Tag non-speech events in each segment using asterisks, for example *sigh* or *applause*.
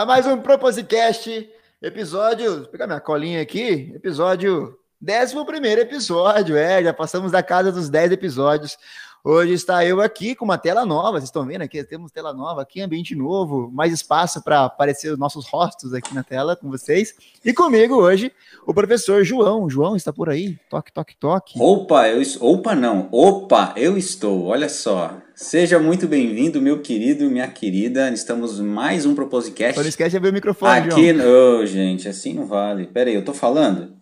a mais um Proposicast, episódio, vou pegar minha colinha aqui, episódio, 11 primeiro episódio, é, já passamos da casa dos 10 episódios. Hoje está eu aqui com uma tela nova, vocês estão vendo aqui, temos tela nova aqui, ambiente novo, mais espaço para aparecer os nossos rostos aqui na tela com vocês. E comigo hoje, o professor João. João está por aí, toque, toque, toque. Opa, eu opa não, opa, eu estou. Olha só. Seja muito bem-vindo, meu querido, minha querida. Estamos mais um Só não Proposicast. esquece de abrir o microfone, Aqui, João. ô, gente, assim não vale. Pera aí, eu tô falando?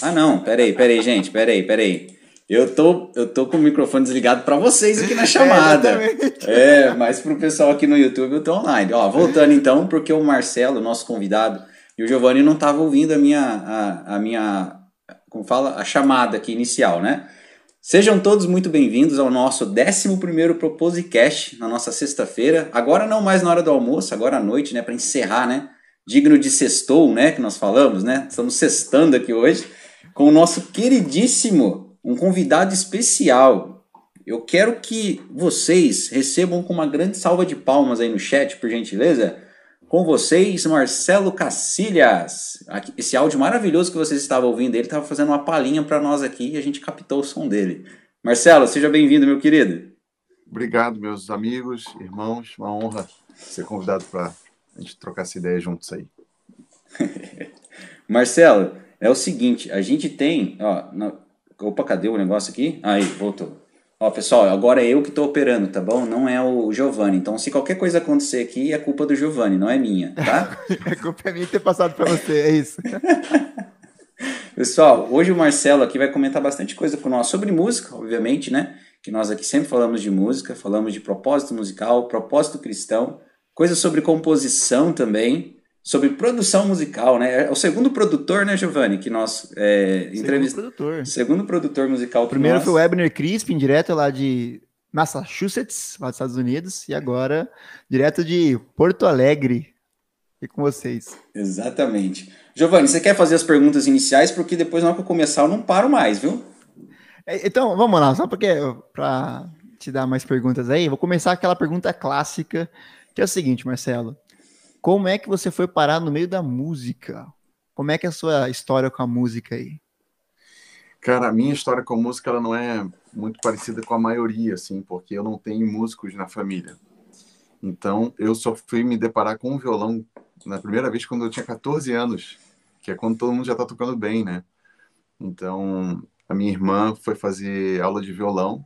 Ah, não, pera aí, pera aí, gente, pera aí, pera aí. Eu tô, eu tô com o microfone desligado para vocês aqui na *laughs* chamada. exatamente. É, mas pro pessoal aqui no YouTube eu tô online. Ó, voltando então, porque o Marcelo, nosso convidado, e o Giovanni não estavam ouvindo a minha, a, a minha, como fala, a chamada aqui inicial, né? Sejam todos muito bem-vindos ao nosso 11º Proposicast, na nossa sexta-feira. Agora não mais na hora do almoço, agora à noite, né, para encerrar, né? Digno de sextou, né, que nós falamos, né? Estamos sextando aqui hoje com o nosso queridíssimo, um convidado especial. Eu quero que vocês recebam com uma grande salva de palmas aí no chat, por gentileza. Com vocês, Marcelo Cacilhas. Esse áudio maravilhoso que vocês estavam ouvindo, ele estava fazendo uma palhinha para nós aqui e a gente captou o som dele. Marcelo, seja bem-vindo, meu querido. Obrigado, meus amigos, irmãos. Uma honra ser convidado para a gente trocar essa ideia juntos aí. *laughs* Marcelo, é o seguinte, a gente tem, ó, opa, cadê o negócio aqui? Aí, voltou. Ó, pessoal, agora é eu que estou operando, tá bom? Não é o Giovanni. Então, se qualquer coisa acontecer aqui, é culpa do Giovanni, não é minha, tá? *laughs* A culpa é minha ter passado para você, é isso. *laughs* Pessoal, hoje o Marcelo aqui vai comentar bastante coisa com nós sobre música, obviamente, né? Que nós aqui sempre falamos de música, falamos de propósito musical, propósito cristão, coisas sobre composição também, sobre produção musical, né? É o segundo produtor, né, Giovanni, que nós é, Segundo entrevistamos. produtor. Segundo produtor musical O primeiro nós... foi o Ebner Crispin, direto lá de Massachusetts, lá dos Estados Unidos, e agora direto de Porto Alegre. E com vocês. Exatamente. Giovanni, você quer fazer as perguntas iniciais? Porque depois, na hora que eu começar, eu não paro mais, viu? É, Então, vamos lá, só porque para te dar mais perguntas aí, vou começar aquela pergunta clássica, que é o seguinte, Marcelo. Como é que você foi parar no meio da música? Como é que é a sua história com a música aí? Cara, a minha história com a música ela não é muito parecida com a maioria, assim, porque eu não tenho músicos na família. Então, eu só fui me deparar com um violão na primeira vez quando eu tinha 14 anos, que é quando todo mundo já está tocando bem, né? Então, a minha irmã foi fazer aula de violão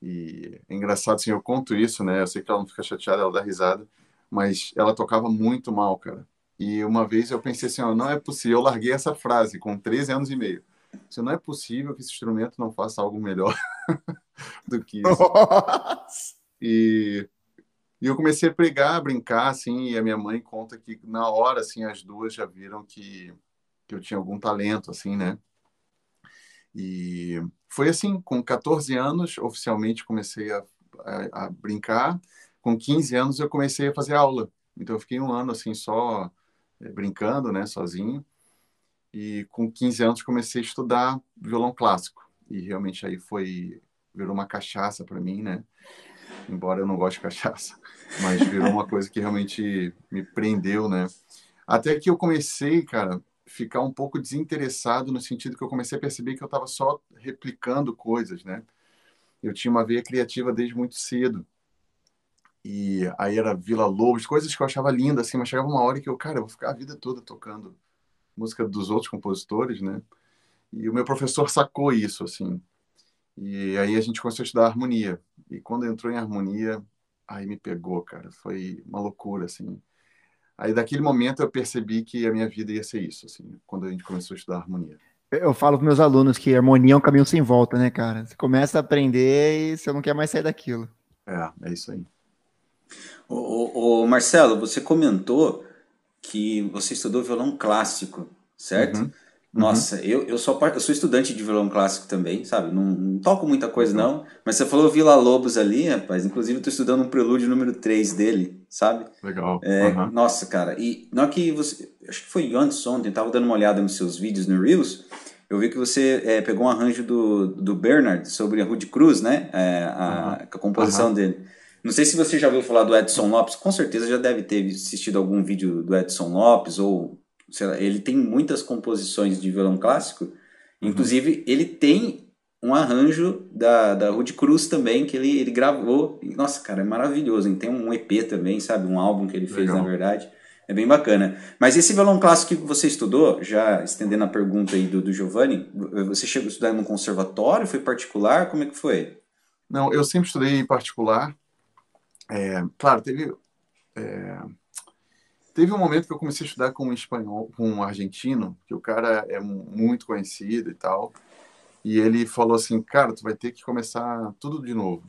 e é engraçado, assim, eu conto isso, né? Eu sei que ela não fica chateada, ela dá risada, mas ela tocava muito mal, cara. E uma vez eu pensei assim, ó, não é possível, eu larguei essa frase com 13 anos e meio. Isso não é possível que esse instrumento não faça algo melhor *laughs* do que isso. Nossa! E, e eu comecei a pregar, a brincar, assim, e a minha mãe conta que na hora, assim, as duas já viram que, que eu tinha algum talento, assim, né? E foi assim, com 14 anos, oficialmente comecei a, a, a brincar. Com 15 anos eu comecei a fazer aula. Então eu fiquei um ano, assim, só eh, brincando, né, sozinho. E com 15 anos comecei a estudar violão clássico. E realmente aí foi virou uma cachaça para mim, né? Embora eu não goste de cachaça, mas virou uma coisa que realmente me prendeu, né? Até que eu comecei, cara, ficar um pouco desinteressado no sentido que eu comecei a perceber que eu estava só replicando coisas, né? Eu tinha uma veia criativa desde muito cedo. E aí era Vila Lobos, coisas que eu achava linda, assim, mas chegava uma hora que eu, cara, eu vou ficar a vida toda tocando música dos outros compositores, né? E o meu professor sacou isso, assim. E aí a gente começou a estudar harmonia. E quando entrou em harmonia, aí me pegou, cara. Foi uma loucura, assim. Aí daquele momento eu percebi que a minha vida ia ser isso, assim, quando a gente começou a estudar harmonia. Eu falo para meus alunos que harmonia é um caminho sem volta, né, cara? Você começa a aprender e você não quer mais sair daquilo. É, é isso aí. O, Marcelo, você comentou que você estudou violão clássico, certo? Uhum. Nossa, uhum. eu, eu, sou, eu sou estudante de violão clássico também, sabe? Não, não toco muita coisa, uhum. não. Mas você falou Vila Lobos ali, rapaz. Inclusive, eu tô estudando um prelúdio número 3 dele, sabe? Legal. É, uhum. Nossa, cara. E na que você. Acho que foi antes ontem, tava dando uma olhada nos seus vídeos no Reels. Eu vi que você é, pegou um arranjo do, do Bernard sobre a Rude Cruz, né? É, a, a, composição dele. Não sei se você já ouviu falar do Edson Lopes, com certeza já deve ter assistido algum vídeo do Edson Lopes ou lá, ele tem muitas composições de violão clássico. Uhum. Inclusive, ele tem um arranjo da, da Rude Cruz também, que ele, ele gravou. Nossa, cara, é maravilhoso. Ele tem um EP também, sabe? Um álbum que ele fez, Legal. na verdade. É bem bacana. Mas esse violão clássico que você estudou, já estendendo a pergunta aí do, do Giovanni, você chegou a estudar no conservatório? Foi particular? Como é que foi? Não, eu sempre estudei em particular. É, claro, teve. É, Teve um momento que eu comecei a estudar com um espanhol, com um argentino, que o cara é muito conhecido e tal. E ele falou assim, cara, tu vai ter que começar tudo de novo.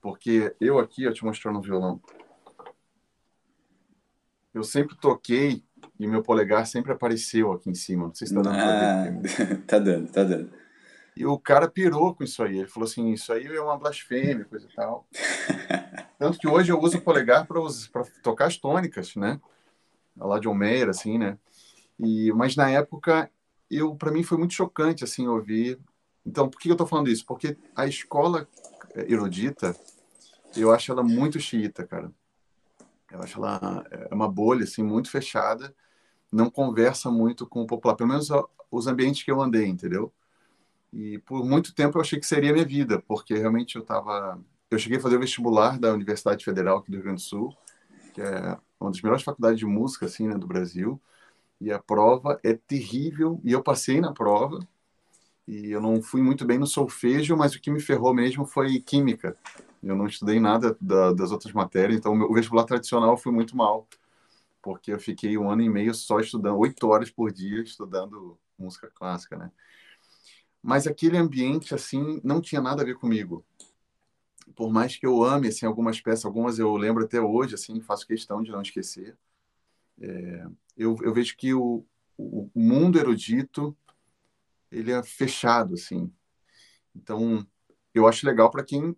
Porque eu aqui, eu te mostrando no violão. Eu sempre toquei e meu polegar sempre apareceu aqui em cima. Não sei se tá dando ah, pra ver. *laughs* tá dando, tá dando. E o cara pirou com isso aí. Ele falou assim, isso aí é uma blasfêmia, coisa e tal. *laughs* Tanto que hoje eu uso o polegar para tocar as tônicas, né? lá de Almeida, assim, né? E, mas na época, eu para mim foi muito chocante, assim, ouvir. Então, por que eu estou falando isso? Porque a escola erudita, eu acho ela muito xiita, cara. Eu acho ela é uma bolha, assim, muito fechada, não conversa muito com o popular, pelo menos os ambientes que eu andei, entendeu? E por muito tempo eu achei que seria a minha vida, porque realmente eu estava... Eu cheguei a fazer o vestibular da Universidade Federal aqui do Rio Grande do Sul, que é uma das melhores faculdades de música assim, né, do Brasil. E a prova é terrível. E eu passei na prova. E eu não fui muito bem no solfejo, mas o que me ferrou mesmo foi química. Eu não estudei nada da, das outras matérias, então o vestibular tradicional foi muito mal, porque eu fiquei um ano e meio só estudando, oito horas por dia estudando música clássica, né? Mas aquele ambiente, assim, não tinha nada a ver comigo por mais que eu ame assim algumas peças, algumas eu lembro até hoje, assim, faço questão de não esquecer. É, eu, eu, vejo que o, o, mundo erudito ele é fechado, assim. Então, eu acho legal para quem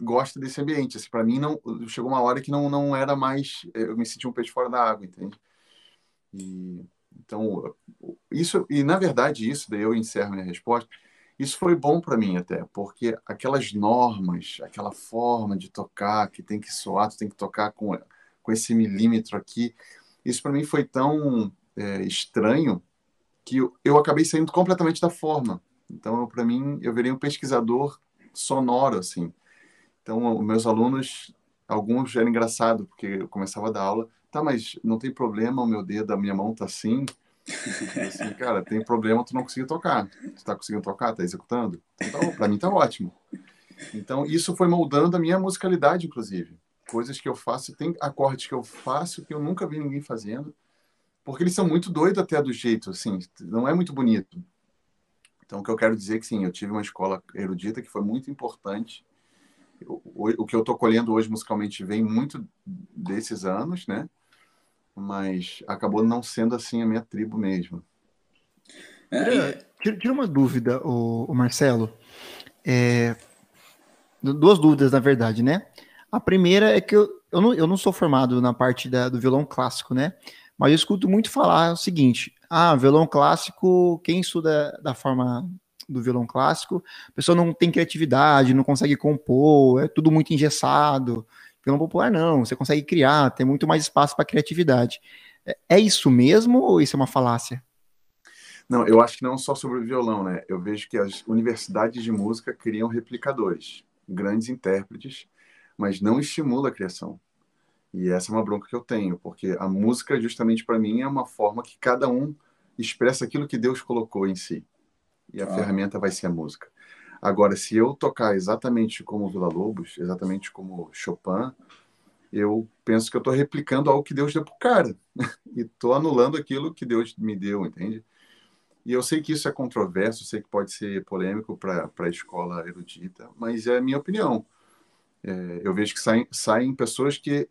gosta desse ambiente. Assim, para mim não chegou uma hora que não não era mais, eu me senti um peixe fora da água, entende? E então isso e na verdade isso, daí eu encerro minha resposta isso foi bom para mim até, porque aquelas normas, aquela forma de tocar, que tem que soar, tu tem que tocar com, com esse milímetro aqui, isso para mim foi tão é, estranho que eu, eu acabei saindo completamente da forma. Então, para mim, eu virei um pesquisador sonoro, assim. Então, meus alunos, alguns era engraçado, porque eu começava a dar aula, tá, mas não tem problema, o meu dedo, a minha mão tá assim, assim, cara, tem problema, tu não conseguiu tocar. Tu tá conseguindo tocar, tá executando? Então, tá, pra mim tá ótimo. Então, isso foi moldando a minha musicalidade, inclusive. Coisas que eu faço, tem acordes que eu faço que eu nunca vi ninguém fazendo, porque eles são muito doidos até do jeito, assim, não é muito bonito. Então, o que eu quero dizer é que, sim, eu tive uma escola erudita que foi muito importante. O, o que eu tô colhendo hoje musicalmente vem muito desses anos, né? Mas acabou não sendo assim a minha tribo mesmo. É, tira, tira, uma dúvida, o, o Marcelo. É, duas dúvidas, na verdade, né? A primeira é que eu, eu, não, eu não sou formado na parte da, do violão clássico, né? Mas eu escuto muito falar o seguinte: ah, violão clássico, quem estuda da forma do violão clássico, a pessoa não tem criatividade, não consegue compor, é tudo muito engessado. Violão popular não, você consegue criar, tem muito mais espaço para criatividade. É, é isso mesmo ou isso é uma falácia? Não, eu acho que não só sobre o violão, né? Eu vejo que as universidades de música criam replicadores, grandes intérpretes, mas não estimula a criação. E essa é uma bronca que eu tenho, porque a música, justamente para mim, é uma forma que cada um expressa aquilo que Deus colocou em si. E a ah. ferramenta vai ser a música. Agora, se eu tocar exatamente como Vila Lobos, exatamente como Chopin, eu penso que eu estou replicando algo que Deus deu para o cara. *laughs* e estou anulando aquilo que Deus me deu, entende? E eu sei que isso é controverso, sei que pode ser polêmico para a escola erudita, mas é a minha opinião. É, eu vejo que saem, saem pessoas que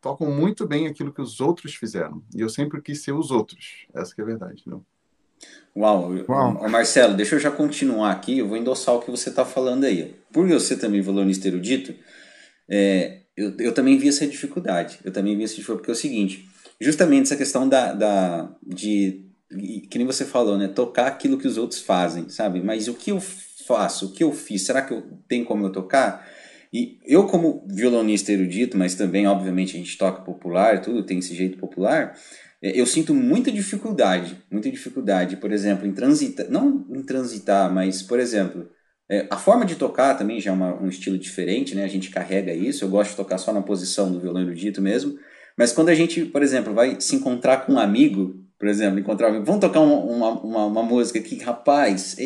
tocam muito bem aquilo que os outros fizeram. E eu sempre quis ser os outros. Essa é a verdade, não? Uau, Uau. Marcelo, deixa eu já continuar aqui, eu vou endossar o que você está falando aí. Por eu ser também violonista erudito, é, eu, eu também vi essa dificuldade. Eu também vi essa dificuldade, porque é o seguinte, justamente essa questão da, da, de que nem você falou, né? Tocar aquilo que os outros fazem, sabe? Mas o que eu faço? O que eu fiz? Será que eu tenho como eu tocar? E eu, como violonista erudito, mas também, obviamente, a gente toca popular, tudo tem esse jeito popular, eu sinto muita dificuldade, muita dificuldade, por exemplo, em transitar, não em transitar, mas, por exemplo, é, a forma de tocar também já é uma, um estilo diferente, né? A gente carrega isso, eu gosto de tocar só na posição do violão erudito mesmo, mas quando a gente, por exemplo, vai se encontrar com um amigo, por exemplo, encontrar um vamos tocar uma, uma, uma, uma música aqui, rapaz,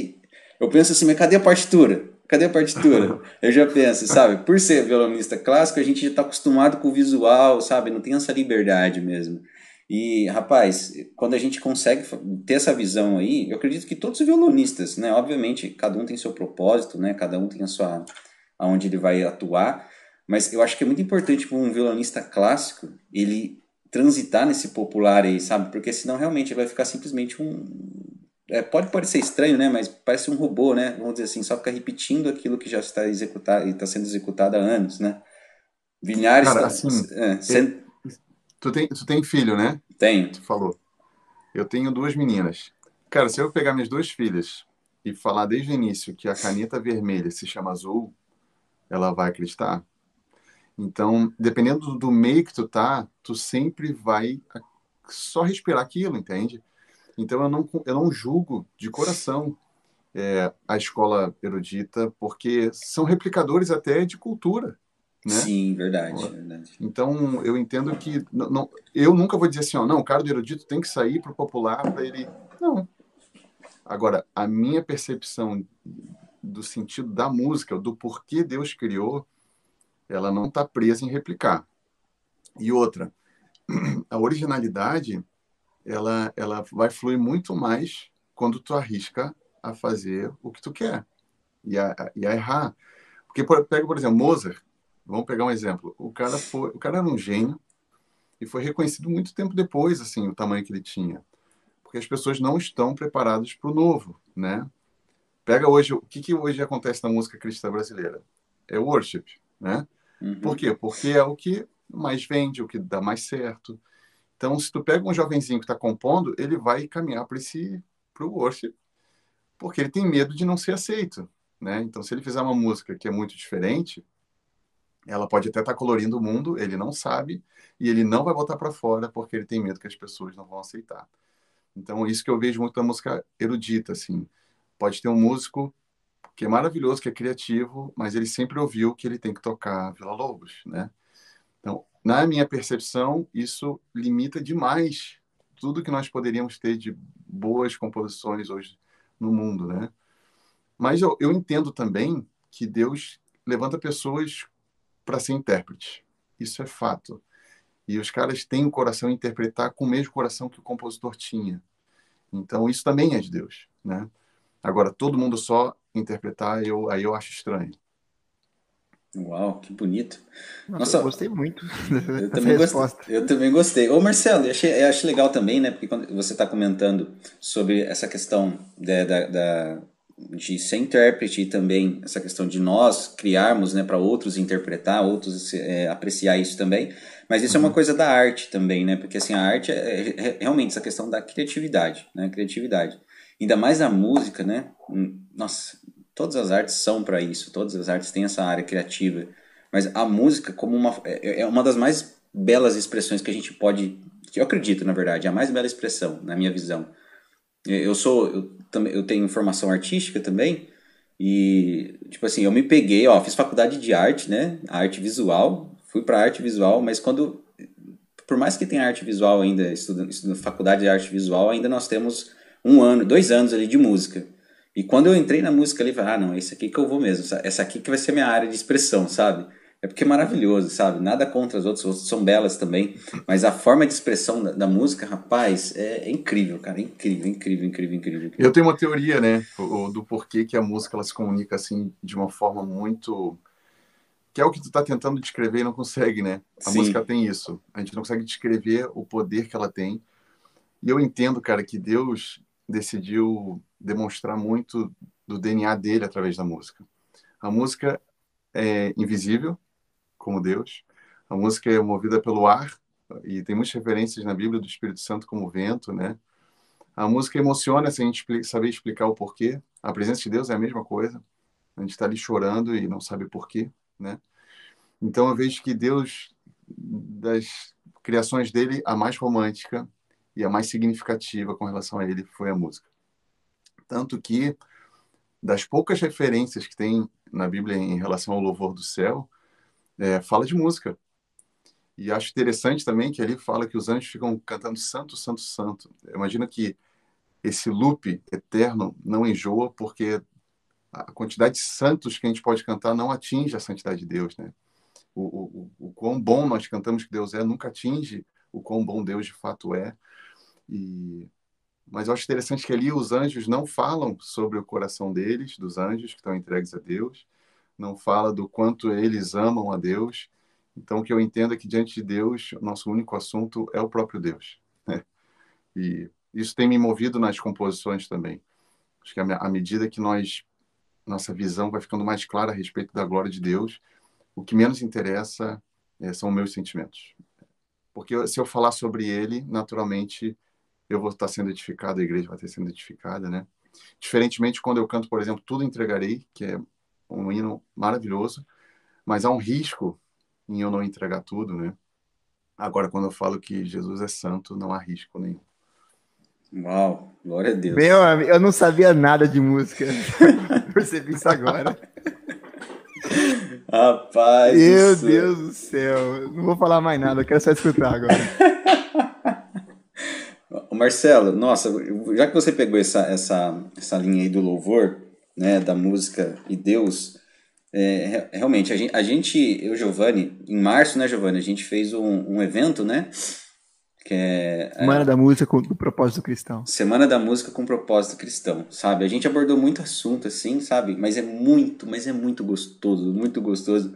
eu penso assim, mas cadê a partitura? Cadê a partitura? *laughs* Eu já penso, sabe? Por ser violonista clássico, a gente já está acostumado com o visual, sabe? Não tem essa liberdade mesmo. E, rapaz, quando a gente consegue ter essa visão aí, eu acredito que todos os violonistas, né? Obviamente, cada um tem seu propósito, né? Cada um tem a sua... aonde ele vai atuar. Mas eu acho que é muito importante para um violonista clássico ele transitar nesse popular aí, sabe? Porque senão realmente ele vai ficar simplesmente um, é, pode parecer estranho, né? Mas parece um robô, né? Vamos dizer assim, só fica repetindo aquilo que já está executado e está sendo executado há anos, né? Vinhares Cara, assim, é, sendo... tu, tem, tu tem filho, né? Tenho. Tu falou. Eu tenho duas meninas. Cara, se eu pegar minhas duas filhas e falar desde o início que a caneta vermelha se chama azul, ela vai acreditar? Então, dependendo do meio que tu tá, tu sempre vai só respirar aquilo, entende? Então, eu não, eu não julgo de coração é, a escola erudita, porque são replicadores até de cultura. Né? Sim, verdade, verdade. Então, eu entendo que. Não, não, eu nunca vou dizer assim, ó, não, o cara do erudito tem que sair para o popular para ele. Não. Agora, a minha percepção do sentido da música, do porquê Deus criou, ela não está presa em replicar. E outra, *clears throat* a originalidade ela, ela vai fluir muito mais quando tu arrisca a fazer o que tu quer e a, e a errar. Porque, por, pega, por exemplo, Mozart, vamos pegar um exemplo. O cara, foi, o cara era um gênio e foi reconhecido muito tempo depois, assim, o tamanho que ele tinha. Porque as pessoas não estão preparadas para o novo, né? Pega hoje, o que, que hoje acontece na música cristã brasileira? É worship, né? Uhum. Por quê? Porque é o que mais vende, o que dá mais certo. Então, se tu pega um jovenzinho que está compondo, ele vai caminhar para esse para o worship, porque ele tem medo de não ser aceito, né? Então, se ele fizer uma música que é muito diferente, ela pode até estar tá colorindo o mundo, ele não sabe e ele não vai botar para fora porque ele tem medo que as pessoas não vão aceitar. Então, isso que eu vejo muito da música erudita, assim. Pode ter um músico que é maravilhoso, que é criativo, mas ele sempre ouviu que ele tem que tocar Vila Lobos, né? Então, na minha percepção, isso limita demais tudo que nós poderíamos ter de boas composições hoje no mundo, né? Mas eu, eu entendo também que Deus levanta pessoas para ser intérprete. Isso é fato. E os caras têm o coração a interpretar com o mesmo coração que o compositor tinha. Então, isso também é de Deus, né? Agora, todo mundo só interpretar, eu, aí eu acho estranho. Uau, que bonito. Nossa, Nossa eu gostei muito *laughs* eu também gostei, eu também gostei. Ô Marcelo, eu achei, eu achei legal também, né? Porque quando você está comentando sobre essa questão da, da, da, de ser intérprete e também essa questão de nós criarmos né, para outros interpretar, outros é, apreciar isso também. Mas isso uhum. é uma uhum. coisa da arte também, né? Porque assim, a arte é, é, é realmente essa questão da criatividade, né? Criatividade. Ainda mais a música, né? Hum, nossa, todas as artes são para isso, todas as artes têm essa área criativa. Mas a música, como uma, é, é uma das mais belas expressões que a gente pode. Que eu acredito, na verdade, é a mais bela expressão, na minha visão. Eu sou. Eu, também, eu tenho formação artística também. E, tipo assim, eu me peguei, ó, fiz faculdade de arte, né? Arte visual. Fui para arte visual, mas quando. Por mais que tenha arte visual ainda, estudando, estudando faculdade de arte visual, ainda nós temos um ano, dois anos ali de música. E quando eu entrei na música ali, falei, ah, não, esse aqui que eu vou mesmo, essa aqui que vai ser minha área de expressão, sabe? É porque é maravilhoso, sabe? Nada contra as outras, as outras são belas também, mas a forma de expressão da, da música, rapaz, é, é, incrível, cara, é incrível, incrível, incrível, incrível. Eu tenho uma teoria, né, do porquê que a música ela se comunica assim de uma forma muito que é o que tu está tentando descrever e não consegue, né? A Sim. música tem isso. A gente não consegue descrever o poder que ela tem. E eu entendo, cara, que Deus decidiu demonstrar muito do DNA dele através da música. A música é invisível, como Deus. A música é movida pelo ar e tem muitas referências na Bíblia do Espírito Santo como vento, né? A música emociona se a gente saber explicar o porquê. A presença de Deus é a mesma coisa. A gente está ali chorando e não sabe porquê, né? Então eu vejo que Deus das criações dele a mais romântica e a mais significativa com relação a ele foi a música. Tanto que, das poucas referências que tem na Bíblia em relação ao louvor do céu, é, fala de música. E acho interessante também que ali fala que os anjos ficam cantando santo, santo, santo. Imagina que esse loop eterno não enjoa, porque a quantidade de santos que a gente pode cantar não atinge a santidade de Deus, né? O, o, o, quão bom nós cantamos que Deus é nunca atinge o quão bom Deus de fato é. E mas eu acho interessante que ali os anjos não falam sobre o coração deles, dos anjos que estão entregues a Deus, não fala do quanto eles amam a Deus. Então, o que eu entendo é que diante de Deus, o nosso único assunto é o próprio Deus. Né? E isso tem me movido nas composições também. Acho que à medida que nós nossa visão vai ficando mais clara a respeito da glória de Deus, o que menos interessa é, são meus sentimentos. Porque se eu falar sobre ele, naturalmente eu vou estar sendo edificado, a igreja vai estar sendo edificada, né? Diferentemente quando eu canto, por exemplo, Tudo Entregarei, que é um hino maravilhoso, mas há um risco em eu não entregar tudo, né? Agora, quando eu falo que Jesus é santo, não há risco nenhum. Uau, glória a Deus. Meu amigo, eu não sabia nada de música. *laughs* Percebi isso agora. Rapaz. Meu Deus do céu. Não vou falar mais nada, eu quero só escutar agora. *laughs* Marcelo, nossa, já que você pegou essa, essa, essa linha aí do louvor, né, da música e Deus, é, realmente, a gente, a gente, eu, Giovanni, em março, né, Giovanni, a gente fez um, um evento, né, que é... Semana é, da Música com o propósito cristão. Semana da Música com propósito cristão, sabe? A gente abordou muito assunto, assim, sabe? Mas é muito, mas é muito gostoso, muito gostoso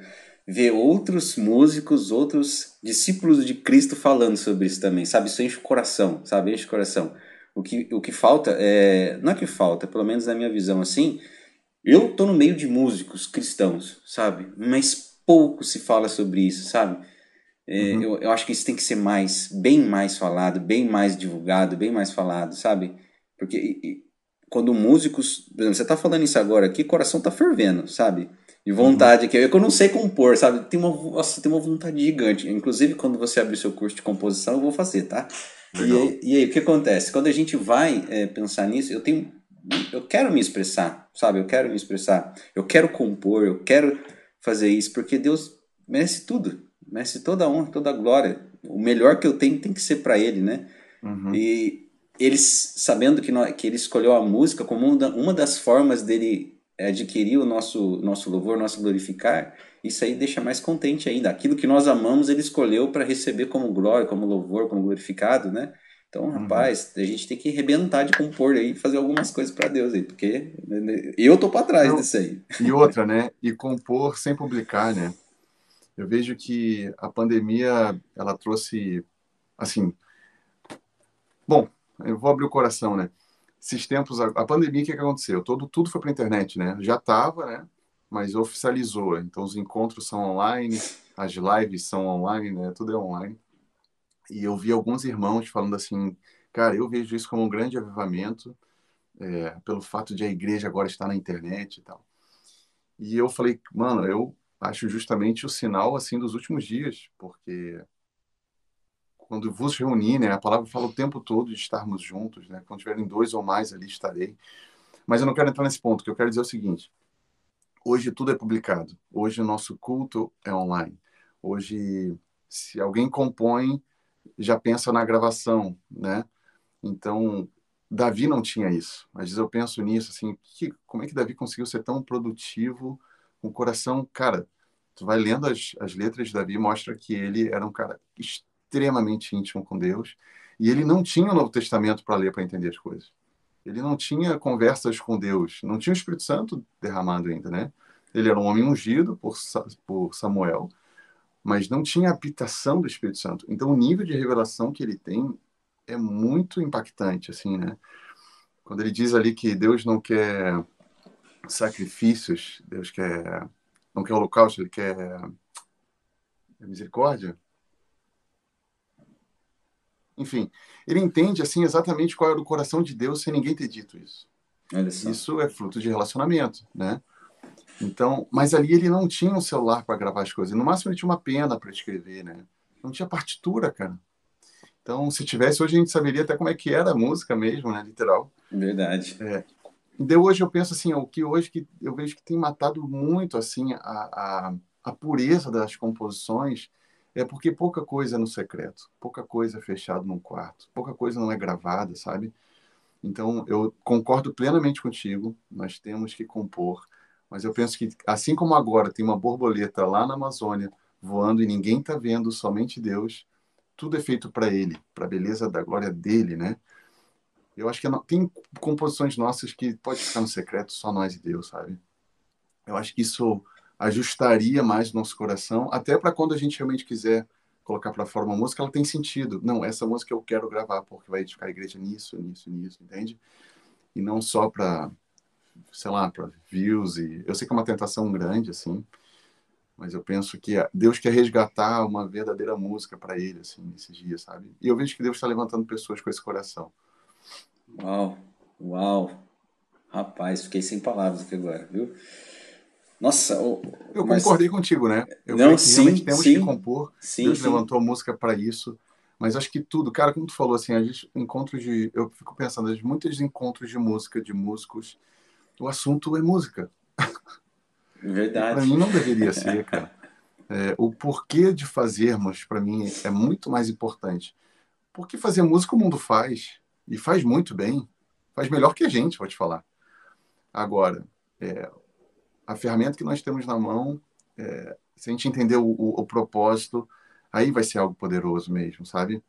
ver outros músicos, outros discípulos de Cristo falando sobre isso também, sabe? Isso enche o coração, sabe? Enche o coração. O que, o que falta é. Não é que falta, pelo menos na minha visão assim. Eu tô no meio de músicos cristãos, sabe? Mas pouco se fala sobre isso, sabe? É, uhum. eu, eu acho que isso tem que ser mais, bem mais falado, bem mais divulgado, bem mais falado, sabe? Porque e, quando músicos. Por exemplo, você tá falando isso agora aqui, o coração tá fervendo, sabe? de vontade aqui. É que eu não sei compor, sabe? Tem uma, nossa, tem uma vontade gigante. Inclusive, quando você abrir seu curso de composição, eu vou fazer, tá? E aí, e aí, o que acontece? Quando a gente vai é, pensar nisso, eu tenho. Eu quero me expressar, sabe? Eu quero me expressar. Eu quero compor, eu quero fazer isso, porque Deus merece tudo. Merece toda a honra, toda a glória. O melhor que eu tenho tem que ser para Ele, né? Uhum. E eles, sabendo que, nós, que Ele escolheu a música como uma das formas dele adquirir o nosso, nosso louvor, nosso glorificar, isso aí deixa mais contente ainda. Aquilo que nós amamos, ele escolheu para receber como glória, como louvor, como glorificado, né? Então, uhum. rapaz, a gente tem que arrebentar de compor aí, fazer algumas coisas para Deus aí, porque eu tô para trás disso aí. E outra, né? E compor sem publicar, né? Eu vejo que a pandemia, ela trouxe, assim, bom, eu vou abrir o coração, né? esses tempos, a, a pandemia, o que, que aconteceu? Todo, tudo foi para internet, né? Já estava, né? Mas oficializou. Então, os encontros são online, as lives são online, né? Tudo é online. E eu vi alguns irmãos falando assim, cara, eu vejo isso como um grande avivamento, é, pelo fato de a igreja agora estar na internet e tal. E eu falei, mano, eu acho justamente o sinal assim dos últimos dias, porque quando vos reunir, né, a palavra fala o tempo todo de estarmos juntos, né? Quando tiverem dois ou mais ali estarei. Mas eu não quero entrar nesse ponto, que eu quero dizer o seguinte: hoje tudo é publicado. Hoje o nosso culto é online. Hoje, se alguém compõe, já pensa na gravação, né? Então, Davi não tinha isso. Às vezes eu penso nisso, assim, que, como é que Davi conseguiu ser tão produtivo, com o coração, cara, tu vai lendo as, as letras de Davi, mostra que ele era um cara extremamente íntimo com Deus, e ele não tinha o Novo Testamento para ler, para entender as coisas. Ele não tinha conversas com Deus, não tinha o Espírito Santo derramado ainda, né? Ele era um homem ungido por, por Samuel, mas não tinha habitação do Espírito Santo. Então, o nível de revelação que ele tem é muito impactante, assim, né? Quando ele diz ali que Deus não quer sacrifícios, Deus quer não quer holocausto, ele quer misericórdia. Enfim, ele entende assim exatamente qual era o coração de Deus sem ninguém ter dito isso. Isso é fruto de relacionamento, né? Então, mas ali ele não tinha um celular para gravar as coisas. No máximo ele tinha uma pena para escrever, né? Não tinha partitura, cara. Então, se tivesse hoje a gente saberia até como é que era a música mesmo, né? Literal. Verdade. É. De hoje eu penso assim, o que hoje que eu vejo que tem matado muito assim a, a, a pureza das composições é porque pouca coisa é no secreto, pouca coisa é fechado num quarto, pouca coisa não é gravada, sabe? Então, eu concordo plenamente contigo, nós temos que compor, mas eu penso que, assim como agora tem uma borboleta lá na Amazônia voando e ninguém está vendo, somente Deus, tudo é feito para Ele, para a beleza da glória dele, né? Eu acho que não, tem composições nossas que pode ficar no secreto só nós e Deus, sabe? Eu acho que isso ajustaria mais o nosso coração, até para quando a gente realmente quiser colocar para fora uma música, ela tem sentido. Não, essa música eu quero gravar porque vai edificar a igreja nisso, nisso, nisso, entende? E não só para, sei lá, para views e eu sei que é uma tentação grande assim, mas eu penso que Deus quer resgatar uma verdadeira música para ele assim nesses dias, sabe? E eu vejo que Deus está levantando pessoas com esse coração. Uau, uau, rapaz, fiquei sem palavras aqui agora, viu? Nossa, eu, eu mas... concordei contigo, né? Eu não, sim, realmente temos sim, que compor. Sim, Deus sim. levantou a música para isso. Mas acho que tudo, cara, como tu falou, assim, a gente encontros de, eu fico pensando, muitos encontros de música, de músicos, o assunto é música. Verdade. para mim não deveria ser, *laughs* cara. É, o porquê de fazermos, para mim, é muito mais importante. Porque fazer música o mundo faz, e faz muito bem, faz melhor que a gente, vou te falar. Agora, é, a ferramenta que nós temos na mão, é, se a gente entender o, o, o, propósito, aí vai ser algo poderoso mesmo, sabe?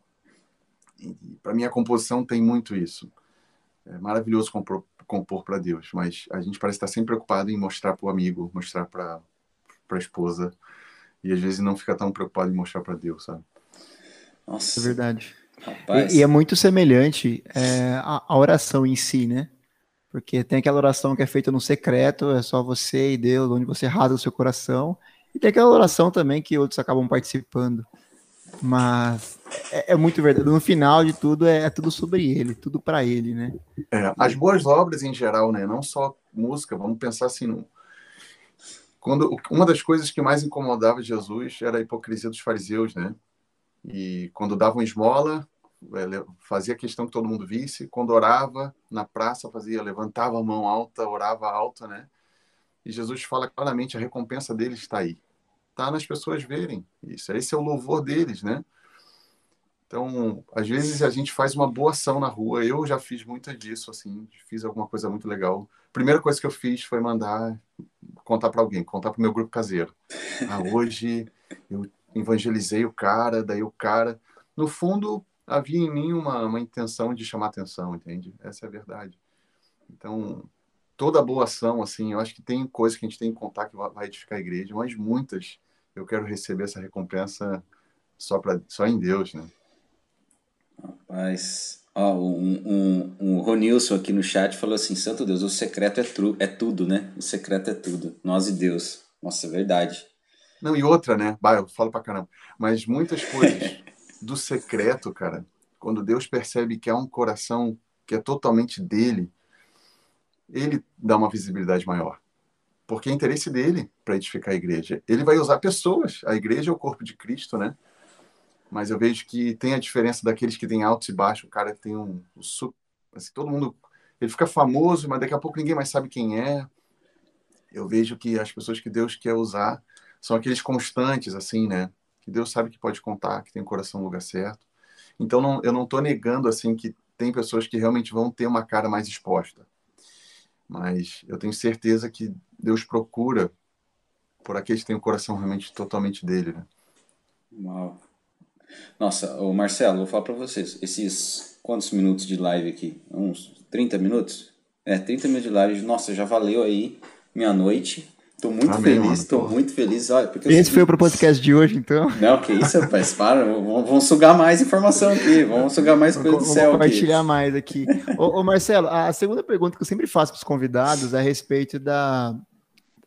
Para mim, a composição tem muito isso. É maravilhoso compor, compor para Deus, mas a gente parece estar sempre preocupado em mostrar para o amigo, mostrar para a esposa, e às vezes não fica tão preocupado em mostrar para Deus, sabe? Nossa. É verdade. E, e, é muito semelhante é, a, a oração em si, né? Porque tem aquela oração que é feita no secreto, é só você e Deus, onde você rasga o seu coração. E tem aquela oração também que outros acabam participando. Mas é, é muito verdade. No final de tudo, é, é tudo sobre ele, tudo para ele, né? É, as boas obras em geral, né? Não só música, vamos pensar assim. No... Quando, uma das coisas que mais incomodava Jesus era a hipocrisia dos fariseus, né? E quando davam esmola, fazia questão que todo mundo visse. Quando orava na praça, fazia, levantava a mão alta, orava alta, né? E Jesus fala claramente: a recompensa deles está aí. Está nas pessoas verem isso. Esse é o louvor deles, né? Então, às vezes a gente faz uma boa ação na rua. Eu já fiz muitas disso, assim, fiz alguma coisa muito legal. Primeira coisa que eu fiz foi mandar contar para alguém, contar para o meu grupo caseiro. Ah, hoje eu evangelizei o cara, daí o cara, no fundo, havia em mim uma, uma intenção de chamar atenção, entende? Essa é a verdade. Então, toda boa ação, assim, eu acho que tem coisas que a gente tem que contar que vai edificar a igreja, mas muitas eu quero receber essa recompensa só, pra, só em Deus, né? Rapaz, Ó, um, um, um Ronilson aqui no chat falou assim: Santo Deus, o secreto é, tru, é tudo, né? O secreto é tudo. Nós e Deus. Nossa, é verdade. Não, e outra, né? Bah, eu falo pra caramba. Mas muitas coisas *laughs* do secreto, cara, quando Deus percebe que há um coração que é totalmente dele, ele dá uma visibilidade maior. Porque é interesse dele para edificar a igreja. Ele vai usar pessoas. A igreja é o corpo de Cristo, né? Mas eu vejo que tem a diferença daqueles que têm altos e baixos. O cara tem um. um assim, todo mundo. Ele fica famoso, mas daqui a pouco ninguém mais sabe quem é. Eu vejo que as pessoas que Deus quer usar são aqueles constantes, assim, né? Que Deus sabe que pode contar, que tem o coração no lugar certo. Então, não, eu não estou negando, assim, que tem pessoas que realmente vão ter uma cara mais exposta. Mas eu tenho certeza que Deus procura por aqueles que têm o coração realmente totalmente dele, né? Uau. Nossa, o Marcelo, vou falar para vocês, esses quantos minutos de live aqui? Uns 30 minutos? É, 30 minutos de live, nossa, já valeu aí minha noite. Tô muito Amém, feliz, mano, tô muito feliz. Olha, porque Esse foi o podcast de hoje, então. Não, que isso, rapaz, para. Vamos, vamos sugar mais informação aqui, vamos sugar mais coisa do céu Vamos compartilhar mais aqui. ô, ô, Marcelo, a segunda pergunta que eu sempre faço para os convidados é a respeito da,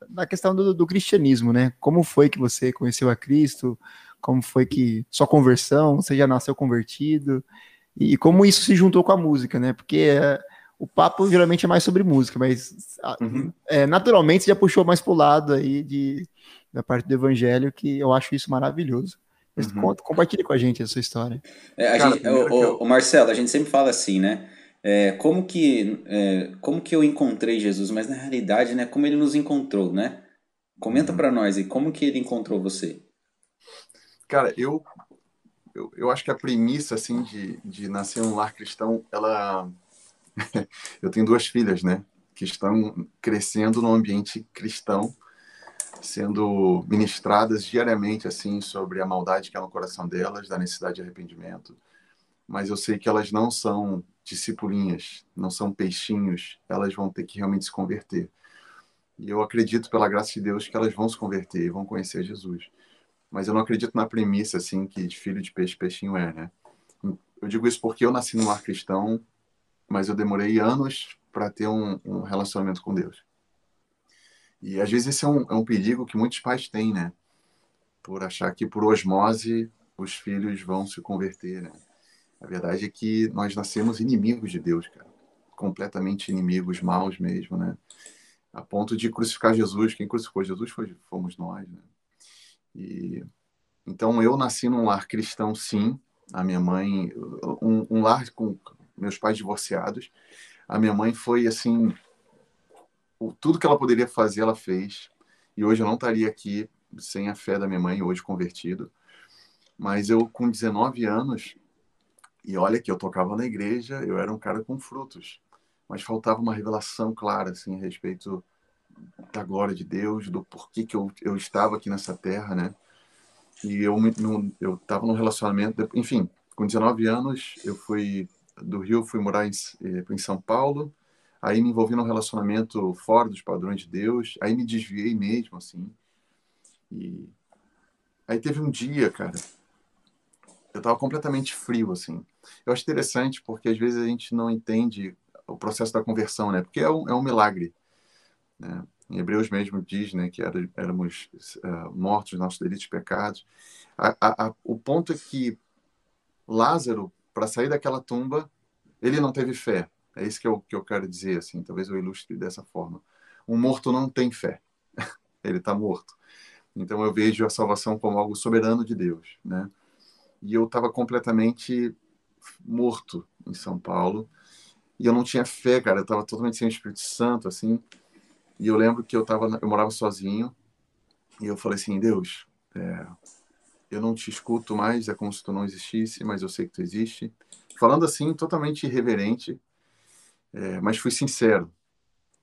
da questão do, do cristianismo, né? Como foi que você conheceu a Cristo? Como foi que sua conversão, você já nasceu convertido? E como isso se juntou com a música, né? Porque... É, o papo geralmente é mais sobre música, mas uhum. é, naturalmente já puxou mais para o lado aí de, da parte do evangelho, que eu acho isso maravilhoso. Mas uhum. conta, compartilhe com a gente a sua história. É, Cara, gente, o, o, o, Marcelo, a gente sempre fala assim, né? É, como, que, é, como que eu encontrei Jesus? Mas na realidade, né? Como ele nos encontrou, né? Comenta uhum. para nós aí, como que ele encontrou você? Cara, eu, eu, eu acho que a premissa, assim, de, de nascer um lar cristão, ela *laughs* eu tenho duas filhas, né? Que estão crescendo no ambiente cristão, sendo ministradas diariamente, assim, sobre a maldade que há no coração delas, da necessidade de arrependimento. Mas eu sei que elas não são discipulinhas, não são peixinhos, elas vão ter que realmente se converter. E eu acredito, pela graça de Deus, que elas vão se converter e vão conhecer Jesus. Mas eu não acredito na premissa, assim, que filho de peixe, peixinho é, né? Eu digo isso porque eu nasci num lar cristão, mas eu demorei anos para ter um, um, relacionamento com Deus. E às vezes esse é um, é um perigo que muitos pais têm, né? Por achar que por osmose os filhos vão se converter, né? A verdade é que nós nascemos inimigos de Deus, cara. Completamente inimigos, maus mesmo, né? A ponto de crucificar Jesus. Quem crucificou Jesus foi, fomos nós, né? E então eu nasci num lar cristão, sim. A minha mãe, um, um lar com meus pais divorciados. A minha mãe foi assim, tudo que ela poderia fazer, ela fez. E hoje eu não estaria aqui sem a fé da minha mãe, hoje convertido. Mas eu, com 19 anos, e olha que eu tocava na igreja, eu era um cara com frutos. Mas faltava uma revelação clara, assim, a respeito da glória de Deus, do porquê que eu, eu estava aqui nessa terra, né? E eu eu estava num relacionamento, enfim, com 19 anos, eu fui do Rio fui morar em, eh, em São Paulo, aí me envolvi num relacionamento fora dos padrões de Deus, aí me desviei mesmo, assim. E aí teve um dia, cara, eu tava completamente frio, assim. Eu acho interessante porque às vezes a gente não entende o processo da conversão, né? Porque é um, é um milagre, né? Em Hebreus mesmo diz, né, que era, éramos uh, mortos nos nossos delitos e pecados. A, a, a, o ponto é que Lázaro para sair daquela tumba, ele não teve fé. É isso que eu, que eu quero dizer, assim, talvez eu ilustre dessa forma. Um morto não tem fé, *laughs* ele está morto. Então eu vejo a salvação como algo soberano de Deus, né? E eu estava completamente morto em São Paulo e eu não tinha fé, cara. Eu estava totalmente sem o Espírito Santo, assim. E eu lembro que eu tava, eu morava sozinho e eu falei assim, Deus, é, eu não te escuto mais, é como se tu não existisse, mas eu sei que tu existe. Falando assim, totalmente irreverente, é, mas fui sincero.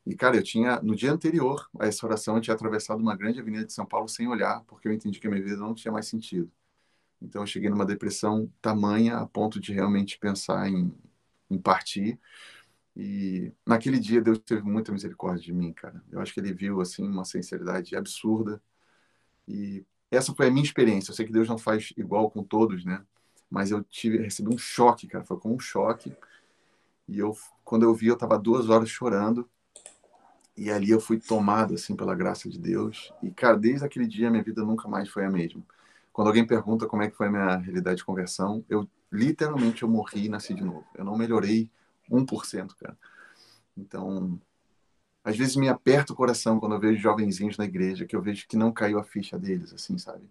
E, cara, eu tinha, no dia anterior a essa oração, eu tinha atravessado uma grande avenida de São Paulo sem olhar, porque eu entendi que a minha vida não tinha mais sentido. Então, eu cheguei numa depressão tamanha a ponto de realmente pensar em, em partir. E naquele dia, Deus teve muita misericórdia de mim, cara. Eu acho que ele viu, assim, uma sinceridade absurda. E essa foi a minha experiência. Eu sei que Deus não faz igual com todos, né? mas eu tive recebi um choque, cara, foi como um choque. E eu, quando eu vi, eu estava duas horas chorando. E ali eu fui tomado, assim, pela graça de Deus. E, cara, desde aquele dia, minha vida nunca mais foi a mesma. Quando alguém pergunta como é que foi a minha realidade de conversão, eu, literalmente, eu morri e nasci de novo. Eu não melhorei 1%, cara. Então, às vezes me aperta o coração quando eu vejo jovenzinhos na igreja, que eu vejo que não caiu a ficha deles, assim, sabe?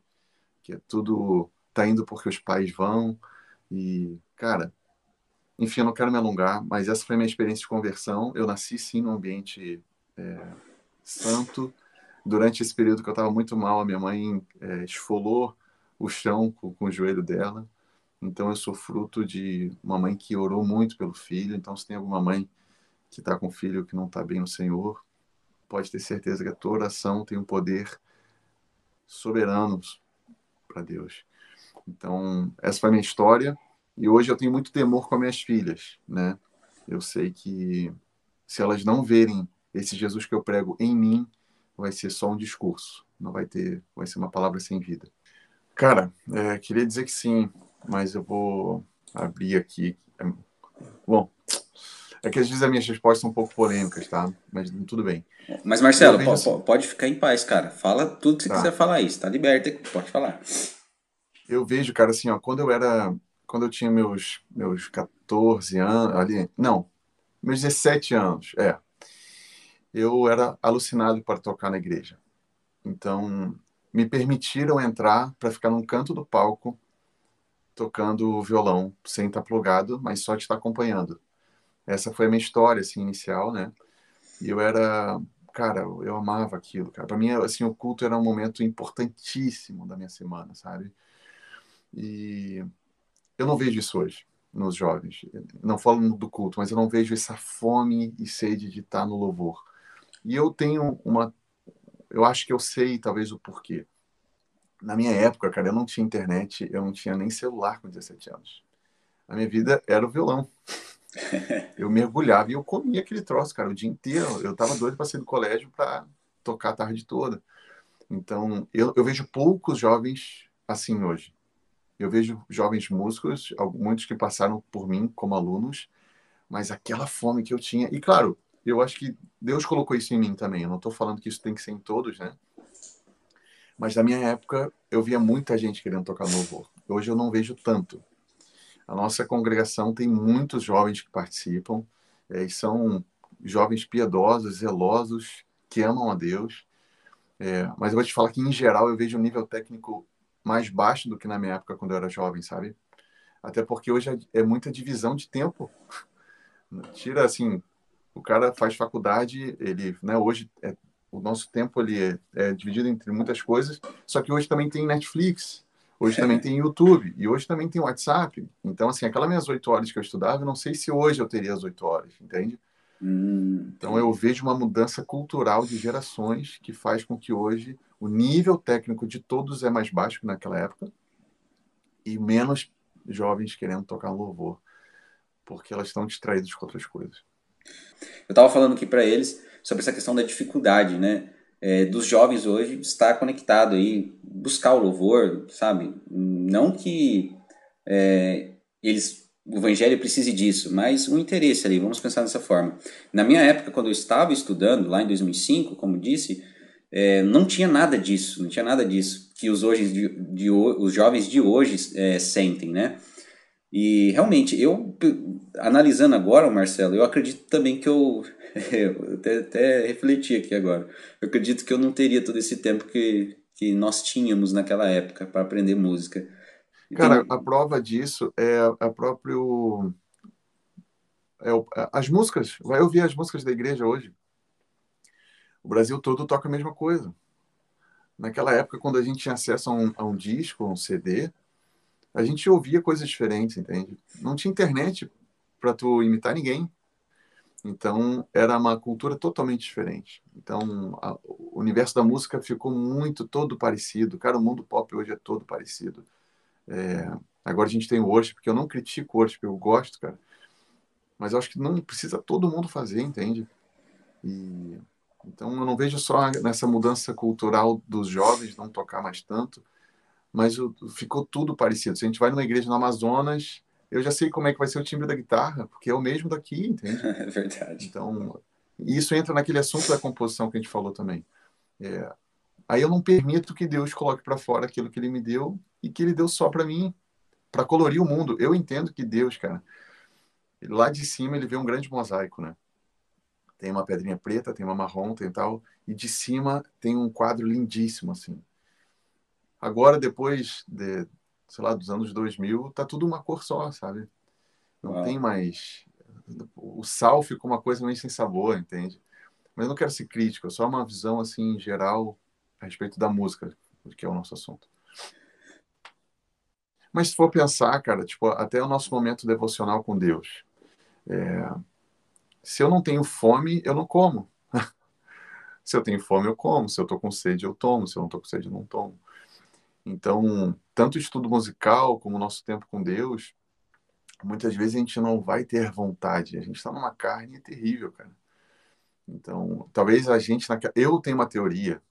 Que é tudo tá indo porque os pais vão e, cara, enfim, eu não quero me alongar, mas essa foi a minha experiência de conversão. Eu nasci sim num ambiente é, santo. Durante esse período que eu estava muito mal, a minha mãe é, esfolou o chão com, com o joelho dela. Então eu sou fruto de uma mãe que orou muito pelo filho. Então se tem alguma mãe que está com um filho que não está bem no Senhor, pode ter certeza que a tua oração tem um poder soberano para Deus. Então, essa foi a minha história. E hoje eu tenho muito temor com as minhas filhas, né? Eu sei que se elas não verem esse Jesus que eu prego em mim, vai ser só um discurso. Não vai ter, vai ser uma palavra sem vida. Cara, é, queria dizer que sim, mas eu vou abrir aqui. Bom, é que às vezes as minhas respostas são um pouco polêmicas, tá? Mas tudo bem. Mas, Marcelo, pode, assim... pode ficar em paz, cara. Fala tudo que você tá. quiser falar aí. Está liberto, pode falar. Eu vejo, cara, assim, ó, quando eu era. Quando eu tinha meus, meus 14 anos, ali. Não, meus 17 anos, é. Eu era alucinado para tocar na igreja. Então, me permitiram entrar para ficar num canto do palco tocando violão, sem estar plugado, mas só de estar acompanhando. Essa foi a minha história assim inicial, né? E eu era, cara, eu amava aquilo, cara. Para mim, assim, o culto era um momento importantíssimo da minha semana, sabe? E eu não vejo isso hoje nos jovens. Não falo do culto, mas eu não vejo essa fome e sede de estar no louvor. E eu tenho uma eu acho que eu sei talvez o porquê. Na minha época, cara, eu não tinha internet, eu não tinha nem celular com 17 anos. A minha vida era o violão. Eu mergulhava e eu comia aquele troço, cara, o dia inteiro. Eu tava doido para sair do colégio para tocar a tarde toda. Então, eu, eu vejo poucos jovens assim hoje. Eu vejo jovens músicos, muitos que passaram por mim como alunos, mas aquela fome que eu tinha. E claro, eu acho que Deus colocou isso em mim também. Eu não estou falando que isso tem que ser em todos, né? Mas na minha época, eu via muita gente querendo tocar louvor. Hoje eu não vejo tanto. A nossa congregação tem muitos jovens que participam, é, e são jovens piedosos, zelosos, que amam a Deus. É, mas eu vou te falar que, em geral, eu vejo um nível técnico mais baixo do que na minha época, quando eu era jovem, sabe? Até porque hoje é, é muita divisão de tempo. Tira, assim, o cara faz faculdade, ele, né, hoje é, o nosso tempo ele é, é, dividido entre muitas coisas, só que hoje também tem Netflix, Hoje também tem YouTube e hoje também tem WhatsApp. Então, assim, aquelas minhas oito horas que eu estudava, eu não sei se hoje eu teria as oito horas, entende? Hum, então, eu vejo uma mudança cultural de gerações que faz com que hoje o nível técnico de todos é mais baixo que naquela época e menos jovens querendo tocar louvor, porque elas estão distraídas com outras coisas. Eu estava falando aqui para eles sobre essa questão da dificuldade, né? É, dos jovens hoje estar conectado aí, buscar o louvor, sabe? Não que é, eles o evangelho precise disso, mas o interesse ali, vamos pensar dessa forma. Na minha época, quando eu estava estudando, lá em 2005, como disse, é, não tinha nada disso, não tinha nada disso que os, hoje de, de os jovens de hoje é, sentem, né? E realmente, eu analisando agora, Marcelo, eu acredito também que eu *laughs* eu até, até refleti aqui agora. Eu acredito que eu não teria todo esse tempo que, que nós tínhamos naquela época para aprender música. Cara, a prova disso é a próprio é o, as músicas. Vai ouvir as músicas da igreja hoje. O Brasil todo toca a mesma coisa. Naquela época, quando a gente tinha acesso a um, a um disco, a um CD, a gente ouvia coisas diferentes, entende? Não tinha internet para tu imitar ninguém. Então, era uma cultura totalmente diferente. Então, a, o universo da música ficou muito, todo parecido. Cara, o mundo pop hoje é todo parecido. É, agora a gente tem o worship, porque eu não critico o worship, eu gosto, cara. Mas eu acho que não precisa todo mundo fazer, entende? E, então, eu não vejo só nessa mudança cultural dos jovens não tocar mais tanto, mas o, ficou tudo parecido. Se a gente vai numa igreja no Amazonas, eu já sei como é que vai ser o timbre da guitarra, porque é o mesmo daqui, entende? *laughs* É verdade. Então, isso entra naquele assunto da composição que a gente falou também. É, aí eu não permito que Deus coloque para fora aquilo que Ele me deu e que Ele deu só para mim, para colorir o mundo. Eu entendo que Deus, cara, lá de cima ele vê um grande mosaico, né? Tem uma pedrinha preta, tem uma marrom, tem tal, e de cima tem um quadro lindíssimo assim. Agora depois de, sei lá, dos anos 2000, tá tudo uma cor só, sabe? Não Uau. tem mais o sal ficou uma coisa meio sem sabor, entende? Mas eu não quero ser crítico, é só uma visão assim geral a respeito da música, que é o nosso assunto. Mas se for pensar, cara, tipo, até o nosso momento devocional com Deus. É... Se eu não tenho fome, eu não como. *laughs* se eu tenho fome, eu como. Se eu tô com sede, eu tomo. Se eu não tô com sede, eu não tomo. Então, tanto estudo musical como nosso tempo com Deus, muitas vezes a gente não vai ter vontade. A gente está numa carne terrível, cara. Então, talvez a gente. Eu tenho uma teoria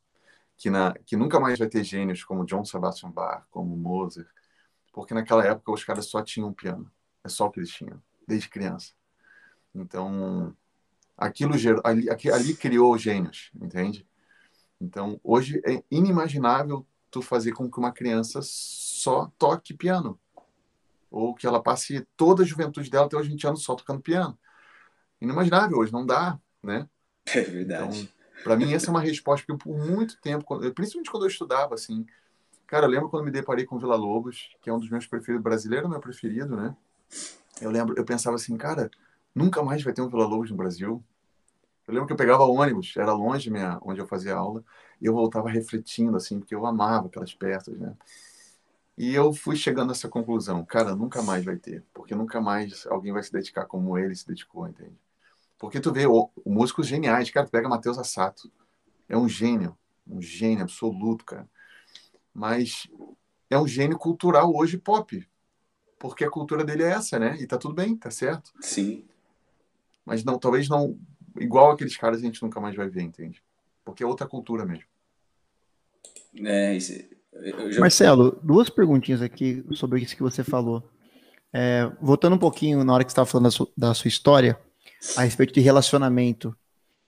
que, na... que nunca mais vai ter gênios como John Sebastian Bach, como Mozart, porque naquela época os caras só tinham piano. É só o que eles tinham, desde criança. Então, aquilo ali, ali criou gênios, entende? Então, hoje é inimaginável tu fazer com que uma criança só toque piano ou que ela passe toda a juventude dela até os 20 anos só tocando piano. Inimaginável hoje, não dá, né? *laughs* É verdade. Então, para mim, essa é uma resposta, porque por muito tempo, principalmente quando eu estudava, assim, cara, eu lembro quando me deparei com Vila Lobos, que é um dos meus preferidos, brasileiro meu preferido, né? Eu lembro, eu pensava assim, cara, nunca mais vai ter um Vila Lobos no Brasil. Eu lembro que eu pegava ônibus, era longe minha, onde eu fazia aula, e eu voltava refletindo, assim, porque eu amava aquelas peças, né? E eu fui chegando a essa conclusão, cara, nunca mais vai ter, porque nunca mais alguém vai se dedicar como ele se dedicou, entende? Porque tu vê o, o músicos geniais, cara, tu pega Matheus Assato, é um gênio, um gênio absoluto, cara. Mas é um gênio cultural hoje pop, porque a cultura dele é essa, né? E tá tudo bem, tá certo? Sim. Mas não, talvez não igual aqueles caras a gente nunca mais vai ver, entende? Porque é outra cultura mesmo. É, isso, já... Marcelo, duas perguntinhas aqui sobre isso que você falou. É, voltando um pouquinho na hora que você estava falando da sua, da sua, história, a respeito de relacionamento,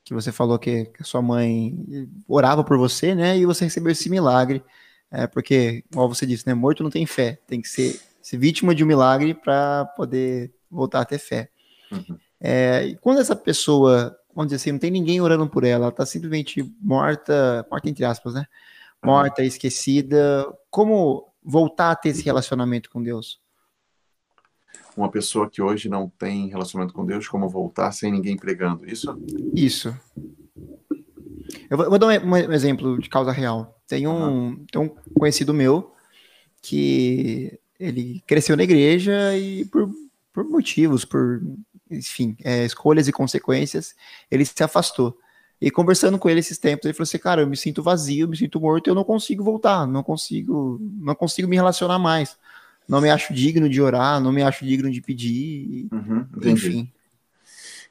que você falou que, que, a sua mãe orava por você, né? E você recebeu esse milagre, é, porque, como você disse, né? Morto não tem fé, tem que ser, ser vítima de um milagre para poder voltar a ter fé. Uhum. É, e quando essa pessoa, vamos dizer assim, não tem ninguém orando por ela, ela está simplesmente morta, morta entre aspas, né? morta, esquecida. Como voltar a ter esse relacionamento com Deus? Uma pessoa que hoje não tem relacionamento com Deus, como voltar sem ninguém pregando, isso? Isso. Eu vou, eu vou dar um, um, exemplo de causa real. Tem um, uhum. tem um conhecido meu que ele cresceu na igreja e por, por motivos, por enfim, é, escolhas e consequências, ele se afastou. E conversando com ele esses tempos, ele falou assim: "Cara, eu me sinto vazio, me sinto morto, eu não consigo voltar, não consigo, não consigo me relacionar mais. Não me acho digno de orar, não me acho digno de pedir, uhum, enfim.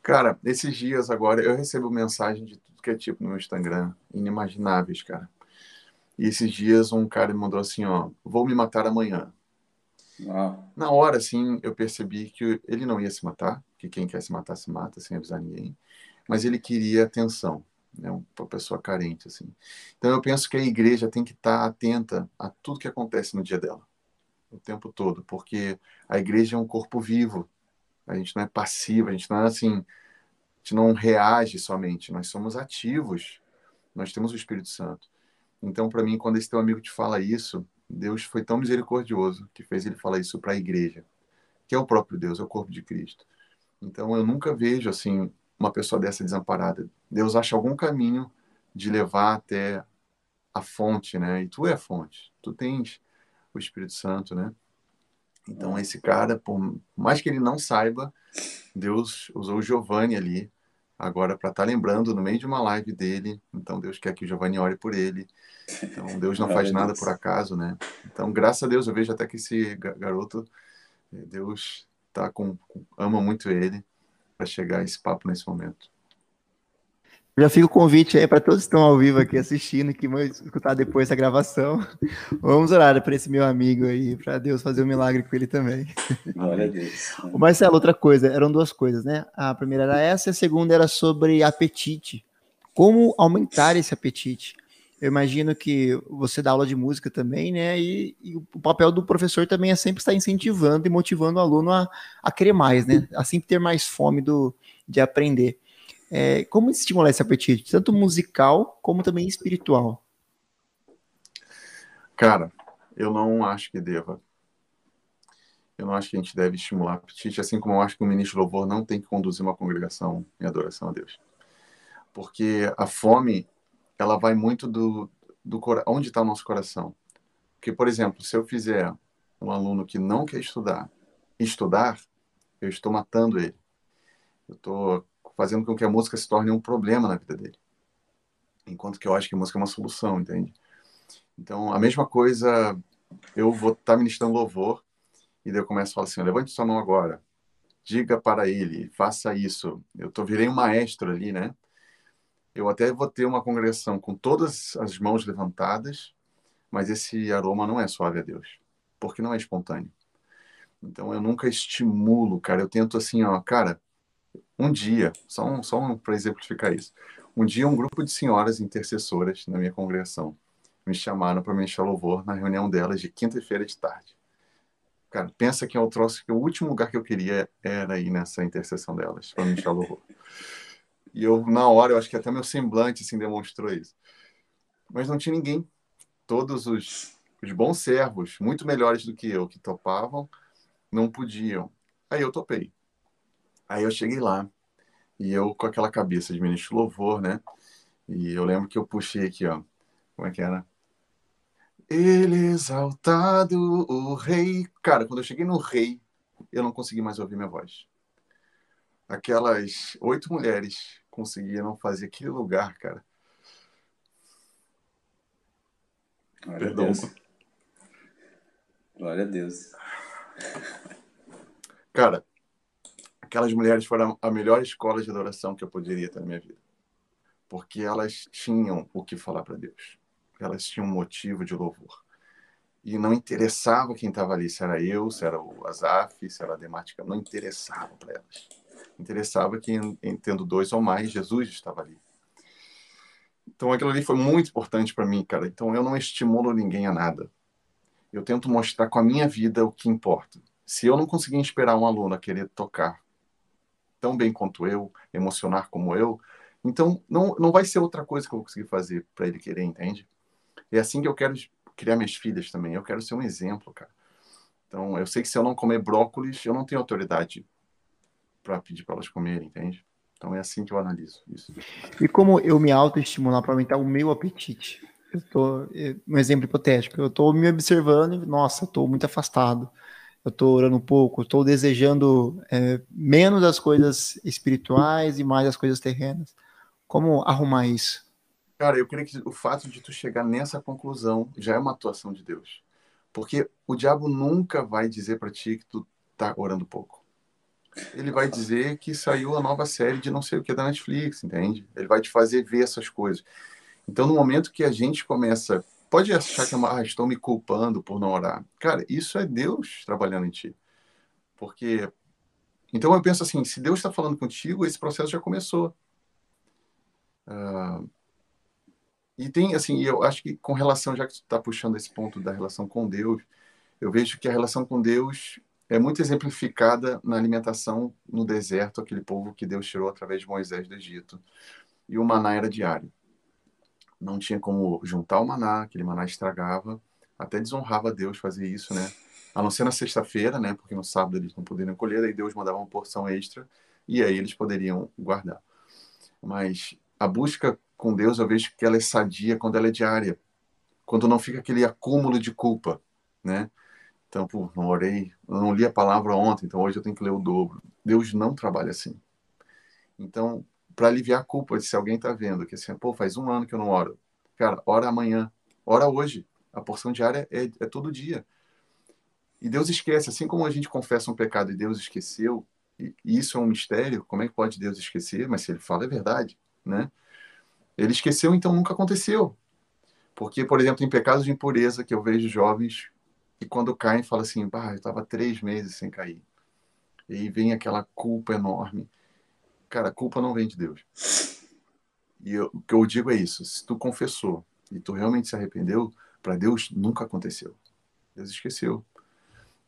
Cara, esses dias agora eu recebo mensagem de tudo que é tipo no Instagram, inimagináveis, cara. E esses dias um cara me mandou assim, ó, vou me matar amanhã. Uau. Na hora, assim, eu percebi que ele não ia se matar, que quem quer se matar se mata sem avisar ninguém mas ele queria atenção, né? uma pessoa carente assim. Então eu penso que a igreja tem que estar atenta a tudo que acontece no dia dela, o tempo todo, porque a igreja é um corpo vivo. A gente não é passivo, a gente não é assim, a gente não reage somente, nós somos ativos. Nós temos o Espírito Santo. Então, para mim, quando esse teu amigo te fala isso, Deus foi tão misericordioso que fez ele falar isso para a igreja, que é o próprio Deus, é o corpo de Cristo. Então, eu nunca vejo assim uma pessoa dessa desamparada. Deus acha algum caminho de levar até a fonte, né? E tu é a fonte. Tu tens o Espírito Santo, né? Então esse cara, por mais que ele não saiba, Deus usou o Giovanni ali agora para estar tá lembrando no meio de uma live dele. Então Deus quer que o Giovanni ore por ele. Então Deus não faz nada por acaso, né? Então graças a Deus eu vejo até que esse garoto Deus tá com ama muito ele para chegar a esse papo nesse momento. Já fica o convite aí para todos que estão ao vivo aqui assistindo, que vão escutar depois essa gravação. *laughs* Vamos orar para esse meu amigo aí, para Deus fazer um milagre com ele também. Glória a Deus. O Marcelo, outra coisa, eram duas coisas, né? A primeira era essa, e a segunda era sobre apetite. Como aumentar esse apetite? Eu imagino que você dá aula de música também, né? E, e, o papel do professor também é sempre estar incentivando e motivando o aluno a, a querer mais, né? A sempre ter mais fome do, de aprender. É, como estimular esse apetite, tanto musical como também espiritual? Cara, eu não acho que deva. Eu não acho que a gente deve estimular apetite, assim como eu acho que o ministro louvor não tem que conduzir uma congregação em adoração a Deus. Porque a fome ela vai muito do, do onde está o nosso coração. Porque, por exemplo, se eu fizer um aluno que não quer estudar, estudar, eu estou matando ele. Eu estou fazendo com que a música se torne um problema na vida dele. Enquanto que eu acho que a música é uma solução, entende? Então, a mesma coisa, eu vou estar tá ministrando louvor, e daí eu começo a falar assim, levante sua mão agora, diga para ele, faça isso. Eu tô, virei um maestro ali, né? Eu até vou ter uma congregação com todas as mãos levantadas, mas esse aroma não é suave a Deus, porque não é espontâneo. Então eu nunca estimulo, cara. Eu tento assim, ó, cara, um dia, só um, só um para exemplificar isso. Um dia um grupo de senhoras intercessoras na minha congregação me chamaram para ministrar louvor na reunião delas de quinta-feira de tarde. Cara, pensa que é o troço que o último lugar que eu queria era ir nessa intercessão delas para ministrar louvor. E eu, na hora, eu acho que até meu semblante assim, demonstrou isso. Mas não tinha ninguém. Todos os, os bons servos, muito melhores do que eu, que topavam, não podiam. Aí eu topei. Aí eu cheguei lá. E eu com aquela cabeça de ministro louvor, né? E eu lembro que eu puxei aqui, ó. Como é que era? Ele exaltado, o rei. Cara, quando eu cheguei no rei, eu não consegui mais ouvir minha voz. Aquelas oito mulheres conseguiram fazer aquele lugar, cara. Glória Perdão. a Deus. Glória a Deus. Cara, aquelas mulheres foram a melhor escola de adoração que eu poderia ter na minha vida. Porque elas tinham o que falar para Deus. Elas tinham um motivo de louvor. E não interessava quem estava ali, se era eu, se era o Azaf, se era a Demática, não interessava para elas interessava que, tendo dois ou mais, Jesus estava ali. Então, aquilo ali foi muito importante para mim, cara. Então, eu não estimulo ninguém a nada. Eu tento mostrar com a minha vida o que importa. Se eu não conseguir inspirar um aluno a querer tocar tão bem quanto eu, emocionar como eu, então não, não vai ser outra coisa que eu vou conseguir fazer para ele querer, entende? É assim que eu quero criar minhas filhas também. Eu quero ser um exemplo, cara. Então, eu sei que se eu não comer brócolis, eu não tenho autoridade para pedir para elas comerem, entende? Então é assim que eu analiso isso. E como eu me autoestimular para aumentar o meu apetite? Eu tô, um exemplo hipotético, eu estou me observando e, nossa, estou muito afastado. Eu estou orando um pouco, estou desejando é, menos as coisas espirituais e mais as coisas terrenas. Como arrumar isso? Cara, eu creio que o fato de tu chegar nessa conclusão já é uma atuação de Deus. Porque o diabo nunca vai dizer para ti que tu tá orando pouco ele vai dizer que saiu a nova série de não sei o que da Netflix, entende? Ele vai te fazer ver essas coisas. Então, no momento que a gente começa, pode achar que ah, estou me culpando por não orar. Cara, isso é Deus trabalhando em ti. Porque. Então, eu penso assim: se Deus está falando contigo, esse processo já começou. Uh... E tem, assim, eu acho que com relação, já que tu está puxando esse ponto da relação com Deus, eu vejo que a relação com Deus é muito exemplificada na alimentação no deserto, aquele povo que Deus tirou através de Moisés do Egito. E o maná era diário. Não tinha como juntar o maná, aquele maná estragava. Até desonrava Deus fazer isso, né? A não ser na sexta-feira, né? Porque no sábado eles não poderiam colher, aí Deus mandava uma porção extra e aí eles poderiam guardar. Mas a busca com Deus, eu vejo que ela é sadia quando ela é diária. Quando não fica aquele acúmulo de culpa, né? Então, pô, não orei, não li a palavra ontem, então hoje eu tenho que ler o dobro. Deus não trabalha assim. Então, para aliviar a culpa se alguém está vendo que assim, pô, faz um ano que eu não oro. Cara, ora amanhã, ora hoje. A porção diária é, é todo dia. E Deus esquece, assim como a gente confessa um pecado e Deus esqueceu, e isso é um mistério, como é que pode Deus esquecer? Mas se ele fala, é verdade, né? Ele esqueceu, então nunca aconteceu. Porque, por exemplo, em pecados de impureza, que eu vejo jovens e quando caem, falam assim: bah, eu estava três meses sem cair. E aí vem aquela culpa enorme. Cara, culpa não vem de Deus. E eu, o que eu digo é isso: se tu confessou e tu realmente se arrependeu, para Deus nunca aconteceu. Deus esqueceu.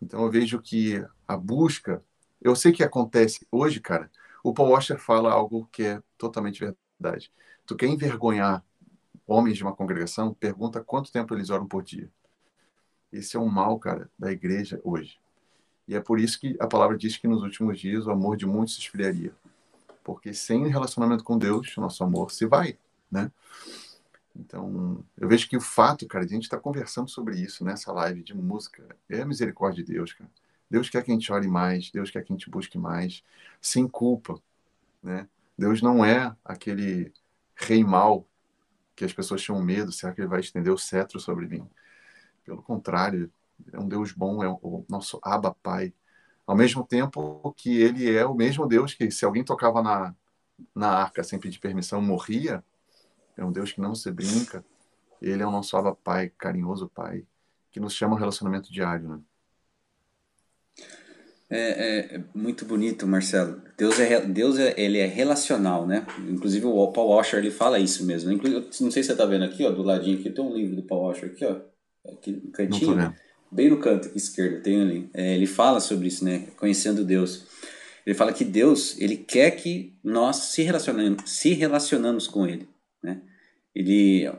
Então eu vejo que a busca, eu sei que acontece hoje, cara. O Paul Washer fala algo que é totalmente verdade. Tu quer envergonhar homens de uma congregação? Pergunta quanto tempo eles oram por dia. Esse é um mal, cara, da igreja hoje. E é por isso que a palavra diz que nos últimos dias o amor de muitos se esfriaria. Porque sem relacionamento com Deus, o nosso amor se vai, né? Então, eu vejo que o fato, cara, de a gente estar tá conversando sobre isso nessa live de música, é a misericórdia de Deus, cara. Deus quer que a gente ore mais, Deus quer que a gente busque mais, sem culpa, né? Deus não é aquele rei mau que as pessoas tinham medo, será que ele vai estender o cetro sobre mim? Pelo contrário, é um Deus bom, é o nosso Abba Pai. Ao mesmo tempo que ele é o mesmo Deus que se alguém tocava na, na arca sem pedir permissão, morria, é um Deus que não se brinca. Ele é o nosso Abba Pai, carinhoso Pai, que nos chama ao relacionamento diário, né? É, é, muito bonito, Marcelo. Deus é Deus é, ele é relacional, né? Inclusive o Paul Washer ele fala isso mesmo. Inclusive, não sei se você tá vendo aqui, ó, do ladinho aqui tem um livro do Paul Washer aqui, ó, aqui no cantinho, bem no canto aqui esquerdo tem ali. É, ele fala sobre isso, né? Conhecendo Deus. Ele fala que Deus ele quer que nós se relacionamos, se relacionamos com Ele. Né? Ele,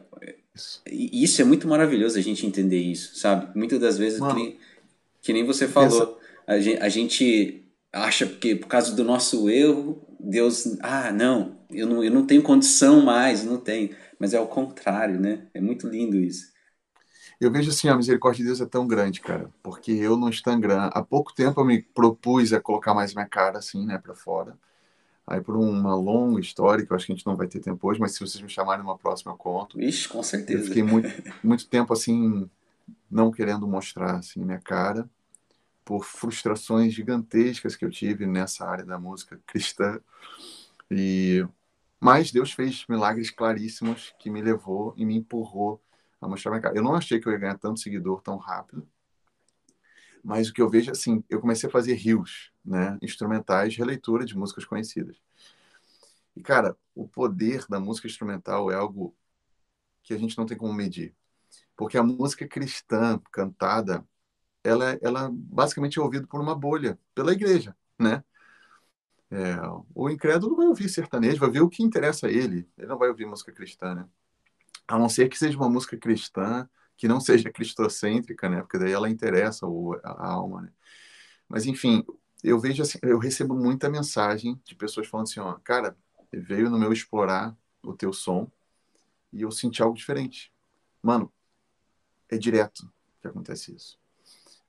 isso. isso é muito maravilhoso a gente entender isso, sabe? Muitas das vezes, que nem, que nem, você falou, a gente, a gente acha que por causa do nosso erro, Deus, ah, não, eu não, eu não tenho condição mais, não tenho. Mas é o contrário, né? É muito lindo isso. Eu vejo assim, a misericórdia de Deus é tão grande, cara, porque eu no Instagram, há pouco tempo eu me propus a colocar mais minha cara assim, né, para fora. Aí por uma longa história, que eu acho que a gente não vai ter tempo hoje, mas se vocês me chamarem numa próxima eu conto. Ixi, com certeza. Eu fiquei muito, muito tempo assim, não querendo mostrar assim minha cara, por frustrações gigantescas que eu tive nessa área da música cristã. E mas Deus fez milagres claríssimos que me levou e me empurrou a. Eu não achei que eu ia ganhar tanto seguidor tão rápido. Mas o que eu vejo, assim, eu comecei a fazer rios, né? Instrumentais, releitura de músicas conhecidas. E, cara, o poder da música instrumental é algo que a gente não tem como medir. Porque a música cristã cantada, ela, ela basicamente é ouvida por uma bolha, pela igreja, né? É, o incrédulo vai ouvir sertanejo, vai ver o que interessa a ele. Ele não vai ouvir música cristã, né? A não ser que seja uma música cristã que não seja cristocêntrica, né? Porque daí ela interessa o, a alma, né? Mas enfim, eu vejo assim, eu recebo muita mensagem de pessoas falando assim, ó, cara, veio no meu explorar o teu som e eu senti algo diferente. Mano, é direto que acontece isso.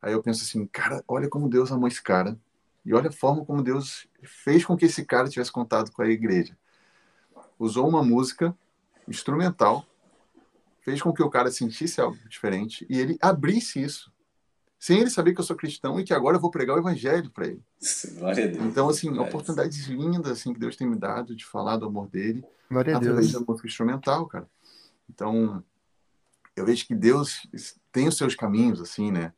Aí eu penso assim, cara, olha como Deus amou esse cara e olha a forma como Deus fez com que esse cara tivesse contato com a igreja. Usou uma música instrumental fez com que o cara sentisse algo diferente e ele abrisse isso. Sem ele saber que eu sou cristão e que agora eu vou pregar o evangelho para ele. Glória a Deus. Então, assim, oportunidades lindas assim, que Deus tem me dado de falar do amor dele Glória através da música instrumental, cara. Então, eu vejo que Deus tem os seus caminhos, assim, né?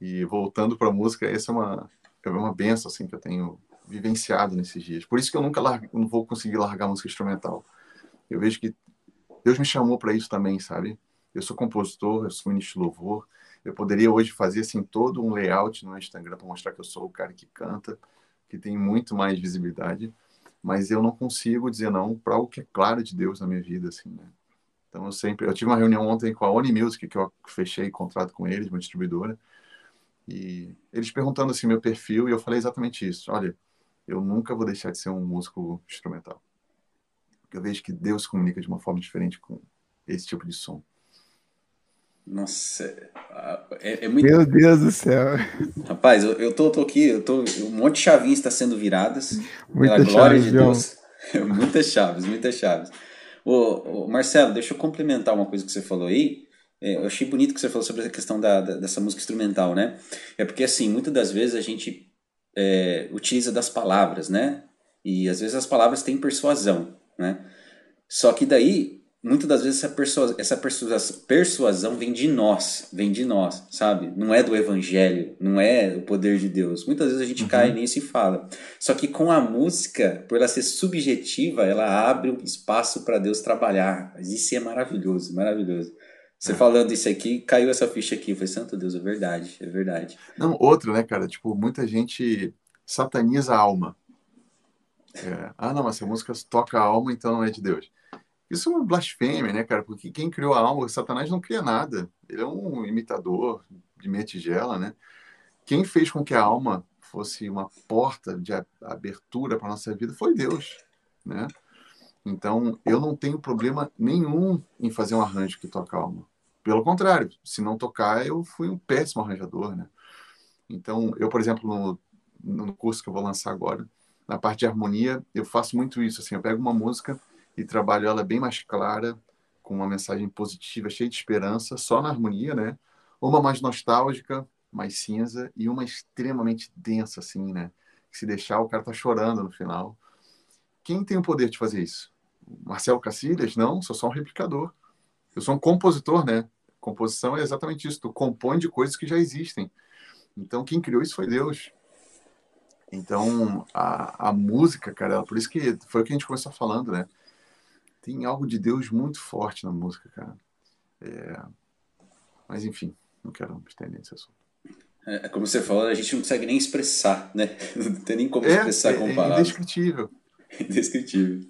E voltando para a música, essa é uma, é uma benção, assim, que eu tenho vivenciado nesses dias. Por isso que eu nunca largo, não vou conseguir largar a música instrumental. Eu vejo que Deus me chamou para isso também, sabe? Eu sou compositor, eu sou ministro de louvor. Eu poderia hoje fazer assim todo um layout no Instagram para mostrar que eu sou o cara que canta, que tem muito mais visibilidade, mas eu não consigo dizer não para algo que é claro de Deus na minha vida, assim, né? Então eu sempre, eu tive uma reunião ontem com a Oni Music que eu fechei contrato com eles, uma distribuidora, e eles perguntando assim meu perfil e eu falei exatamente isso. Olha, eu nunca vou deixar de ser um músico instrumental eu vejo que Deus comunica de uma forma diferente com esse tipo de som. Nossa, é, é muito. Meu Deus do céu. Rapaz, eu, eu tô, tô aqui, eu tô, um monte de chavinhas está sendo viradas. Muita pela glória de Deus. *laughs* muitas chaves, muitas chaves. Ô, ô, Marcelo, deixa eu complementar uma coisa que você falou aí. É, eu achei bonito que você falou sobre a questão da, da, dessa música instrumental, né? É porque, assim, muitas das vezes a gente é, utiliza das palavras, né? E às vezes as palavras têm persuasão né? Só que daí, muitas das vezes, essa, persuasão, essa persuasão vem de nós, vem de nós, sabe? Não é do evangelho, não é o poder de Deus. Muitas vezes a gente uhum. cai nisso e fala. Só que com a música, por ela ser subjetiva, ela abre um espaço para Deus trabalhar. Isso é maravilhoso, maravilhoso. Você é. falando isso aqui, caiu essa ficha aqui. Foi santo Deus, é verdade, é verdade. Não, outra, né, cara? Tipo, muita gente sataniza a alma. É, ah, não, essa música toca a alma, então não é de Deus. Isso é uma blasfêmia, né, cara? Porque quem criou a alma, Satanás não cria nada. Ele é um imitador de meia tigela, né? Quem fez com que a alma fosse uma porta de abertura para nossa vida foi Deus, né? Então, eu não tenho problema nenhum em fazer um arranjo que toca a alma. Pelo contrário, se não tocar, eu fui um péssimo arranjador, né? Então, eu, por exemplo, no, no curso que eu vou lançar agora, na parte de harmonia, eu faço muito isso, assim, eu pego uma música e trabalho ela bem mais clara, com uma mensagem positiva, cheia de esperança, só na harmonia, né? Uma mais nostálgica, mais cinza, e uma extremamente densa, assim, né? Se deixar, o cara tá chorando no final. Quem tem o poder de fazer isso? Marcelo Cacilhas? Não, sou só um replicador. Eu sou um compositor, né? Composição é exatamente isso, tu compõe de coisas que já existem. Então, quem criou isso foi Deus. Então, a, a música, cara, por isso que foi o que a gente começou falando, né? Tem algo de Deus muito forte na música, cara. É... Mas, enfim, não quero me estender nesse assunto. É, é, como você falou, a gente não consegue nem expressar, né? *laughs* Não tem nem como é, expressar com é, palavras. É indescritível. *laughs* indescritível.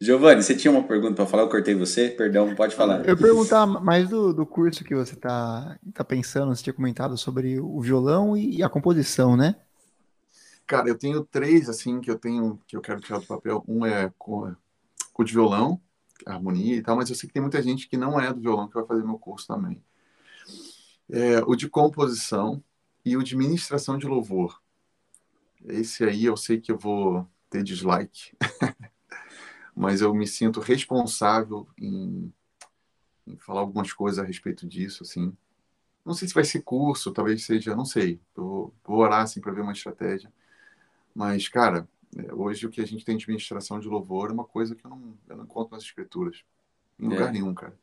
Giovanni, você tinha uma pergunta para falar? Eu cortei você? Perdão, pode falar. Eu perguntar mais do, do curso que você está tá pensando, você tinha comentado sobre o violão e, e a composição, né? Cara, eu tenho três, assim, que eu tenho, que eu quero tirar do papel. Um é com, o de violão, harmonia e tal, mas eu sei que tem muita gente que não é do violão que vai fazer meu curso também. É, o de composição e o de ministração de louvor. Esse aí eu sei que eu vou ter dislike, *laughs* mas eu me sinto responsável em, em, falar algumas coisas a respeito disso, assim. Não sei se vai ser curso, talvez seja, não sei. Vou, vou orar assim para ver uma estratégia. Mas, cara, é, hoje o que a gente tem de administração de louvor é uma coisa que eu não, eu não encontro nas escrituras. Em lugar é. nenhum, cara.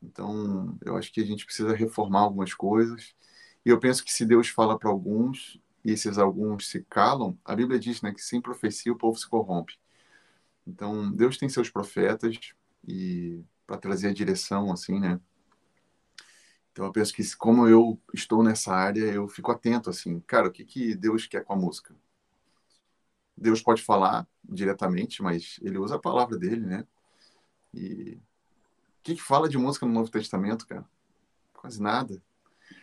Então, eu acho que a gente precisa reformar algumas coisas. E eu penso que se Deus fala para alguns e esses alguns se calam, a Bíblia diz né, que sem profecia o povo se corrompe. Então, Deus tem seus profetas e para trazer a direção, assim, né? Então, eu penso que como eu estou nessa área, eu fico atento, assim, cara, o que, que Deus quer com a música? Deus pode falar diretamente, mas ele usa a palavra dele, né? E o que, que fala de música no Novo Testamento, cara? Quase nada.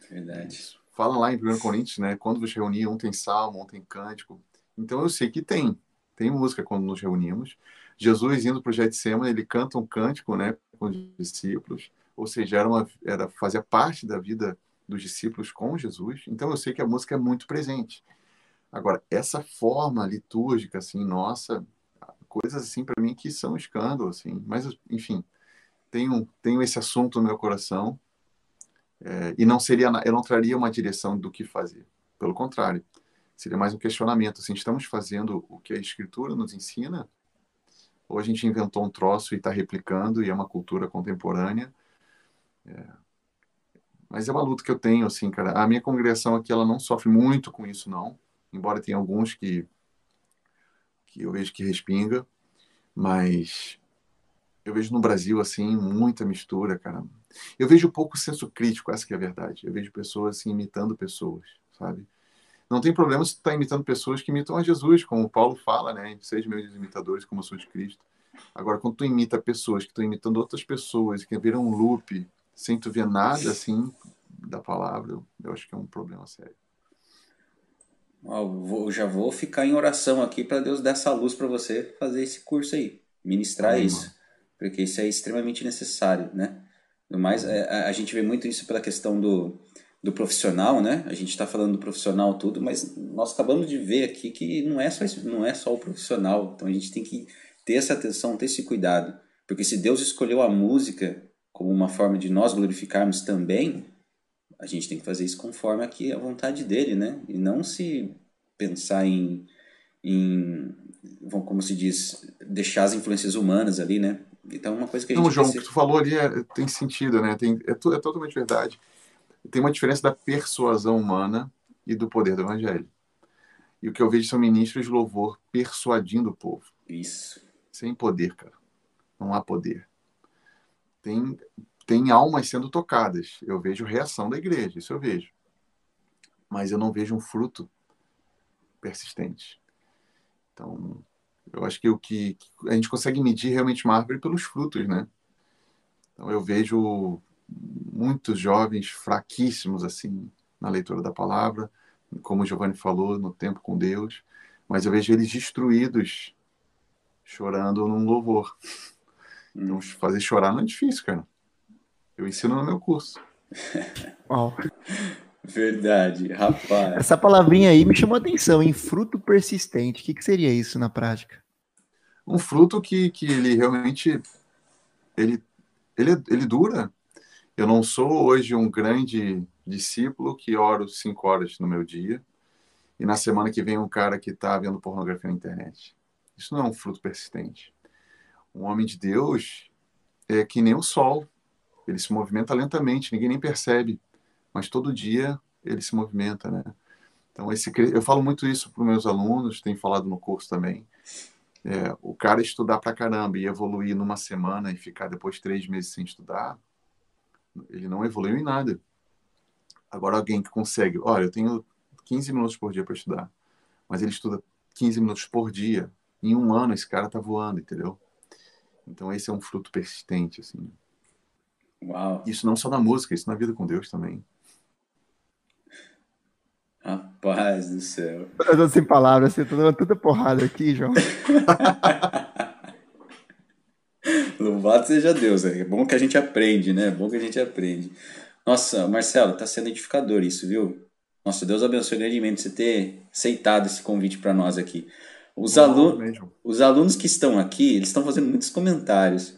Verdade. Fala lá em 1 Coríntios, né? Quando vos reuniam, um tem salmo, um tem cântico. Então eu sei que tem. Tem música quando nos reunimos. Jesus indo para o Getsemane, ele canta um cântico, né, com os discípulos. Ou seja, era uma, era fazia parte da vida dos discípulos com Jesus. Então eu sei que a música é muito presente. Agora, essa forma litúrgica, assim, nossa, coisas assim para mim que são escândalo, assim. Mas, enfim, tenho, tenho esse assunto no meu coração é, e não seria, eu não traria uma direção do que fazer. Pelo contrário, seria mais um questionamento. Assim, estamos fazendo o que a Escritura nos ensina ou a gente inventou um troço e está replicando e é uma cultura contemporânea? É, mas é uma luta que eu tenho, assim, cara. A minha congregação aqui, ela não sofre muito com isso, não embora tenha alguns que, que eu vejo que respinga, mas eu vejo no Brasil, assim, muita mistura, cara. Eu vejo pouco senso crítico, essa que é a verdade. Eu vejo pessoas, assim, imitando pessoas, sabe? Não tem problema se tu tá imitando pessoas que imitam a Jesus, como Paulo fala, né? Seis meus imitadores, como eu sou de Cristo. Agora, quando tu imita pessoas que estão imitando outras pessoas, que viram um loop, sem tu ver nada, assim, da palavra, eu acho que é um problema sério. Ó, já vou ficar em oração aqui para Deus dar essa luz para você fazer esse curso aí, ministrar Amém, isso, porque isso é extremamente necessário, né? Mas é, a, a, gente vê muito isso pela questão do, do profissional, né? A gente está falando do profissional tudo, mas nós acabamos de ver aqui que não é só não é só o profissional, então a gente tem que ter essa atenção, ter esse cuidado, porque se Deus escolheu a música como uma forma de nós glorificarmos também, a gente tem que fazer isso conforme aqui a vontade dele, né? E não se pensar em, em como se diz, deixar as influências humanas ali, né? Então, uma coisa que a gente Não, João, o que tu falou ali é, tem sentido, né? Tem, é, tu- é totalmente verdade. Tem uma diferença da persuasão humana e do poder do evangelho. E o que eu vejo são ministros de louvor persuadindo o povo. Isso. Sem poder, cara. Não há poder. Tem, tem almas sendo tocadas. Eu vejo reação da igreja, isso eu vejo. Mas eu não vejo um fruto persistente. Então, eu acho que o que que a gente consegue medir realmente uma árvore pelos frutos, né? Então, eu vejo muitos jovens fraquíssimos assim na leitura da palavra, como o Giovanni falou, no tempo com Deus, mas eu vejo eles destruídos chorando num louvor. Então, fazer chorar não é difícil, cara. Eu ensino no meu curso. Uau. Verdade, rapaz. Essa palavrinha aí me chamou a atenção, em fruto persistente. O que, que seria isso na prática? Um fruto que, que ele realmente ele, ele, ele dura. Eu não sou hoje um grande discípulo que oro cinco horas no meu dia e na semana que vem um cara que está vendo pornografia na internet. Isso não é um fruto persistente. Um homem de Deus é que nem o sol. Ele se movimenta lentamente, ninguém nem percebe, mas todo dia ele se movimenta, né? Então esse eu falo muito isso para os meus alunos, tenho falado no curso também. É, o cara estudar pra caramba e evoluir numa semana e ficar depois três meses sem estudar, ele não evoluiu em nada. Agora alguém que consegue, olha, eu tenho 15 minutos por dia para estudar, mas ele estuda 15 minutos por dia. Em um ano esse cara tá voando, entendeu? Então esse é um fruto persistente, assim. Uau, Isso não só na música, isso na vida com Deus também. rapaz do céu. Eu tô sem palavras, você tá dando tanta porrada aqui, João. *laughs* Louvado seja Deus, é bom que a gente aprende, né? É bom que a gente aprende. Nossa, Marcelo, tá sendo edificador isso, viu? Nossa, Deus abençoe grandemente você ter aceitado esse convite para nós aqui. Os, alu os alunos que estão aqui, eles estão fazendo muitos comentários.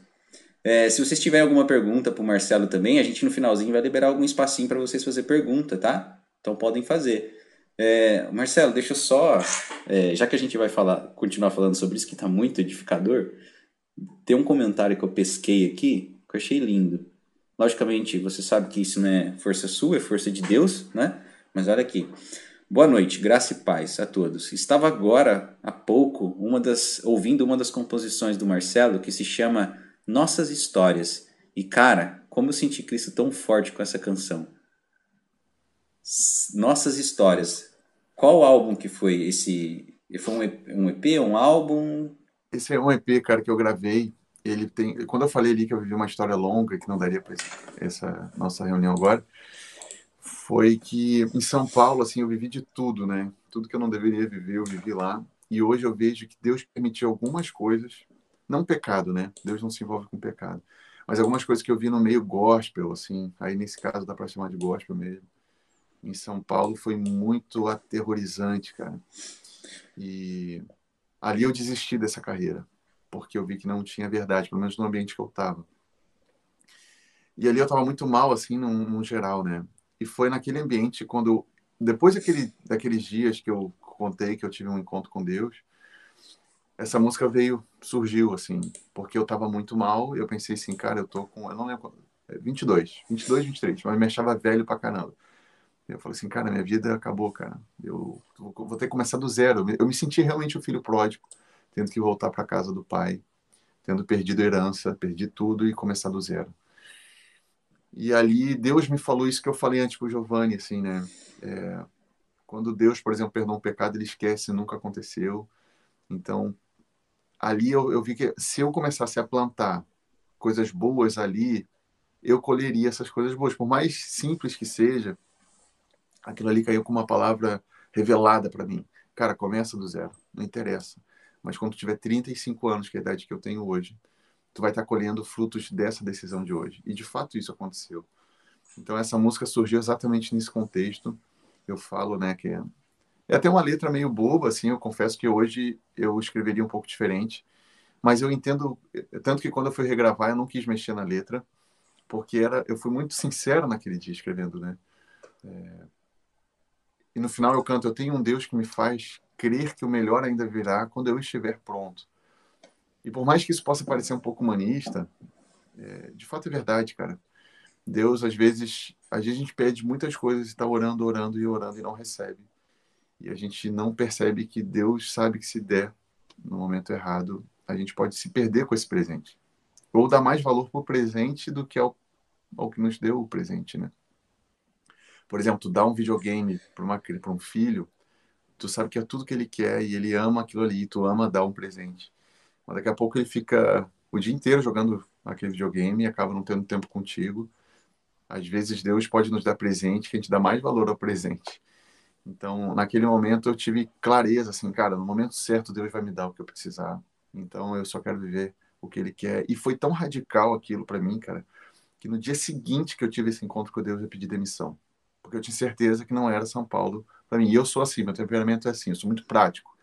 É, se vocês tiverem alguma pergunta para o Marcelo também, a gente no finalzinho vai liberar algum espacinho para vocês fazer pergunta, tá? Então podem fazer. É, Marcelo, deixa eu só, é, já que a gente vai falar, continuar falando sobre isso que está muito edificador, tem um comentário que eu pesquei aqui que eu achei lindo. Logicamente, você sabe que isso não é força sua, é força de Deus, né? Mas olha aqui. Boa noite, graça e paz a todos. Estava agora, há pouco, uma das, ouvindo uma das composições do Marcelo que se chama Nossas Histórias. E cara, como eu senti Cristo tão forte com essa canção. Nossas Histórias. Qual álbum que foi esse? Foi um, EP, um álbum? Esse é um EP, cara, que eu gravei. Ele tem. Quando eu falei ali que eu vivi uma história longa, que não daria para essa nossa reunião agora, foi que em São Paulo, assim, eu vivi de tudo, né? Tudo que eu não deveria viver, eu vivi lá. E hoje eu vejo que Deus permitiu algumas coisas, não pecado, né? Deus não se envolve com pecado, mas algumas coisas que eu vi no meio gospel, assim. Aí nesse caso dá para chamar de gospel mesmo. Em São Paulo foi muito aterrorizante, cara. E ali eu desisti dessa carreira, porque eu vi que não tinha verdade, pelo menos no ambiente que eu estava. E ali eu estava muito mal, assim, no, no, geral, né? E foi naquele ambiente, quando, depois daquele, daqueles dias que eu contei que eu tive um encontro com Deus, essa música veio, surgiu, assim, porque eu estava muito mal, eu pensei assim, cara, eu tô com, eu não lembro, 22, 22, 23, mas me achava velho pra caramba. Eu falei assim, cara, minha vida acabou, cara. Eu vou ter que começar do zero. Eu me senti realmente o filho pródigo, tendo que voltar para casa do pai, tendo perdido a herança, perdi tudo e começar do zero. E ali Deus me falou isso que eu falei antes para o Giovanni, assim, né? É, quando Deus, por exemplo, perdoa um pecado, ele esquece, nunca aconteceu. Então, ali eu, eu vi que se eu começasse a plantar coisas boas ali, eu colheria essas coisas boas, por mais simples que seja aquilo ali caiu com uma palavra revelada para mim. Cara, começa do zero, não interessa. Mas quando tiver 35 anos, que é a idade que eu tenho hoje, tu vai estar colhendo frutos dessa decisão de hoje. E de fato isso aconteceu. Então essa música surgiu exatamente nesse contexto. Eu falo, né, que é, até uma letra meio boba, assim, eu confesso que hoje eu escreveria um pouco diferente. Mas eu entendo, tanto que quando eu fui regravar, eu não quis mexer na letra, porque era, eu fui muito sincero naquele dia escrevendo, né? É, e no final eu canto: Eu tenho um Deus que me faz crer que o melhor ainda virá quando eu estiver pronto. E por mais que isso possa parecer um pouco humanista, é, de fato é verdade, cara. Deus, às vezes, às vezes a gente pede muitas coisas e está orando, orando e orando e não recebe. E a gente não percebe que Deus sabe que se der no momento errado, a gente pode se perder com esse presente. Ou dar mais valor para o presente do que ao, ao que nos deu o presente, né? Por exemplo, tu dá um videogame para um filho, tu sabe que é tudo que ele quer e ele ama aquilo ali, tu ama dar um presente. Mas daqui a pouco ele fica o dia inteiro jogando aquele videogame e acaba não tendo tempo contigo. Às vezes Deus pode nos dar presente que a gente dá mais valor ao presente. Então, naquele momento eu tive clareza, assim, cara, no momento certo Deus vai me dar o que eu precisar. Então, eu só quero viver o que Ele quer. E foi tão radical aquilo para mim, cara, que no dia seguinte que eu tive esse encontro com Deus, eu pedi demissão. Porque eu tinha certeza que não era São Paulo para mim. E eu sou assim, meu temperamento é assim, eu sou muito prático.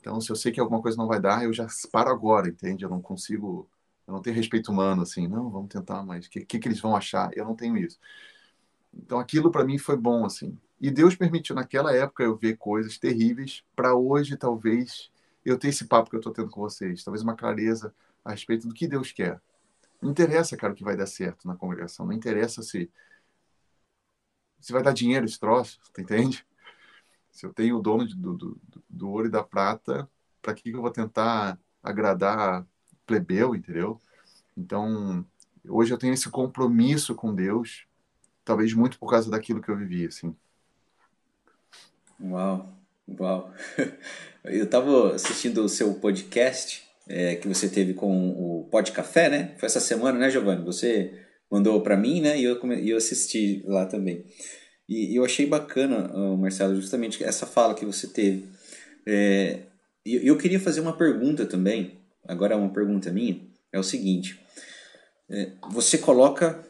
Então, se eu sei que alguma coisa não vai dar, eu já paro agora, entende? Eu não consigo, eu não tenho respeito humano, assim, não, vamos tentar, mas o que, que, que eles vão achar? Eu não tenho isso. Então, aquilo para mim foi bom, assim. E Deus permitiu naquela época eu ver coisas terríveis para hoje talvez eu ter esse papo que eu estou tendo com vocês, talvez uma clareza a respeito do que Deus quer. Não interessa, cara, o que vai dar certo na congregação, não interessa se se vai dar dinheiro esse troço, *laughs* tu entende? Se eu tenho o dono do, do, do, ouro e da prata, para que, que eu vou tentar agradar plebeu, entendeu? Então, hoje eu tenho esse compromisso com Deus, talvez muito por causa daquilo que eu vivi, assim. Uau, uau. *laughs* Eu estava assistindo o seu podcast é, que você teve com o Pod Café, né? Foi essa semana, né, Giovanni? Você mandou para mim, né? E eu, eu assisti lá também. E, eu achei bacana, Marcelo, justamente essa fala que você teve. É, e eu queria fazer uma pergunta também. Agora é uma pergunta minha. É o seguinte: é, você coloca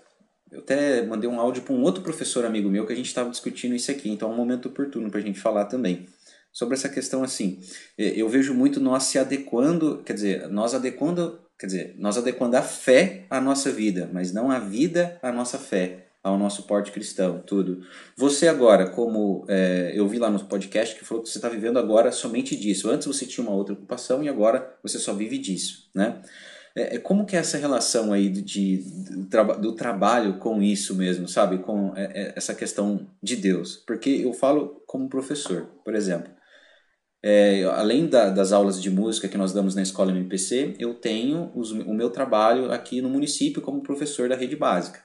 eu até mandei um áudio para um outro professor amigo meu que a gente estava discutindo isso aqui, então é um momento oportuno para a gente falar também. Sobre essa questão assim, é, eu vejo muito nós se adequando, quer dizer, nós adequando, quer dizer, nós adequando a fé à nossa vida, mas não a vida à nossa fé, ao nosso porte cristão, tudo. Você agora, como é, eu vi lá no podcast que falou que você está vivendo agora somente disso. Antes você tinha uma outra ocupação e agora você só vive disso, né? É, é, como que é essa relação aí de, de do, do, trabalho com isso mesmo, sabe? Com é, é, essa questão de Deus. Porque eu falo como professor, por exemplo. É, além da, das aulas de música que nós damos na escola MPC, eu tenho os, o meu trabalho aqui no município como professor da rede básica.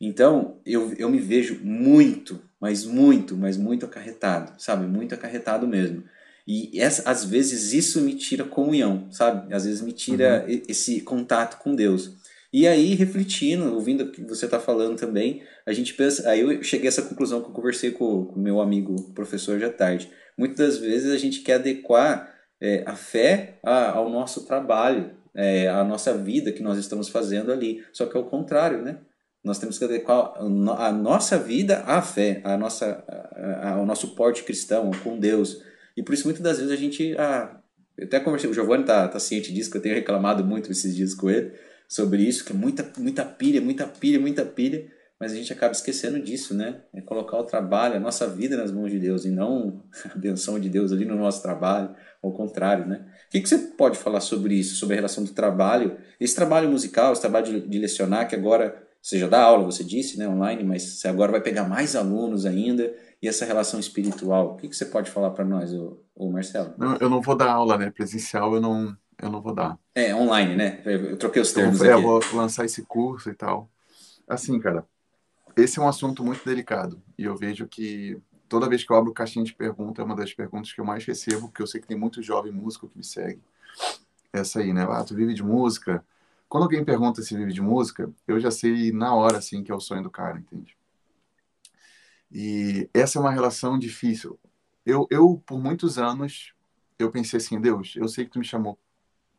Então, eu, eu me vejo muito, mas muito, mas muito acarretado, sabe? Muito acarretado mesmo. E essa, às vezes isso me tira comunhão, sabe? Às vezes me tira uhum. esse contato com Deus. E aí, refletindo, ouvindo o que você está falando também, a gente pensa. Aí eu cheguei a essa conclusão que eu conversei com o meu amigo professor de tarde. Muitas vezes a gente quer adequar é, a fé a, ao nosso trabalho, é, à nossa vida que nós estamos fazendo ali. Só que é o contrário, né? Nós temos que adequar a nossa vida à fé, à nossa, ao nosso porte cristão, com Deus. E por isso, muitas das vezes, a gente. Ah, eu até conversei, o Giovanni tá, tá ciente disso, que eu tenho reclamado muito esses dias com ele sobre isso, que é muita, muita pilha, muita pilha, muita pilha, mas a gente acaba esquecendo disso, né? É colocar o trabalho, a nossa vida nas mãos de Deus e não *laughs* a benção de Deus ali no nosso trabalho, ao contrário, né? O que, que você pode falar sobre isso, sobre a relação do trabalho, esse trabalho musical, esse trabalho de, de lecionar, que agora você já dá aula, você disse, né, online, mas você agora vai pegar mais alunos ainda, e essa relação espiritual. O que, que você pode falar para nós, o, Marcelo? Não, eu não vou dar aula, né? Presencial eu não, eu não vou dar. É, online, né? Eu troquei os termos então, aqui. Eu vou lançar esse curso e tal. Assim, cara, esse é um assunto muito delicado. E eu vejo que toda vez que eu abro caixinha de pergunta, é uma das perguntas que eu mais recebo, porque eu sei que tem muito jovem músico que me segue. Essa aí, né? Ah, tu vive de música? Quando alguém pergunta se vive de música, eu já sei na hora, assim, que é o sonho do cara, entende? E essa é uma relação difícil. Eu, eu por muitos anos, eu pensei assim, Deus, eu sei que tu me chamou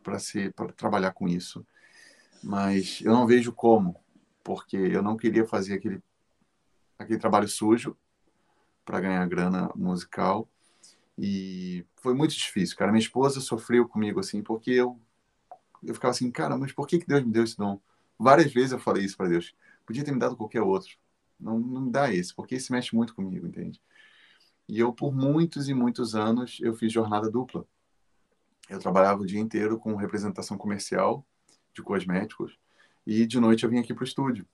para ser para trabalhar com isso, mas eu não vejo como, porque eu não queria fazer aquele aquele trabalho sujo para ganhar grana musical e foi muito difícil, cara. Minha esposa sofreu comigo assim, porque eu eu ficava assim, cara, mas por que que Deus me deu esse dom? Várias vezes eu falei isso para Deus. Podia ter me dado qualquer outro. Não, não me dá esse, porque esse mexe muito comigo, entende? E eu, por muitos e muitos anos, eu fiz jornada dupla. eu trabalhava o dia inteiro com representação comercial de cosméticos e de noite eu vim aqui para o estúdio.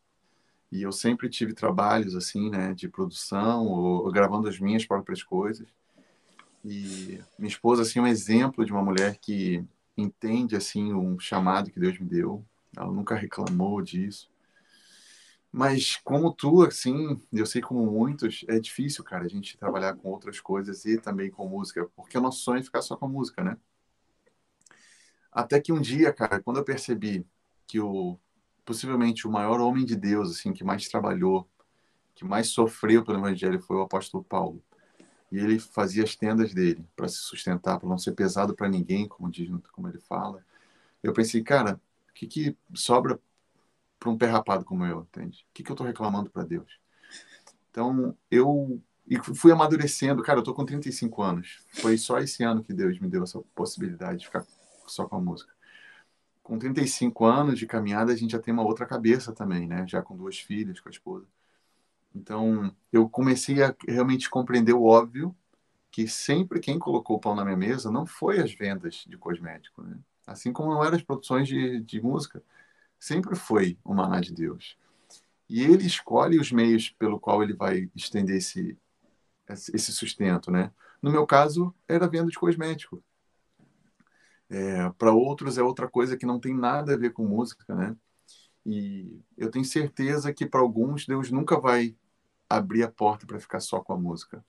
E eu sempre tive trabalhos assim, né, de produção ou, ou gravando as minhas próprias coisas. E minha esposa assim é um exemplo de uma mulher que entende assim um chamado que Deus me deu. Ela nunca reclamou disso. Mas como tu, assim, eu sei como muitos, é difícil, cara, a gente trabalhar com outras coisas e também com música, porque o nosso sonho é ficar só com música, né? Até que um dia, cara, quando eu percebi que o possivelmente o maior homem de Deus, assim, que mais trabalhou, que mais sofreu pelo evangelho foi o apóstolo Paulo. E ele fazia as tendas dele para se sustentar, para não ser pesado para ninguém, como diz, como ele fala. Eu pensei, cara, o que, que sobra para um pé rapado como eu, entende? O que, que eu estou reclamando para Deus? Então, eu e fui amadurecendo. Cara, eu tô com 35 anos. Foi só esse ano que Deus me deu essa possibilidade de ficar só com a música com 35 anos de caminhada, a gente já tem uma outra cabeça também, né? Já com duas filhas, com a esposa. Então, eu comecei a realmente compreender o óbvio que sempre quem colocou o pão na minha mesa não foi as vendas de cosmético, né? Assim como não eram as produções de, de música, sempre foi o maná de Deus. E ele escolhe os meios pelo qual ele vai estender esse, esse sustento, né? No meu caso, era venda de cosmético. É, para outros é outra coisa que não tem nada a ver com música, né? E eu tenho certeza que para alguns Deus nunca vai abrir a porta para ficar só com a música.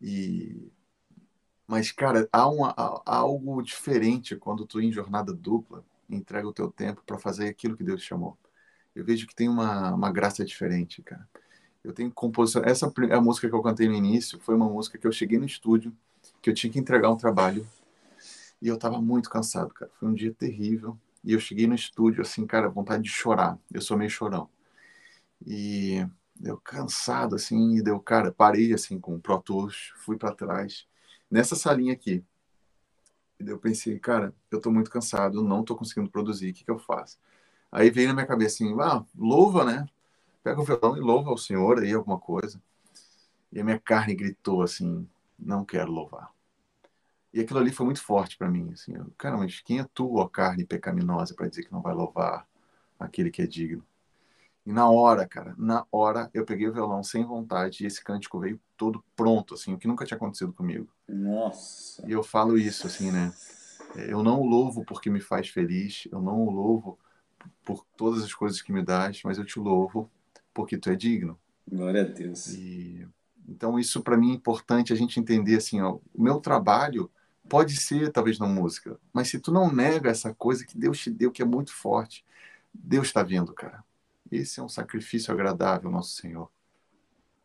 E mas cara, há, uma, há algo diferente quando tu em jornada dupla entrega o teu tempo para fazer aquilo que Deus chamou. Eu vejo que tem uma, uma graça diferente, cara. Eu tenho composição. Essa a música que eu cantei no início foi uma música que eu cheguei no estúdio, que eu tinha que entregar um trabalho e eu tava muito cansado, cara. Foi um dia terrível. E eu cheguei no estúdio, assim, cara, vontade de chorar. Eu sou meio chorão. E eu cansado, assim, e deu, cara, parei, assim, com o Pro Tools, fui para trás, nessa salinha aqui. E eu pensei, cara, eu tô muito cansado, não tô conseguindo produzir, o que que eu faço? Aí veio na minha cabeça assim, ah, louva, né? Pega o violão e louva ao Senhor aí, alguma coisa. E a minha carne gritou assim, não quero louvar. E aquilo ali foi muito forte para mim. Assim, cara, mas quem é tu, ó carne pecaminosa, para dizer que não vai louvar aquele que é digno? E na hora, cara, na hora eu peguei o violão sem vontade e esse cântico veio todo pronto, assim, o que nunca tinha acontecido comigo. Nossa. E eu falo isso, assim, né? Eu não o louvo porque me faz feliz, eu não o louvo por todas as coisas que me dás, mas eu te louvo porque tu é digno. Glória a Deus. E, então, isso para mim é importante a gente entender, assim, ó, o meu trabalho Pode ser, talvez, não música, mas se tu não nega essa coisa que Deus te deu, que é muito forte, Deus está vendo, cara. Esse é um sacrifício agradável nosso Senhor.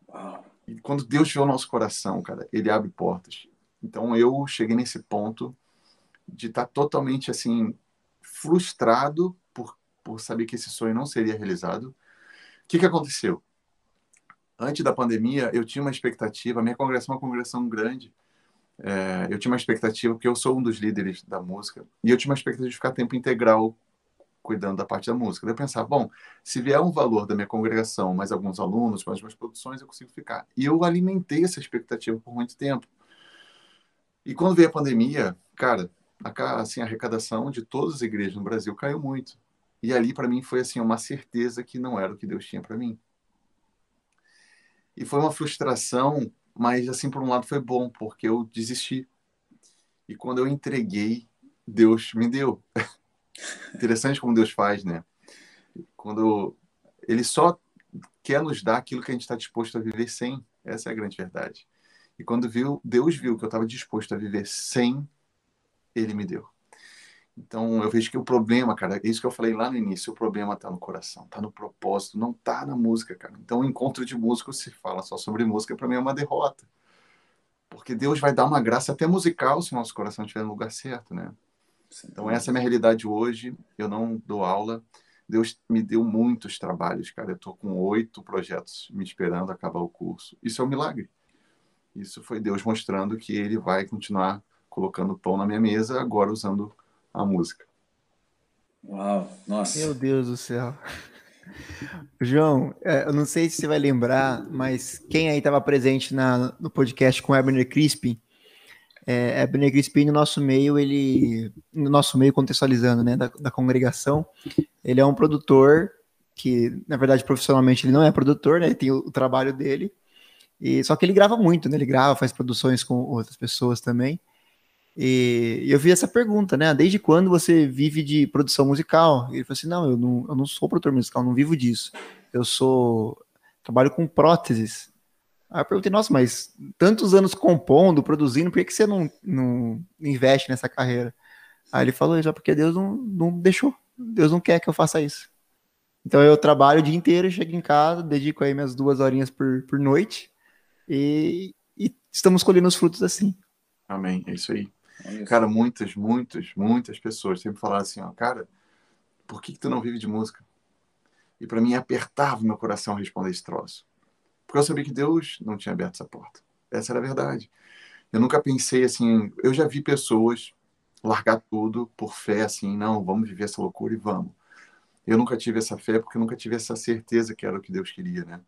Uau. E quando Deus vê o nosso coração, cara, ele abre portas. Então eu cheguei nesse ponto de estar tá totalmente assim frustrado por, por saber que esse sonho não seria realizado. O que, que aconteceu? Antes da pandemia, eu tinha uma expectativa, a minha congregação é uma congregação grande, é, eu tinha uma expectativa, porque eu sou um dos líderes da música, e eu tinha uma expectativa de ficar tempo integral cuidando da parte da música. Eu pensava, bom, se vier um valor da minha congregação, mais alguns alunos, mais umas produções, eu consigo ficar. E eu alimentei essa expectativa por muito tempo. E quando veio a pandemia, cara, a, assim, a arrecadação de todas as igrejas no Brasil caiu muito. E ali, para mim, foi assim uma certeza que não era o que Deus tinha para mim. E foi uma frustração mas, assim, por um lado foi bom, porque eu desisti. E quando eu entreguei, Deus me deu. *laughs* Interessante como Deus faz, né? Quando Ele só quer nos dar aquilo que a gente está disposto a viver sem. Essa é a grande verdade. E quando viu, Deus viu que eu estava disposto a viver sem, Ele me deu. Então eu vejo que o problema, cara, é isso que eu falei lá no início, o problema está no coração, está no propósito, não está na música, cara. Então o encontro de músicos se fala só sobre música, para mim é uma derrota. Porque Deus vai dar uma graça até musical se o nosso coração estiver no lugar certo, né? Então essa é a minha realidade hoje. Eu não dou aula. Deus me deu muitos trabalhos, cara. Eu estou com oito projetos me esperando acabar o curso. Isso é um milagre. Isso foi Deus mostrando que Ele vai continuar colocando pão na minha mesa, agora usando a música. Uau, nossa. Meu Deus do céu. *laughs* João, é, eu não sei se você vai lembrar, mas quem aí estava presente na, no podcast com o Ebner Crispin, É, Abner Crispim, no nosso meio, ele, no nosso meio contextualizando, né, da, da congregação, ele é um produtor que, na verdade, profissionalmente ele não é produtor, né, ele tem o, o trabalho dele, e só que ele grava muito, né, ele grava, faz produções com outras pessoas também, e, e eu vi essa pergunta, né, desde quando você vive de produção musical? E ele falou assim, não, eu não, eu não sou produtor musical, não vivo disso, eu sou, trabalho com próteses, Aí eu perguntei, nossa, mas tantos anos compondo, produzindo, por que, que você não, não investe nessa carreira? Aí ele falou, já porque Deus não, não deixou. Deus não quer que eu faça isso. Então eu trabalho o dia inteiro, chego em casa, dedico aí minhas duas horinhas por, por noite e, e estamos colhendo os frutos assim. Amém, é isso aí. É isso. Cara, muitas, muitas, muitas pessoas sempre falaram assim, ó, cara, por que, que tu não vive de música? E para mim apertava meu coração responder esse troço. Porque eu sabia que Deus não tinha aberto essa porta. Essa era a verdade. Eu nunca pensei assim. Eu já vi pessoas largar tudo por fé, assim, não, vamos viver essa loucura e vamos. Eu nunca tive essa fé porque eu nunca tive essa certeza que era o que Deus queria, né?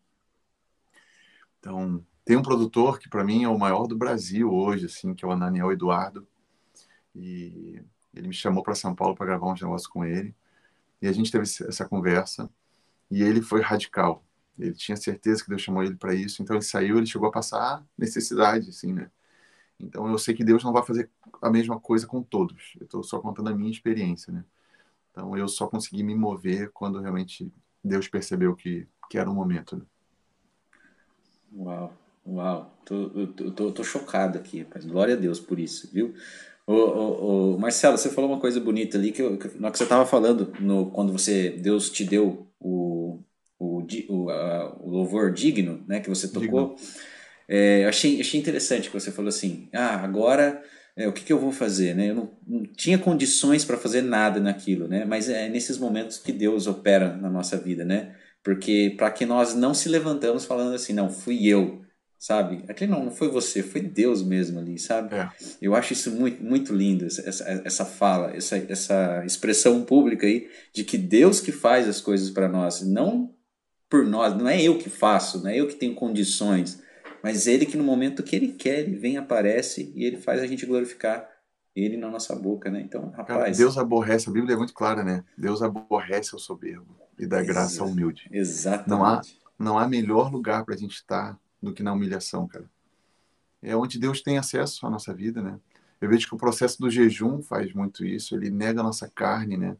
Então, tem um produtor que para mim é o maior do Brasil hoje, assim, que é o Ananiel Eduardo. E ele me chamou para São Paulo para gravar uns negócios com ele. E a gente teve essa conversa. E ele foi radical. Ele tinha certeza que Deus chamou ele para isso, então ele saiu, ele chegou a passar necessidade, assim, né? Então eu sei que Deus não vai fazer a mesma coisa com todos. Eu estou só contando a minha experiência, né? Então eu só consegui me mover quando realmente Deus percebeu que, que era o momento. Né? Uau, uau. Tô, tô, tô, tô, chocado aqui, rapaz. Glória a Deus por isso, viu? Ô, ô, ô, Marcelo, você falou uma coisa bonita ali que, eu, que, que você estava falando no, quando você Deus te deu o, o, a, o louvor digno, né, que você tocou, é, achei, achei interessante que você falou assim, ah, agora é, o que, que eu vou fazer, né? Eu não, não tinha condições para fazer nada naquilo, né? Mas é nesses momentos que Deus opera na nossa vida, né? Porque para que nós não se levantamos falando assim, não, fui eu, sabe? Aquele não, não foi você, foi Deus mesmo ali, sabe? É. Eu acho isso muito, muito lindo, essa, essa fala, essa, essa expressão pública aí de que Deus que faz as coisas para nós, não por nós, não é eu que faço, não é eu que tenho condições, mas ele que no momento que ele quer, ele vem, aparece e ele faz a gente glorificar ele na nossa boca, né? Então, rapaz. Cara, Deus aborrece, a Bíblia é muito clara, né? Deus aborrece o soberbo e dá graça ao humilde. Exatamente. Não há, não há melhor lugar para a gente estar do que na humilhação, cara. É onde Deus tem acesso à nossa vida, né? Eu vejo que o processo do jejum faz muito isso, ele nega a nossa carne, né?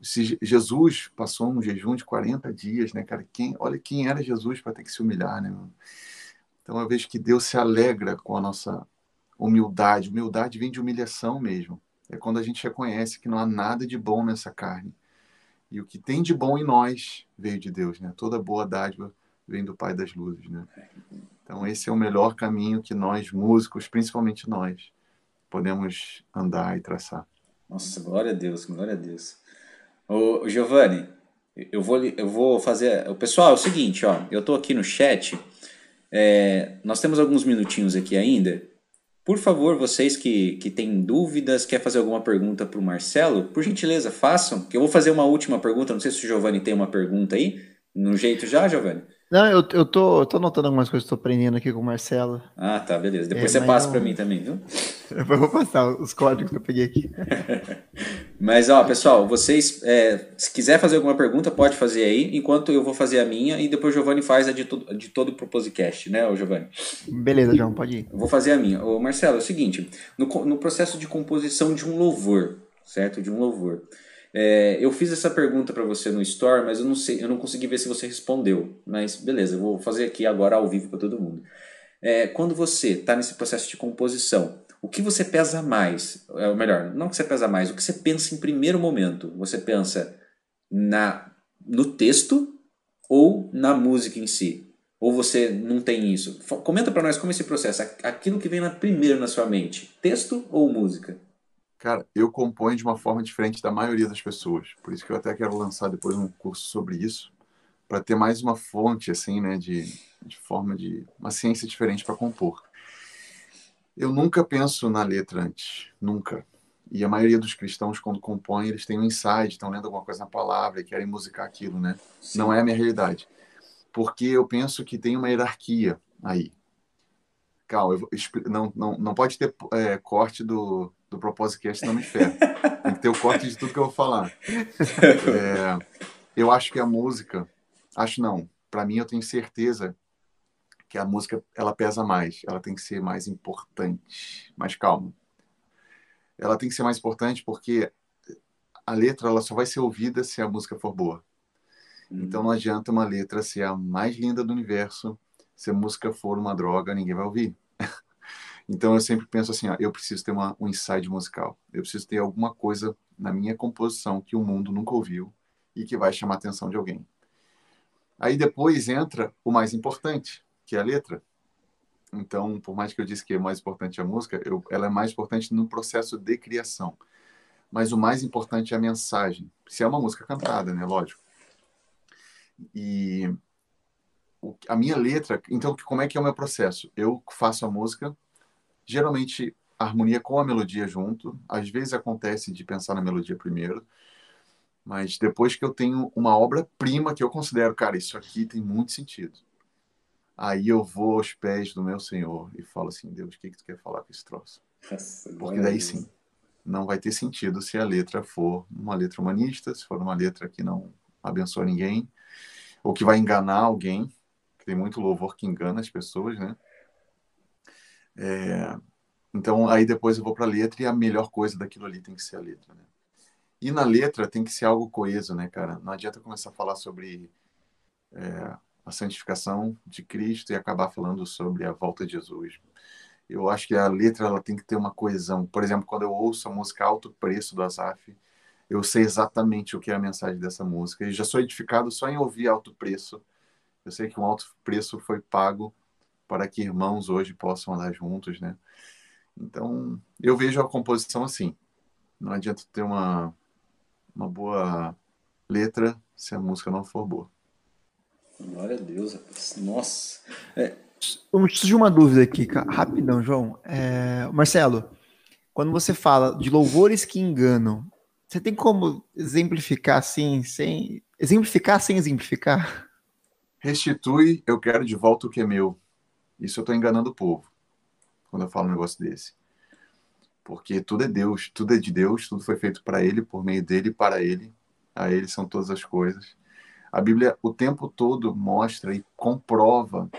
Se Jesus passou um jejum de 40 dias, né, cara? Quem, olha quem era Jesus para ter que se humilhar, né? Então eu vejo que Deus se alegra com a nossa humildade. Humildade vem de humilhação mesmo. É quando a gente reconhece que não há nada de bom nessa carne. E o que tem de bom em nós veio de Deus, né? Toda boa dádiva vem do Pai das Luzes, né? Então esse é o melhor caminho que nós músicos, principalmente nós, podemos andar e traçar. Nossa, glória a Deus, glória a Deus. Ô, Giovanni, eu vou, eu vou fazer. Pessoal, é o seguinte, ó. Eu tô aqui no chat. É, nós temos alguns minutinhos aqui ainda. Por favor, vocês que, que têm dúvidas, quer fazer alguma pergunta para o Marcelo, por gentileza, façam. Que eu vou fazer uma última pergunta. Não sei se o Giovanni tem uma pergunta aí. No jeito já, Giovanni? Não, eu, eu, tô, eu tô anotando algumas coisas que estou aprendendo aqui com o Marcelo. Ah, tá, beleza. Depois é, você passa não... para mim também, viu? *laughs* Eu vou passar os códigos que eu peguei aqui. *laughs* mas, ó, pessoal, vocês, é, se quiser fazer alguma pergunta, pode fazer aí, enquanto eu vou fazer a minha e depois o Giovanni faz a de, to de todo o Proposicast, né, o Giovanni? Beleza, João, pode ir. Eu vou fazer a minha. Ô, Marcelo, é o seguinte, no, no processo de composição de um louvor, certo? De um louvor. É, eu fiz essa pergunta para você no Store, mas eu não sei, eu não consegui ver se você respondeu. Mas beleza, eu vou fazer aqui agora ao vivo para todo mundo. É, quando você está nesse processo de composição, o que você pesa mais? É, ou melhor, não o que você pesa mais, o que você pensa em primeiro momento? Você pensa na no texto ou na música em si? Ou você não tem isso? Comenta para nós como esse processo, aquilo que vem na primeiro na sua mente, texto ou música? Cara, eu componho de uma forma diferente da maioria das pessoas. Por isso que eu até quero lançar depois um curso sobre isso, para ter mais uma fonte, assim, né, de, de forma de. uma ciência diferente para compor. Eu nunca penso na letra antes, nunca. E a maioria dos cristãos, quando compõem, eles têm um insight, estão lendo alguma coisa na palavra e querem musicar aquilo, né? Sim. Não é a minha realidade. Porque eu penso que tem uma hierarquia aí. Calma, eu vou, não, não, não pode ter é, corte do, do Proposicast não me ferra. Tem que ter o corte de tudo que eu vou falar. *laughs* É, eu acho que a música, acho não, para mim eu tenho certeza que a música ela pesa mais, ela tem que ser mais importante. Mas calma. Ela tem que ser mais importante porque a letra ela só vai ser ouvida se a música for boa. Hum. Então não adianta uma letra ser a mais linda do universo, se a música for uma droga, ninguém vai ouvir. Então eu sempre penso assim, ó, eu preciso ter uma, um insight musical. Eu preciso ter alguma coisa na minha composição que o mundo nunca ouviu e que vai chamar a atenção de alguém. Aí depois entra o mais importante, que é a letra. Então, por mais que eu disse que é mais importante a música, eu, ela é mais importante no processo de criação. Mas o mais importante é a mensagem. Se é uma música cantada, né? Lógico. E a minha letra, então como é que é o meu processo? Eu faço a música, geralmente harmonia com a melodia junto. Às vezes acontece de pensar na melodia primeiro, mas depois que eu tenho uma obra-prima que eu considero, cara, isso aqui tem muito sentido. Aí eu vou aos pés do meu Senhor e falo assim, Deus, o que, que tu quer falar com esse troço? Nossa, Porque daí sim, não vai ter sentido se a letra for uma letra humanista, se for uma letra que não abençoa ninguém, ou que vai enganar alguém, que tem muito louvor que engana as pessoas, né? É, então, aí depois eu vou para a letra e a melhor coisa daquilo ali tem que ser a letra, né? E na letra tem que ser algo coeso, né, cara? Não adianta começar a falar sobre é, a santificação de Cristo e acabar falando sobre a volta de Jesus. Eu acho que a letra ela tem que ter uma coesão. Por exemplo, quando eu ouço a música Alto Preço do Azaf, eu sei exatamente o que é a mensagem dessa música. E já sou edificado só em ouvir Alto Preço. Eu sei que um alto preço foi pago para que irmãos hoje possam andar juntos, né? Então, eu vejo a composição assim. Não adianta ter uma, uma boa letra se a música não for boa. Glória a Deus, rapaz. Nossa. É... Surgiu uma dúvida aqui, rapidão, João. É... Marcelo, quando você fala de louvores que enganam, você tem como exemplificar assim, sem. Exemplificar sem exemplificar? Restitui, eu quero de volta o que é meu. Isso eu estou enganando o povo quando eu falo um negócio desse. Porque tudo é Deus, tudo é de Deus, tudo foi feito para Ele, por meio dele para Ele. A Ele são todas as coisas. A Bíblia o tempo todo mostra e comprova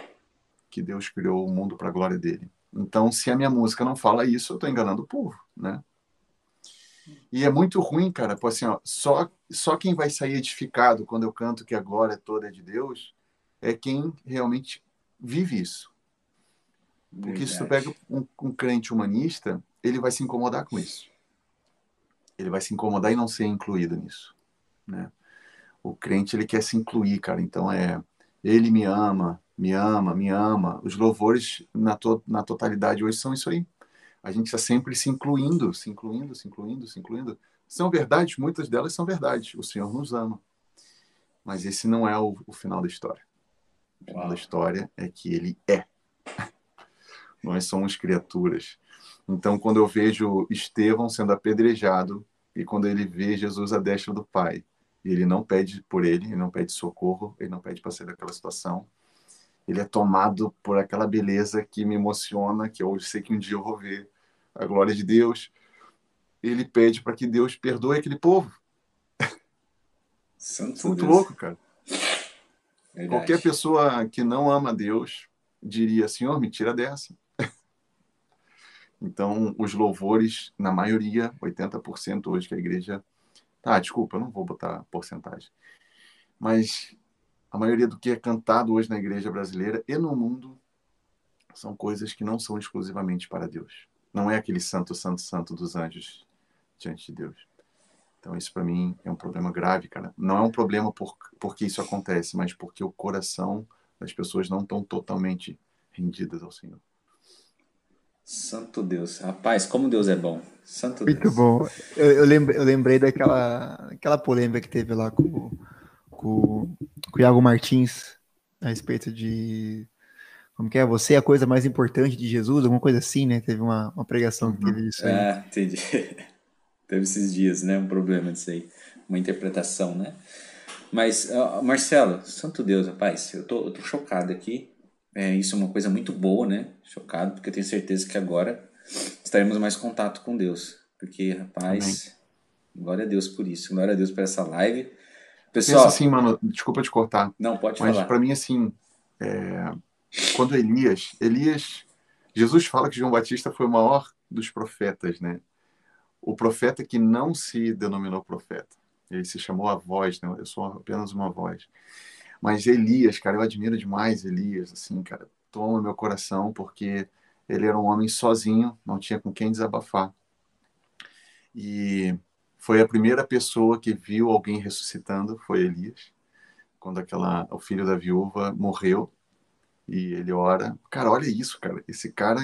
que Deus criou o mundo para a glória dele. Então, se a minha música não fala isso, eu estou enganando o povo, né? E é muito ruim, cara, assim, ó, só, só quem vai sair edificado quando eu canto que a glória toda é de Deus é quem realmente vive isso. Porque Verdade. se tu pega um, um crente humanista, ele vai se incomodar com isso. Ele vai se incomodar e não ser incluído nisso, né? O crente ele quer se incluir, cara. Então é ele me ama, me ama, me ama. Os louvores na, to na totalidade hoje são isso aí. A gente está sempre se incluindo, se incluindo, se incluindo, se incluindo. São verdades, muitas delas são verdades. O Senhor nos ama. Mas esse não é o, o final da história. O final Uau. da história é que ele é. Nós somos criaturas. Então, quando eu vejo Estevão sendo apedrejado e quando ele vê Jesus à destra do Pai, e ele não pede por ele, ele não pede socorro, ele não pede para sair daquela situação. Ele é tomado por aquela beleza que me emociona, que eu sei que um dia eu vou ver a glória de Deus. Ele pede para que Deus perdoe aquele povo. Santo Muito Deus. louco, cara. Verdade. Qualquer pessoa que não ama Deus diria: Senhor, me tira dessa. Então, os louvores, na maioria, 80% hoje que a igreja Tá, desculpa, eu não vou botar porcentagem. Mas a maioria do que é cantado hoje na igreja brasileira e no mundo são coisas que não são exclusivamente para Deus. Não é aquele santo, santo, santo dos anjos diante de Deus. Então, isso para mim é um problema grave, cara. Não é um problema por, porque isso acontece, mas porque o coração das pessoas não estão totalmente rendidas ao Senhor. Santo Deus. Rapaz, como Deus é bom. Santo Muito Deus. bom. Eu, eu, lembrei, eu lembrei daquela aquela polêmica que teve lá com, com, com o Iago Martins a respeito de. Como que é? Você é a coisa mais importante de Jesus, alguma coisa assim, né? Teve uma, uma pregação que teve isso aí. Ah, entendi. *laughs* teve esses dias, né? Um problema disso aí. Uma interpretação, né? Mas, uh, Marcelo, santo Deus, rapaz, eu tô, eu tô chocado aqui É, isso é uma coisa muito boa, né? Chocado, porque eu tenho certeza que agora estaremos mais contato com Deus. Porque, rapaz, Amém. glória a Deus por isso. Glória a Deus por essa live. Pessoal, Pensa assim, mano, desculpa te cortar. Não, pode mas falar. Mas para mim, assim, é... quando Elias, Elias, Jesus fala que João Batista foi o maior dos profetas, né? O profeta que não se denominou profeta. Ele se chamou a voz, né? Eu sou apenas uma voz. Mas Elias, cara, eu admiro demais Elias, assim, cara, toma meu coração, porque ele era um homem sozinho, não tinha com quem desabafar. E foi a primeira pessoa que viu alguém ressuscitando, foi Elias, quando aquela, o filho da viúva morreu, e ele ora. Cara, olha isso, cara, esse cara,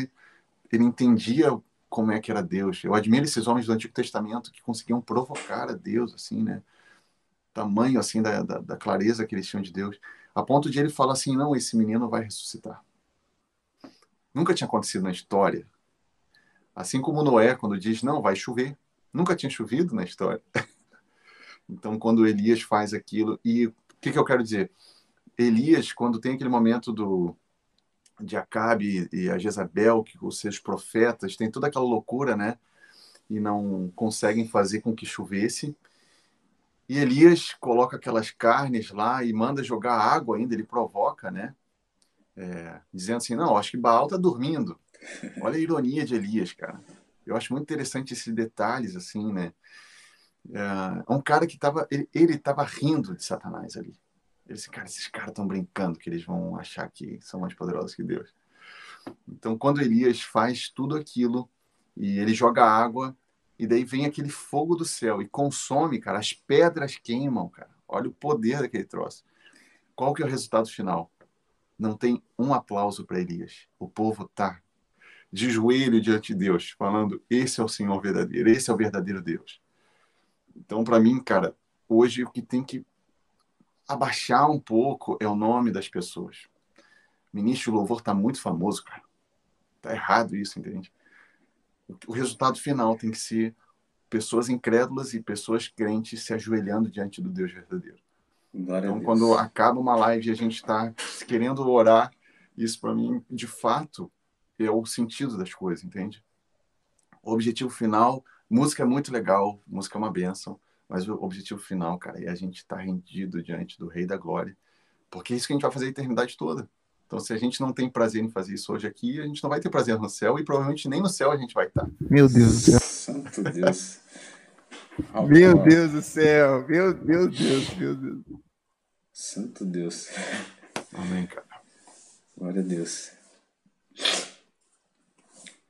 ele entendia como é que era Deus. Eu admiro esses homens do Antigo Testamento que conseguiam provocar a Deus, assim, né? Tamanho, assim, da, da, da clareza que eles tinham de Deus. A ponto de ele falar assim, não, esse menino vai ressuscitar. Nunca tinha acontecido na história. Assim como Noé, quando diz, não, vai chover. Nunca tinha chovido na história. *laughs* então, quando Elias faz aquilo... E o que, que eu quero dizer? Elias, quando tem aquele momento do de Acabe e a Jezabel, que os seus profetas têm toda aquela loucura, né? E não conseguem fazer com que chovesse. E Elias coloca aquelas carnes lá e manda jogar água ainda, ele provoca, né? É, dizendo assim, não, acho que Baal está dormindo. Olha a ironia de Elias, cara. Eu acho muito interessante esses detalhes, assim, né? É um cara que estava, ele estava rindo de Satanás ali. Ele disse, cara, esses caras estão brincando que eles vão achar que são mais poderosos que Deus. Então, quando Elias faz tudo aquilo e ele joga água e daí vem aquele fogo do céu e consome, cara, as pedras queimam, cara. Olha o poder daquele troço. Qual que é o resultado final? Não tem um aplauso para Elias. O povo tá de joelho diante de Deus, falando: esse é o Senhor verdadeiro, esse é o verdadeiro Deus. Então, para mim, cara, hoje o que tem que abaixar um pouco é o nome das pessoas. Ministro louvor está muito famoso, cara. Tá errado isso, entende? O resultado final tem que ser pessoas incrédulas e pessoas crentes se ajoelhando diante do Deus verdadeiro. Glória então, quando acaba uma live e a gente está querendo orar, isso para mim, de fato, é o sentido das coisas, entende? O objetivo final, música é muito legal, música é uma benção, mas o objetivo final, cara, é a gente estar tá rendido diante do Rei da Glória, porque é isso que a gente vai fazer a eternidade toda. Então, se a gente não tem prazer em fazer isso hoje aqui, a gente não vai ter prazer no céu e provavelmente nem no céu a gente vai estar. Meu Deus do céu. Santo Deus. *laughs* meu Deus do céu. Meu Deus, Deus, meu Deus. Santo Deus. Amém, cara. Glória a Deus.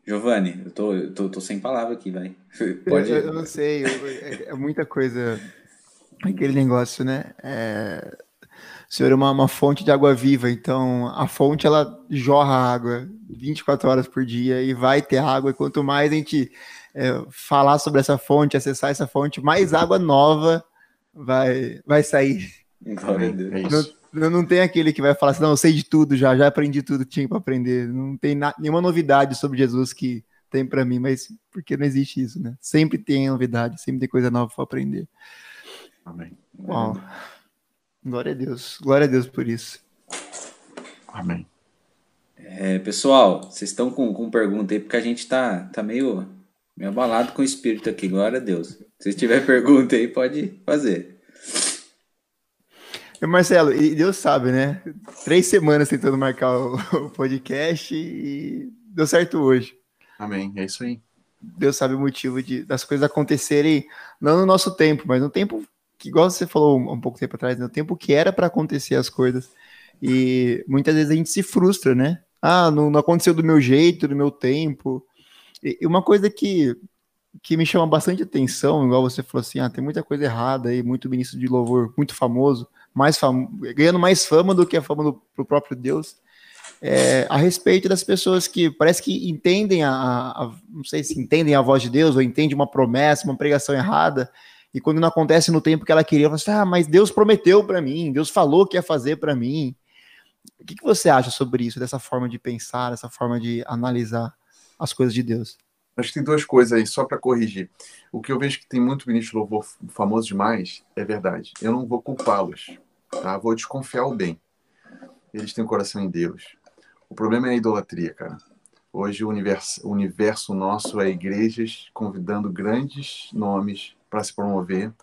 Giovanni, eu tô, eu tô, tô sem palavra aqui, vai. *laughs* Pode... Eu, eu não sei, eu, é, é, muita coisa. Aquele negócio, né? É... O senhor é uma, uma fonte de água viva, então a fonte ela jorra água 24 horas por dia e vai ter água. E quanto mais a gente é, falar sobre essa fonte, acessar essa fonte, mais água nova vai, vai sair. Então, é. Não, não tem aquele que vai falar assim, não, eu sei de tudo já, já aprendi tudo que tinha para aprender. Não tem na, nenhuma novidade sobre Jesus que tem para mim, mas porque não existe isso, né? Sempre tem novidade, sempre tem coisa nova para aprender. Amém. Uau. Glória a Deus. Glória a Deus por isso. Amém. É, pessoal, vocês estão com, com pergunta aí, porque a gente tá, tá meio, meio abalado com o espírito aqui, glória a Deus. Se tiver *laughs* pergunta aí, pode fazer. Marcelo, e Deus sabe, né? Três semanas tentando marcar o, *laughs* o podcast e deu certo hoje. Amém, é isso aí. Deus sabe o motivo de, das coisas acontecerem, não no nosso tempo, mas no tempo que, igual você falou um, pouco tempo atrás, no tempo que era para acontecer as coisas. E muitas vezes a gente se frustra, né? Ah, não, não aconteceu do meu jeito, do meu tempo. E, e uma coisa que, que me chama bastante atenção, igual você falou assim, ah, tem muita coisa errada aí, muito ministro de louvor, muito famoso, mais fam ganhando mais fama do que a fama do próprio Deus, é, a respeito das pessoas que parece que entendem a, a, não sei se entendem a voz de Deus ou entendem uma promessa, uma pregação errada, e quando não acontece no tempo que ela queria, ela fala assim, ah, mas Deus prometeu para mim, Deus falou que ia fazer para mim. O que, que você acha sobre isso, dessa forma de pensar, dessa forma de analisar as coisas de Deus? Acho que tem duas coisas aí, só para corrigir. O que eu vejo que tem muito ministro louvor famoso demais é verdade. Eu não vou culpá-los, tá? Vou desconfiar o bem. Eles têm um coração em Deus. O problema é a idolatria, cara. Hoje o universo, o universo nosso é igrejas convidando grandes nomes para se promover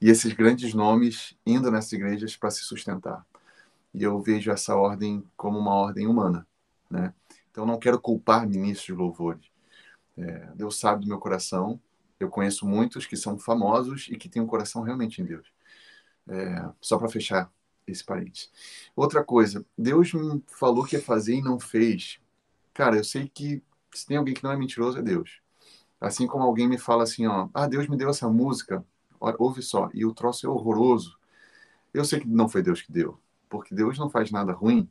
e esses grandes nomes indo nessas igrejas para se sustentar. E eu vejo essa ordem como uma ordem humana, né? Então não quero culpar ministros de louvores. É, Deus sabe do meu coração. Eu conheço muitos que são famosos e que têm um coração realmente em Deus. É, só para fechar esse parente. Outra coisa, Deus me falou que ia fazer e não fez. Cara, eu sei que se tem alguém que não é mentiroso é Deus. Assim como alguém me fala assim, ó, ah, Deus me deu essa música, ouve só, e o troço é horroroso. Eu sei que não foi Deus que deu, porque Deus não faz nada ruim.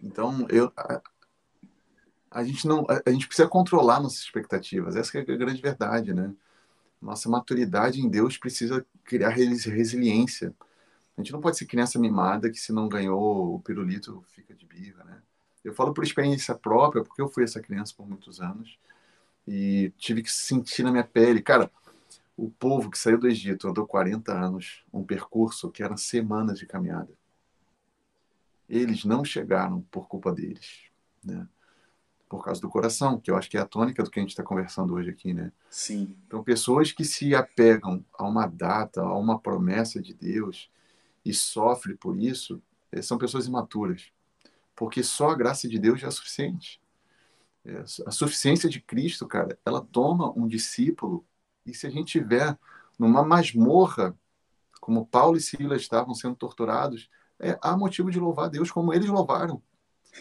Então, eu a, a gente não a, a, gente precisa controlar nossas expectativas. Essa é a grande verdade, né? Nossa maturidade em Deus precisa criar resiliência a gente não pode ser criança mimada que se não ganhou o pirulito fica de birra, né? Eu falo por experiência própria, porque eu fui essa criança por muitos anos e tive que sentir na minha pele. Cara, o povo que saiu do Egito andou 40 anos, um percurso que eram semanas de caminhada. Eles não chegaram por culpa deles, né? Por causa do coração, que eu acho que é a tônica do que a gente está conversando hoje aqui, né? Sim. Então, pessoas que se apegam a uma data, a uma promessa de Deus, e sofre por isso, eh, são pessoas imaturas. Porque só a graça de Deus já é suficiente. A suficiência de Cristo, cara, ela toma um discípulo e se a gente tiver numa masmorra, como Paulo e Silas estavam sendo torturados, é, há motivo de louvar a Deus como eles louvaram.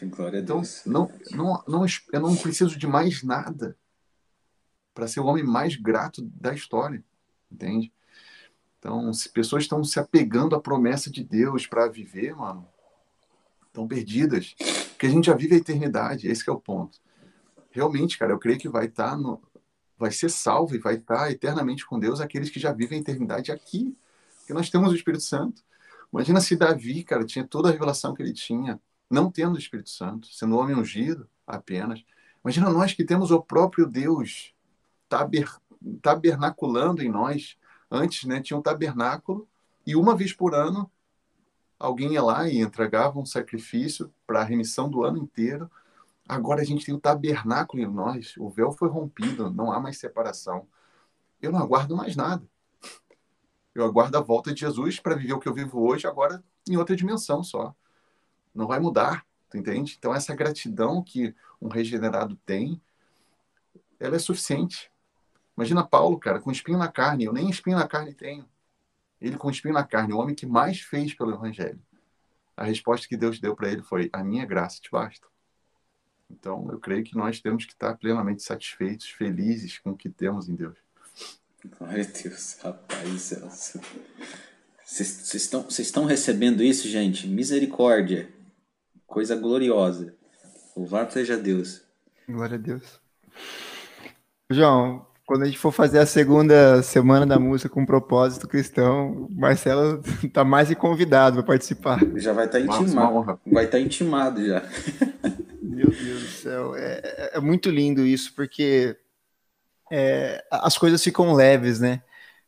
Glória a então, Deus. Não, não, não, eu não preciso de mais nada para ser o homem mais grato da história, entende? Então, se pessoas estão se apegando à promessa de Deus para viver, mano, estão perdidas. Porque a gente já vive a eternidade, esse é o ponto. Realmente, cara, eu creio que vai estar tá no, vai ser salvo e vai estar tá eternamente com Deus aqueles que já vivem a eternidade aqui. Porque nós temos o Espírito Santo. Imagina se Davi, cara, tinha toda a revelação que ele tinha, não tendo o Espírito Santo, sendo homem ungido apenas. Imagina nós que temos o próprio Deus taber, tabernaculando em nós, Antes, né, tinha um tabernáculo e uma vez por ano alguém ia lá e entregava um sacrifício para a remissão do ano inteiro. Agora a gente tem o tabernáculo em nós, o véu foi rompido, não há mais separação. Eu não aguardo mais nada. Eu aguardo a volta de Jesus para viver o que eu vivo hoje, agora em outra dimensão só. Não vai mudar, tu entende? Então essa gratidão que um regenerado tem, ela é suficiente. Imagina Paulo, cara, com espinho na carne. Eu nem espinho na carne tenho. Ele com espinho na carne, o homem que mais fez pelo Evangelho. A resposta que Deus deu para ele foi: A minha graça te basta. Então, eu creio que nós temos que estar plenamente satisfeitos, felizes com o que temos em Deus. Glória a Deus, rapaz, Celso. Vocês estão, estão recebendo isso, gente? Misericórdia. Coisa gloriosa. Louvado seja Deus. Glória a Deus. João, quando a gente for fazer a segunda semana da música com propósito cristão, o Marcelo *laughs* tá mais que convidado para participar. Já vai estar tá intimado. Vai estar tá intimado já. *laughs* Meu Deus do céu. É, é, é muito lindo isso, porque é, as coisas ficam leves, né?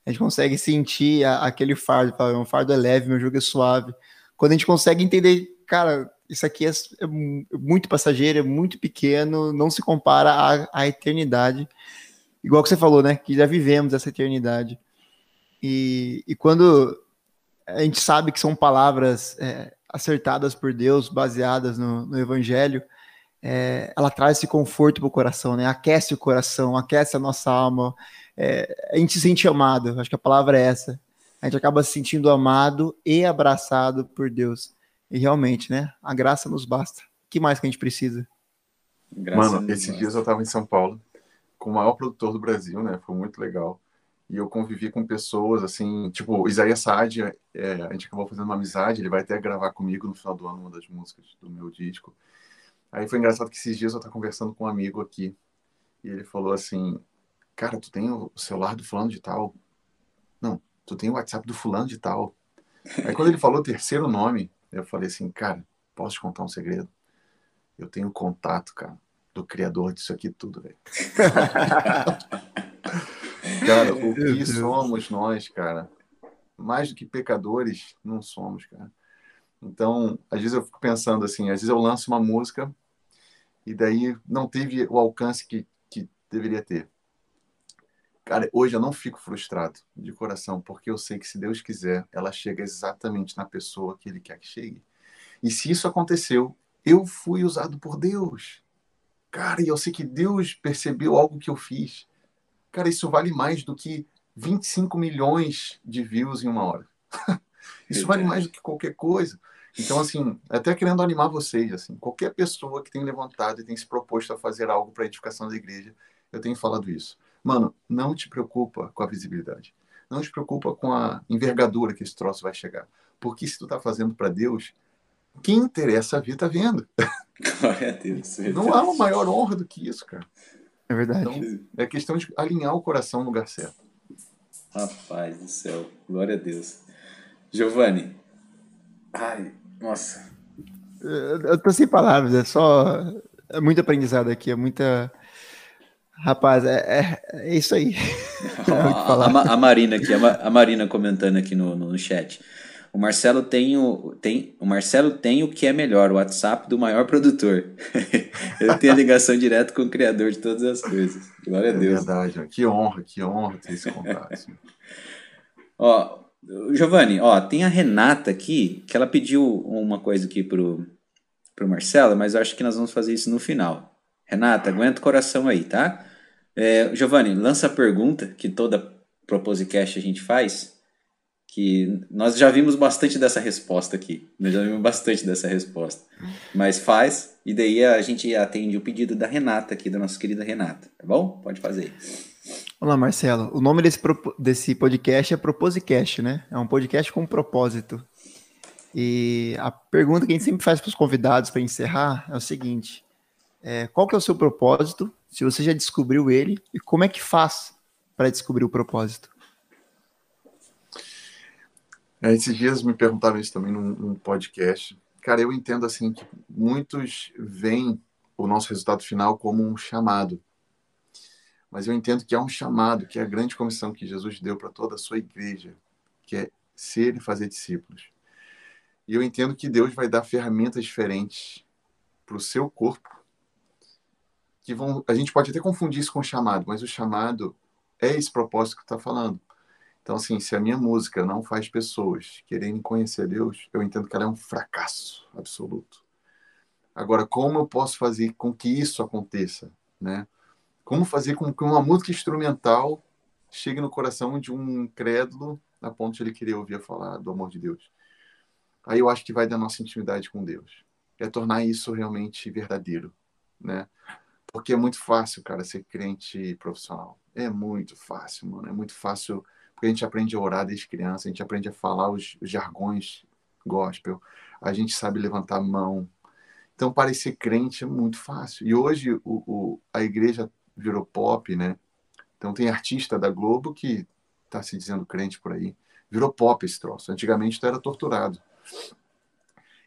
A gente consegue sentir a, aquele fardo, um fardo é leve, meu jogo é suave. Quando a gente consegue entender, cara, isso aqui é, é muito passageiro, é muito pequeno, não se compara à, à eternidade igual que você falou, né? Que já vivemos essa eternidade. E, e quando a gente sabe que são palavras é, acertadas por Deus, baseadas no, no Evangelho, é, ela traz esse conforto para o coração, né? Aquece o coração, aquece a nossa alma. É, a gente se sente amado, acho que a palavra é essa. A gente acaba se sentindo amado e abraçado por Deus. E realmente, né? A graça nos basta. O que mais que a gente precisa? Graça Mano, esses dias eu estava em São Paulo com o maior produtor do Brasil, né? Foi muito legal. E eu convivi com pessoas, assim, tipo, Isaías Saad, é, a gente acabou fazendo uma amizade, ele vai até gravar comigo no final do ano uma das músicas do meu disco. Aí foi engraçado que esses dias eu estava conversando com um amigo aqui, e ele falou assim, cara, tu tem o celular do fulano de tal? Não, tu tem o WhatsApp do fulano de tal. Aí quando ele falou o terceiro nome, eu falei assim, cara, posso te contar um segredo? Eu tenho contato, cara, do criador disso aqui tudo, velho. *laughs* cara, o que somos nós, cara? Mais do que pecadores, não somos, cara. Então, às vezes eu fico pensando assim, às vezes eu lanço uma música e daí não teve o alcance que, que deveria ter. Cara, hoje eu não fico frustrado de coração, porque eu sei que se Deus quiser, ela chega exatamente na pessoa que Ele quer que chegue. E se isso aconteceu, eu fui usado por Deus. Cara, e eu sei que Deus percebeu algo que eu fiz. Cara, isso vale mais do que 25 milhões de views em uma hora. *laughs* isso vale mais do que qualquer coisa. Então, assim, até querendo animar vocês, assim, qualquer pessoa que tem levantado e tem se proposto a fazer algo para a edificação da igreja, eu tenho falado isso. Mano, não te preocupa com a visibilidade. Não te preocupa com a envergadura que esse troço vai chegar. Porque se tu tá fazendo para Deus, quem interessa a ver tá vendo. Glória a Deus. Não há uma maior honra do que isso, cara. É verdade. Então, é questão de alinhar o coração no lugar certo. Rapaz do céu. Glória a Deus. Giovanni. Ai, nossa. Eu, tô sem palavras, é só. É muito aprendizado aqui, é muita. Rapaz, é, é, é isso aí. *laughs* a, a, a, Marina aqui, a, Marina comentando aqui no, no chat. O Marcelo tem o, tem, o Marcelo tem o que é melhor, o WhatsApp do maior produtor. Ele tem a ligação direta com o criador de todas as coisas. Glória a é Deus. É verdade, que honra, que honra ter esse contato. *laughs* ó, Giovanni, ó, tem a Renata aqui, que ela pediu uma coisa aqui pro, pro Marcelo, mas eu acho que nós vamos fazer isso no final. Renata, aguenta o coração aí, tá? É, Giovanni, lança a pergunta que toda Proposicast a gente faz, que nós já vimos bastante dessa resposta aqui. Nós já vimos bastante dessa resposta. Mas faz, e daí a gente atende o pedido da Renata aqui, da nossa querida Renata, tá bom? Pode fazer. Olá, Marcelo. O nome desse, desse podcast é Proposicast, né? É um podcast com propósito. E a pergunta que a gente sempre faz para os convidados para encerrar é o seguinte: é, qual que é o seu propósito? Se você já descobriu ele e como é que faz para descobrir o propósito? É, esses dias me perguntaram isso também num, num, podcast. Cara, eu entendo assim que muitos veem o nosso resultado final como um chamado. Mas eu entendo que é um chamado, que é a grande comissão que Jesus deu para toda a sua igreja, que é ser e fazer discípulos. E eu entendo que Deus vai dar ferramentas diferentes para o seu corpo, que vão. A gente pode até confundir isso com chamado, mas o chamado é esse propósito que está falando. Então, assim, se a minha música não faz pessoas quererem conhecer Deus, eu entendo que ela é um fracasso absoluto. Agora, como eu posso fazer com que isso aconteça, né? Como fazer com que uma música instrumental chegue no coração de um crédulo a ponto de ele querer ouvir falar do amor de Deus? Aí eu acho que vai da nossa intimidade com Deus. É tornar isso realmente verdadeiro, né? Porque é muito fácil, cara, ser crente profissional. É muito fácil, mano. É muito fácil porque a gente aprende a orar desde criança, a gente aprende a falar os, os jargões gospel, a gente sabe levantar a mão. Então, parecer crente é muito fácil. E hoje o, o, a igreja virou pop, né? Então, tem artista da Globo que está se dizendo crente por aí. Virou pop esse troço. Antigamente, tu era torturado.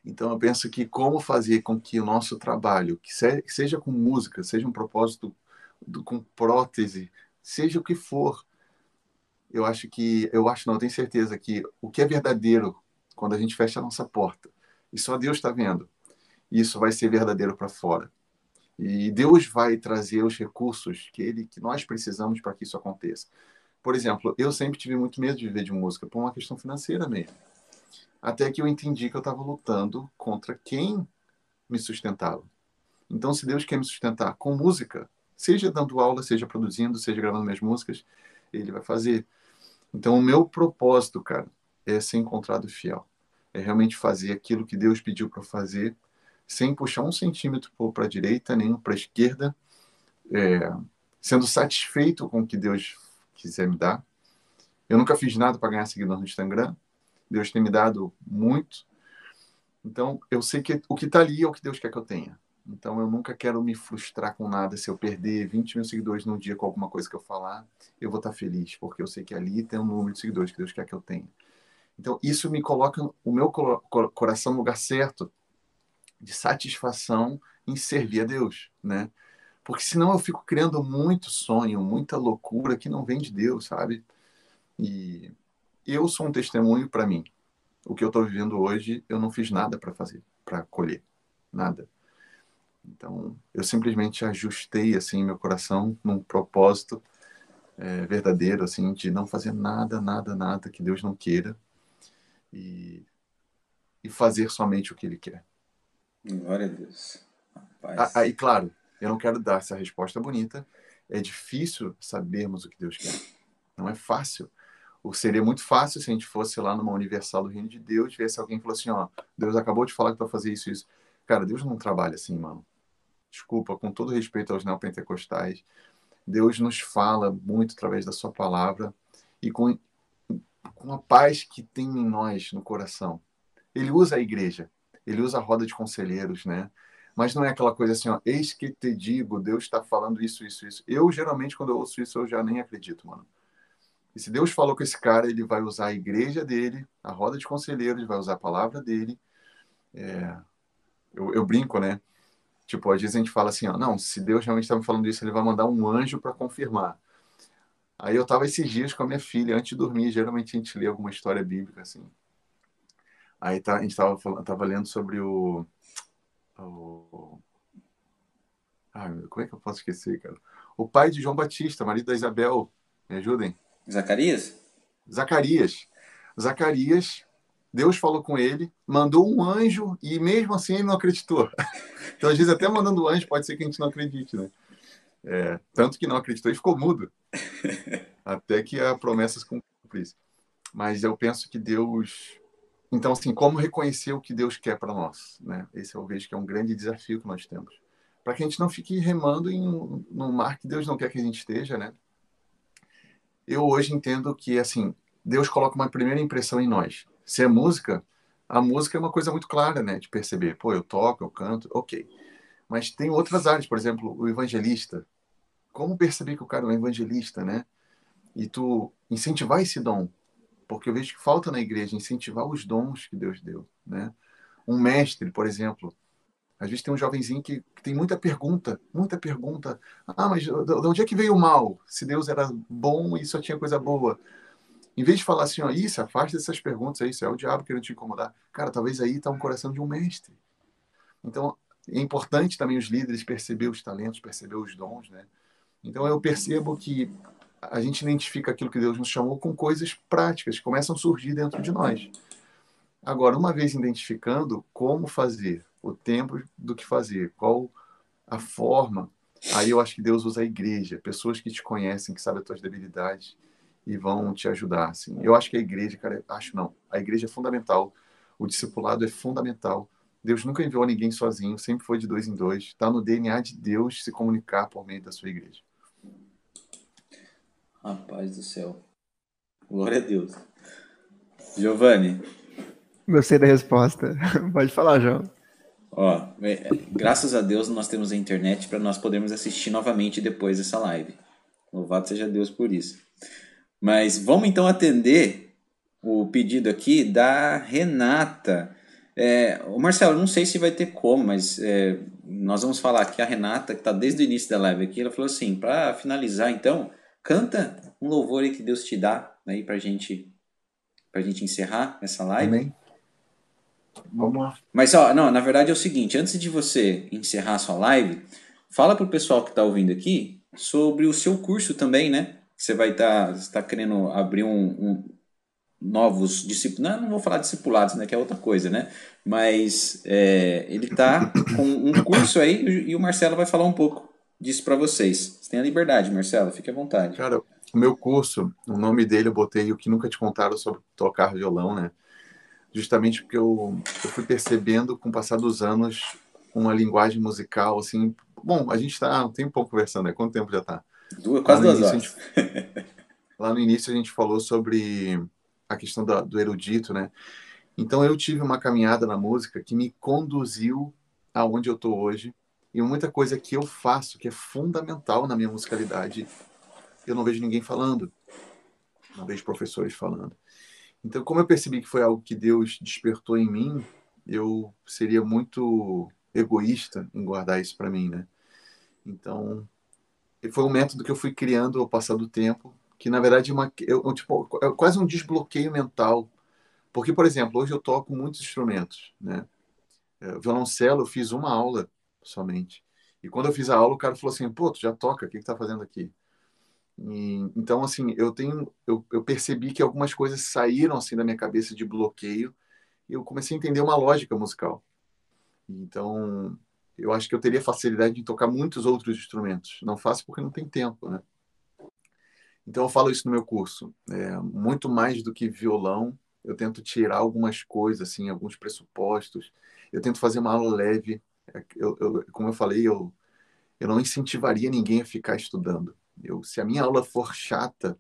Então, eu penso que como fazer com que o nosso trabalho, que, seja com música, seja um propósito do, com prótese, seja o que for, eu acho que, eu acho não, eu tenho certeza que o que é verdadeiro quando a gente fecha a nossa porta e só Deus está vendo, isso vai ser verdadeiro para fora. E Deus vai trazer os recursos que ele, que nós precisamos para que isso aconteça. Por exemplo, eu sempre tive muito medo de viver de música por uma questão financeira mesmo. Até que eu entendi que eu estava lutando contra quem me sustentava. Então, se Deus quer me sustentar com música, seja dando aula, seja produzindo, seja gravando minhas músicas, Ele vai fazer. Então, o meu propósito, cara, é ser encontrado fiel. É realmente fazer aquilo que Deus pediu para fazer, sem puxar um centímetro para a direita, nem para a esquerda, é, sendo satisfeito com o que Deus quiser me dar. Eu nunca fiz nada para ganhar seguidor no Instagram. Deus tem me dado muito. Então, eu sei que o que está ali é o que Deus quer que eu tenha. Então eu nunca quero me frustrar com nada. Se eu perder 20 mil seguidores num dia com alguma coisa que eu falar, eu vou estar feliz, porque eu sei que ali tem um número de seguidores que Deus quer que eu tenha. Então isso me coloca o meu coração no lugar certo de satisfação em servir a Deus, né? Porque senão eu fico criando muito sonho, muita loucura que não vem de Deus, sabe? E eu sou um testemunho para mim. o que eu estou vivendo hoje, eu não fiz nada para fazer, para colher, nada. Então, eu simplesmente ajustei assim meu coração num propósito é, verdadeiro, assim, de não fazer nada, nada, nada que Deus não queira e, e fazer somente o que Ele quer. Glória a Deus. Aí, claro, eu não quero dar essa resposta bonita. É difícil sabermos o que Deus quer. Não é fácil. Ou seria muito fácil se a gente fosse lá numa Universal do Reino de Deus, tivesse alguém que falou assim, ó, Deus acabou de falar que vai fazer isso isso. Cara, Deus não trabalha assim, mano. Desculpa, com todo respeito aos neopentecostais, Deus nos fala muito através da sua palavra e com, com a paz que tem em nós, no coração. Ele usa a igreja, ele usa a roda de conselheiros, né? Mas não é aquela coisa assim, ó, eis que te digo, Deus está falando isso, isso, isso. Eu, geralmente, quando eu ouço isso, eu já nem acredito, mano. E se Deus falou com esse cara, ele vai usar a igreja dele, a roda de conselheiros, vai usar a palavra dele. É... Eu, eu, brinco, né? Tipo, às vezes a gente fala assim, ó, não, se Deus realmente está me falando isso, ele vai mandar um anjo para confirmar. Aí eu tava esses dias com a minha filha, antes de dormir, geralmente a gente lê alguma história bíblica, assim. Aí tá, a gente tava, falando, tava lendo sobre o, o... Ah, como é que eu posso esquecer, cara? O pai de João Batista, marido da Isabel, me ajudem. Zacarias? Zacarias. Zacarias, Deus falou com ele, mandou um anjo e mesmo assim ele não acreditou. *laughs* Então, às vezes, até mandando um anjo, pode ser que a gente não acredite, né? É, tanto que não acreditou e ficou mudo. *laughs* Até que a promessa se cumprisse. Mas eu penso que Deus. Então, assim, como reconhecer o que Deus quer para nós? Né? Esse eu vejo que é um grande desafio que nós temos. Para que a gente não fique remando em um, mar que Deus não quer que a gente esteja, né? eu hoje entendo que, assim, Deus coloca uma primeira impressão em nós. Se é música, a música é uma coisa muito clara, né? De perceber, pô, eu toco, eu canto, ok. Mas tem outras áreas, por exemplo, o evangelista. Como perceber que o cara é um evangelista, né? E tu incentivar esse dom. Porque eu vejo que falta na igreja incentivar os dons que Deus deu, né? Um mestre, por exemplo, às vezes tem um jovenzinho que, que, tem muita pergunta, muita pergunta. Ah, mas de onde é que veio o mal? Se Deus era bom e só tinha coisa boa. Em vez de falar assim, ó, isso, afaste dessas perguntas, isso, é o diabo querendo te incomodar. Cara, talvez aí está um coração de um mestre. Então, é importante também os líderes perceber os talentos, perceber os dons, né? Então, eu percebo que a gente identifica aquilo que Deus nos chamou com coisas práticas, que começam a surgir dentro de nós. Agora, uma vez identificando como fazer, o tempo do que fazer, qual a forma. Aí eu acho que Deus usa a igreja, pessoas que te conhecem, que sabem as tuas debilidades e vão te ajudar. Assim. Eu acho que a igreja, cara, acho não, a igreja é fundamental, o discipulado é fundamental. Deus nunca enviou ninguém sozinho, sempre foi de dois em dois. Está no DNA de Deus se comunicar por meio da sua igreja. Rapaz do céu. Glória a Deus. Giovanni. Gostei da resposta. *laughs* Pode falar, João. Ó, é, graças a Deus nós temos a internet para nós podermos assistir novamente depois dessa live. Louvado seja Deus por isso. Mas vamos então atender o pedido aqui da Renata. É, o Marcelo, não sei se vai ter como, mas é, nós vamos falar aqui a Renata, que está desde o início da live aqui, ela falou assim, para finalizar então, canta um louvor aí que Deus te dá aí para gente, a gente encerrar essa live. Amém. Vamos lá. Mas, ó, não, na verdade é o seguinte: antes de você encerrar a sua live, fala pro pessoal que está ouvindo aqui sobre o seu curso também, né? Você vai estar tá, tá querendo abrir um, um novos discípulos. Não, não vou falar discipulados, né? Que é outra coisa, né? Mas é, ele está com um curso aí e o Marcelo vai falar um pouco disso para vocês. Você tem a liberdade, Marcelo, fique à vontade. Cara, o meu curso, o nome dele eu botei o que nunca te contaram sobre tocar violão, né? justamente porque eu, eu fui percebendo com o passar dos anos uma linguagem musical assim. Bom, a gente está um tempo conversando, né? Quanto tempo já está? Duas, quase duas horas. Gente, *laughs* lá no início a gente falou sobre a questão da, do erudito, né? Então eu tive uma caminhada na música que me conduziu aonde eu estou hoje e muita coisa que eu faço que é fundamental na minha musicalidade eu não vejo ninguém falando, não vejo professores falando. Então, como eu percebi que foi algo que Deus despertou em mim, eu seria muito egoísta em guardar isso para mim, né? Então, foi um método que eu fui criando ao passar do tempo, que na verdade é uma, eu, tipo, é quase um desbloqueio mental Porque, por exemplo, hoje eu toco muitos instrumentos, né? É, violoncelo, eu fiz uma aula somente. E quando eu fiz a aula, o cara falou assim: pô, tu já toca, o que, que tá fazendo aqui? E, então, assim, eu tenho, eu, eu, percebi que algumas coisas saíram assim da minha cabeça de bloqueio e eu comecei a entender uma lógica musical. Então, eu acho que eu teria facilidade em tocar muitos outros instrumentos. Não faço porque não tem tempo, né? Então, eu falo isso no meu curso. É, muito mais do que violão, eu tento tirar algumas coisas, assim, alguns pressupostos. Eu tento fazer uma aula leve. Eu, eu, como eu falei, eu, eu não incentivaria ninguém a ficar estudando. Eu, se a minha aula for chata,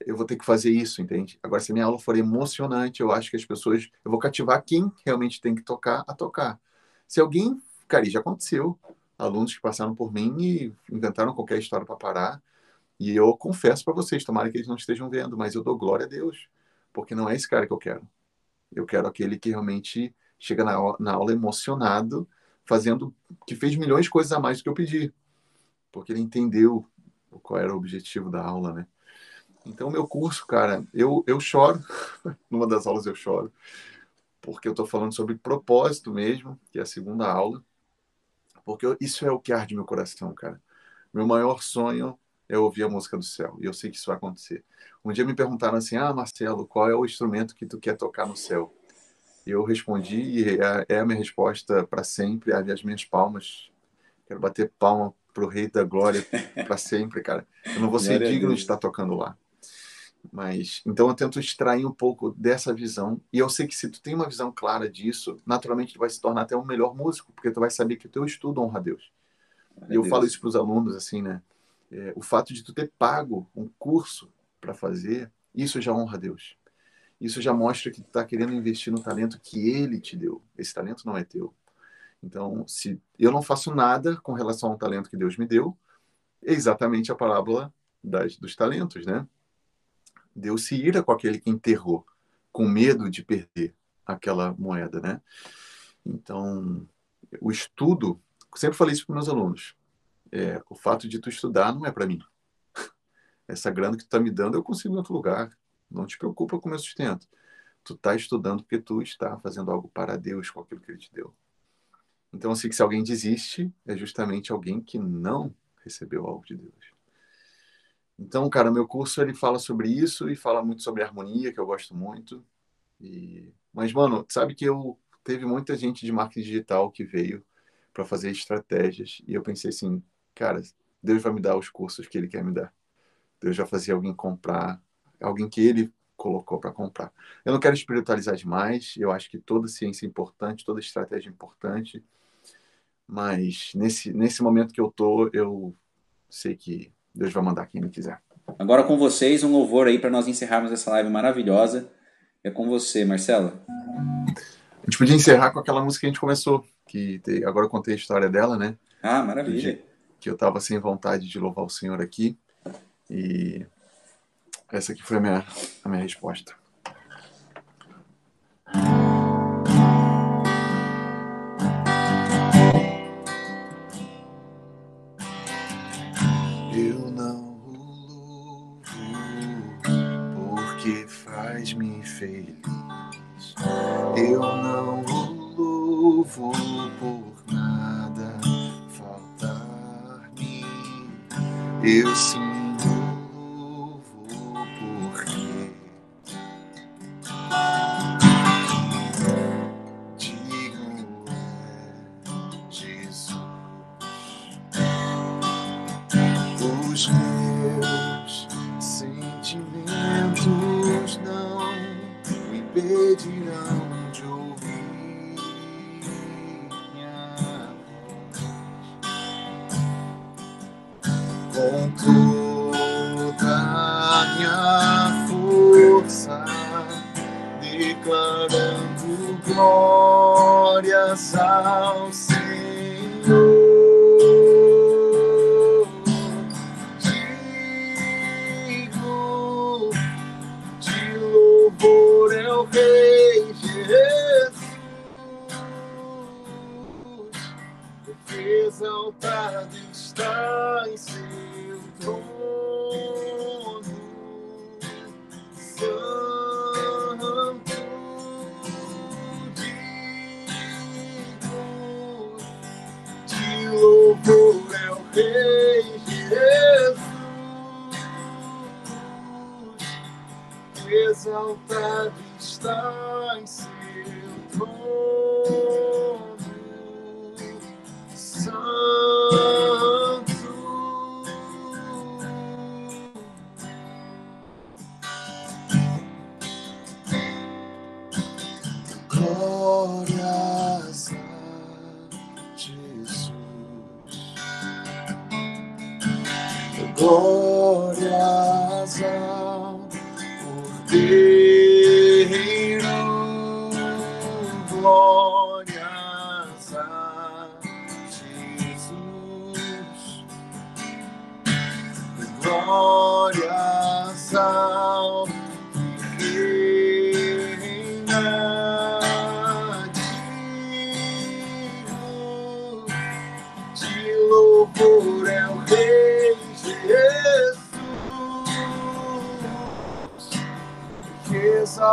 eu vou ter que fazer isso, entende? Agora, se a minha aula for emocionante, eu acho que as pessoas. Eu vou cativar quem realmente tem que tocar a tocar. Se alguém. Cara, já aconteceu. Alunos que passaram por mim e inventaram qualquer história para parar. E eu confesso para vocês, tomara que eles não estejam vendo, mas eu dou glória a Deus porque não é esse cara que eu quero. Eu quero aquele que realmente chega na, na aula emocionado, fazendo que fez milhões de coisas a mais do que eu pedi, porque ele entendeu qual era o objetivo da aula, né? Então, meu curso, cara, eu, eu choro, *laughs* numa das aulas eu choro, porque eu estou falando sobre propósito mesmo, que é a segunda aula, porque eu, isso é o que arde meu coração, cara. Meu maior sonho é ouvir a música do céu, e eu sei que isso vai acontecer. Um dia me perguntaram assim: Ah, Marcelo, qual é o instrumento que tu quer tocar no céu? Eu respondi, e é, é a minha resposta para sempre: as minhas palmas. Quero bater palma pro Rei da Glória *laughs* para sempre, cara. Eu não vou ser digno de estar tocando lá. Mas então eu tento extrair um pouco dessa visão e eu sei que se tu tem uma visão clara disso, naturalmente tu vai se tornar até um melhor músico, porque tu vai saber que o teu estudo honra a Deus. E eu Deus. falo isso para os alunos assim, né? É, o fato de tu ter pago um curso para fazer, isso já honra a Deus. Isso já mostra que tu está querendo investir no talento que Ele te deu. Esse talento não é teu. Então, se eu não faço nada com relação ao talento que Deus me deu, é exatamente a parábola das, dos talentos, né? Deus se ira com aquele que enterrou, com medo de perder aquela moeda, né? Então, o estudo, sempre falei isso para meus alunos, é, o fato de tu estudar não é para mim *laughs* essa grana que tu tá me dando eu consigo em outro lugar. Não te preocupa com o meu sustento. Tu tá estudando porque tu está fazendo algo para Deus com aquilo que ele te deu. Então, assim, se alguém desiste, é justamente alguém que não recebeu algo de Deus. Então, cara, meu curso ele fala sobre isso e fala muito sobre harmonia, que eu gosto muito. E... Mas, mano, sabe que eu teve muita gente de marketing digital que veio para fazer estratégias e eu pensei assim, cara, Deus vai me dar os cursos que ele quer me dar. Deus já fazia alguém comprar, alguém que ele colocou para comprar. Eu não quero espiritualizar demais, eu acho que toda ciência é importante, toda estratégia é importante, mas nesse, nesse momento que eu tô, eu sei que Deus vai mandar quem ele quiser. Agora com vocês, um louvor aí para nós encerrarmos essa live maravilhosa. É com você, Marcelo. A gente podia encerrar com aquela música que a gente começou, que agora eu contei a história dela, né? Ah, maravilha. Que eu estava sem vontade de louvar o Senhor aqui. E essa aqui foi a minha, a minha resposta. Eu não porque faz-me feliz. Eu não por nada faltar-me. Eu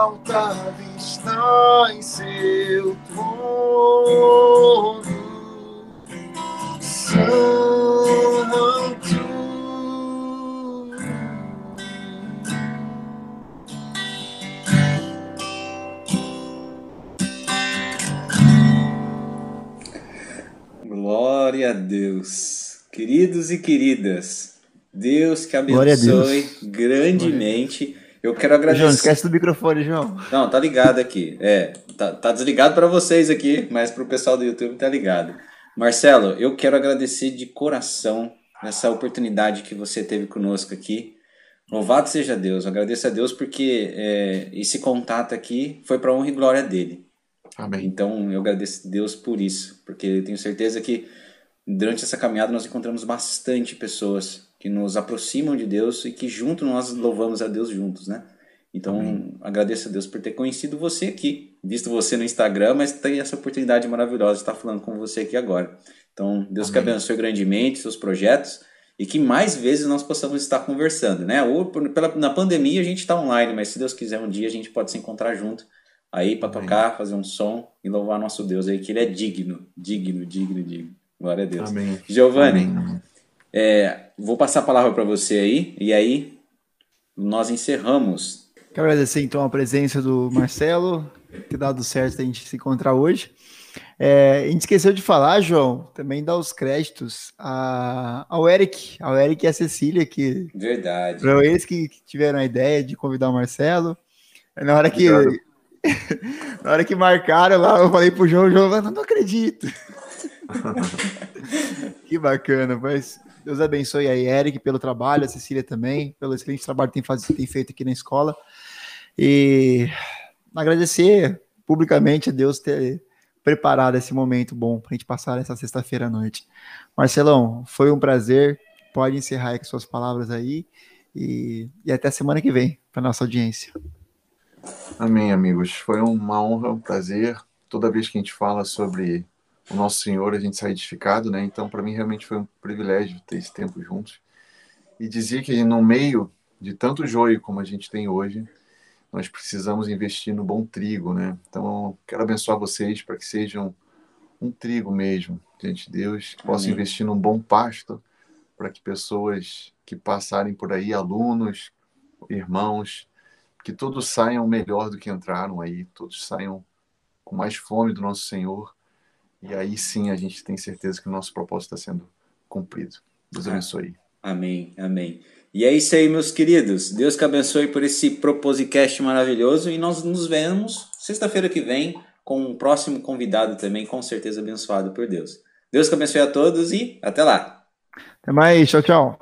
exaltado está em seu trono, Santo. Glória a Deus. Queridos e queridas, Deus que Glória a Deus. abençoe grandemente. Eu quero João, não agradecer. esquece do microfone, João. Não, tá ligado aqui. É, tá, tá desligado para vocês aqui, mas pro pessoal do YouTube tá ligado. Marcelo, eu quero agradecer de coração essa oportunidade que você teve conosco aqui. Louvado seja Deus. Eu agradeço a Deus porque é, esse contato aqui foi para honra e glória dele. Amém. Então eu agradeço a Deus por isso, porque eu tenho certeza que durante essa caminhada nós encontramos bastante pessoas que nos aproximam de Deus e que junto nós louvamos a Deus juntos, né? Então agradeço a Deus por ter conhecido você aqui, visto você no Instagram, mas tem essa oportunidade maravilhosa de estar falando com você aqui agora. Então Deus que Amém. abençoe grandemente seus projetos e que mais vezes nós possamos estar conversando, né? Ou pela, na pandemia a gente está online, mas se Deus quiser um dia a gente pode se encontrar junto aí para Amém. tocar, fazer um som e louvar nosso Deus aí, que ele é digno, digno, digno, digno. Glória a Deus. Amém. Giovanni, Amém. é, vou passar a palavra para você aí, e aí nós encerramos. Quero agradecer então a presença do Marcelo, que dado certo a gente se encontrar hoje. É, a gente esqueceu de falar, João, também dar os créditos a- ao Eric, ao Eric e a Cecília, que Verdade. foram eles que, que tiveram a ideia de convidar o Marcelo. Na hora que, *laughs* na hora que marcaram lá, eu falei pro João, o João, falou, não acredito. *laughs* *laughs* que bacana, mas Deus abençoe aí, Eric, pelo trabalho, a Cecília também, pelo excelente trabalho que tem, faz, tem feito aqui na escola. E agradecer publicamente a Deus ter preparado esse momento bom para a gente passar essa sexta-feira à noite. Marcelão, foi um prazer. Pode encerrar aí com suas palavras aí. E, e até semana que vem para nossa audiência. Amém, amigos. Foi uma honra, um prazer. Toda vez que a gente fala sobre o nosso Senhor, a gente sai edificado, né? Então, para mim, realmente foi um privilégio ter esse tempo juntos. E dizer que no meio de tanto joio como a gente tem hoje, nós precisamos investir no bom trigo, né? Então, quero abençoar vocês para que sejam um trigo mesmo, gente de Deus, que possa Amém. investir num bom pasto para que pessoas que passarem por aí, alunos, irmãos, que todos saiam melhor do que entraram aí, todos saiam com mais fome do nosso Senhor. E aí sim a gente tem certeza que o nosso propósito está sendo cumprido. Deus Ah. abençoe. Amém, amém. E é isso aí, meus queridos. Deus que abençoe por esse Proposicast maravilhoso. E nós nos vemos sexta-feira que vem com um próximo convidado também, com certeza abençoado por Deus. Deus que abençoe a todos e até lá. Até mais, tchau, tchau.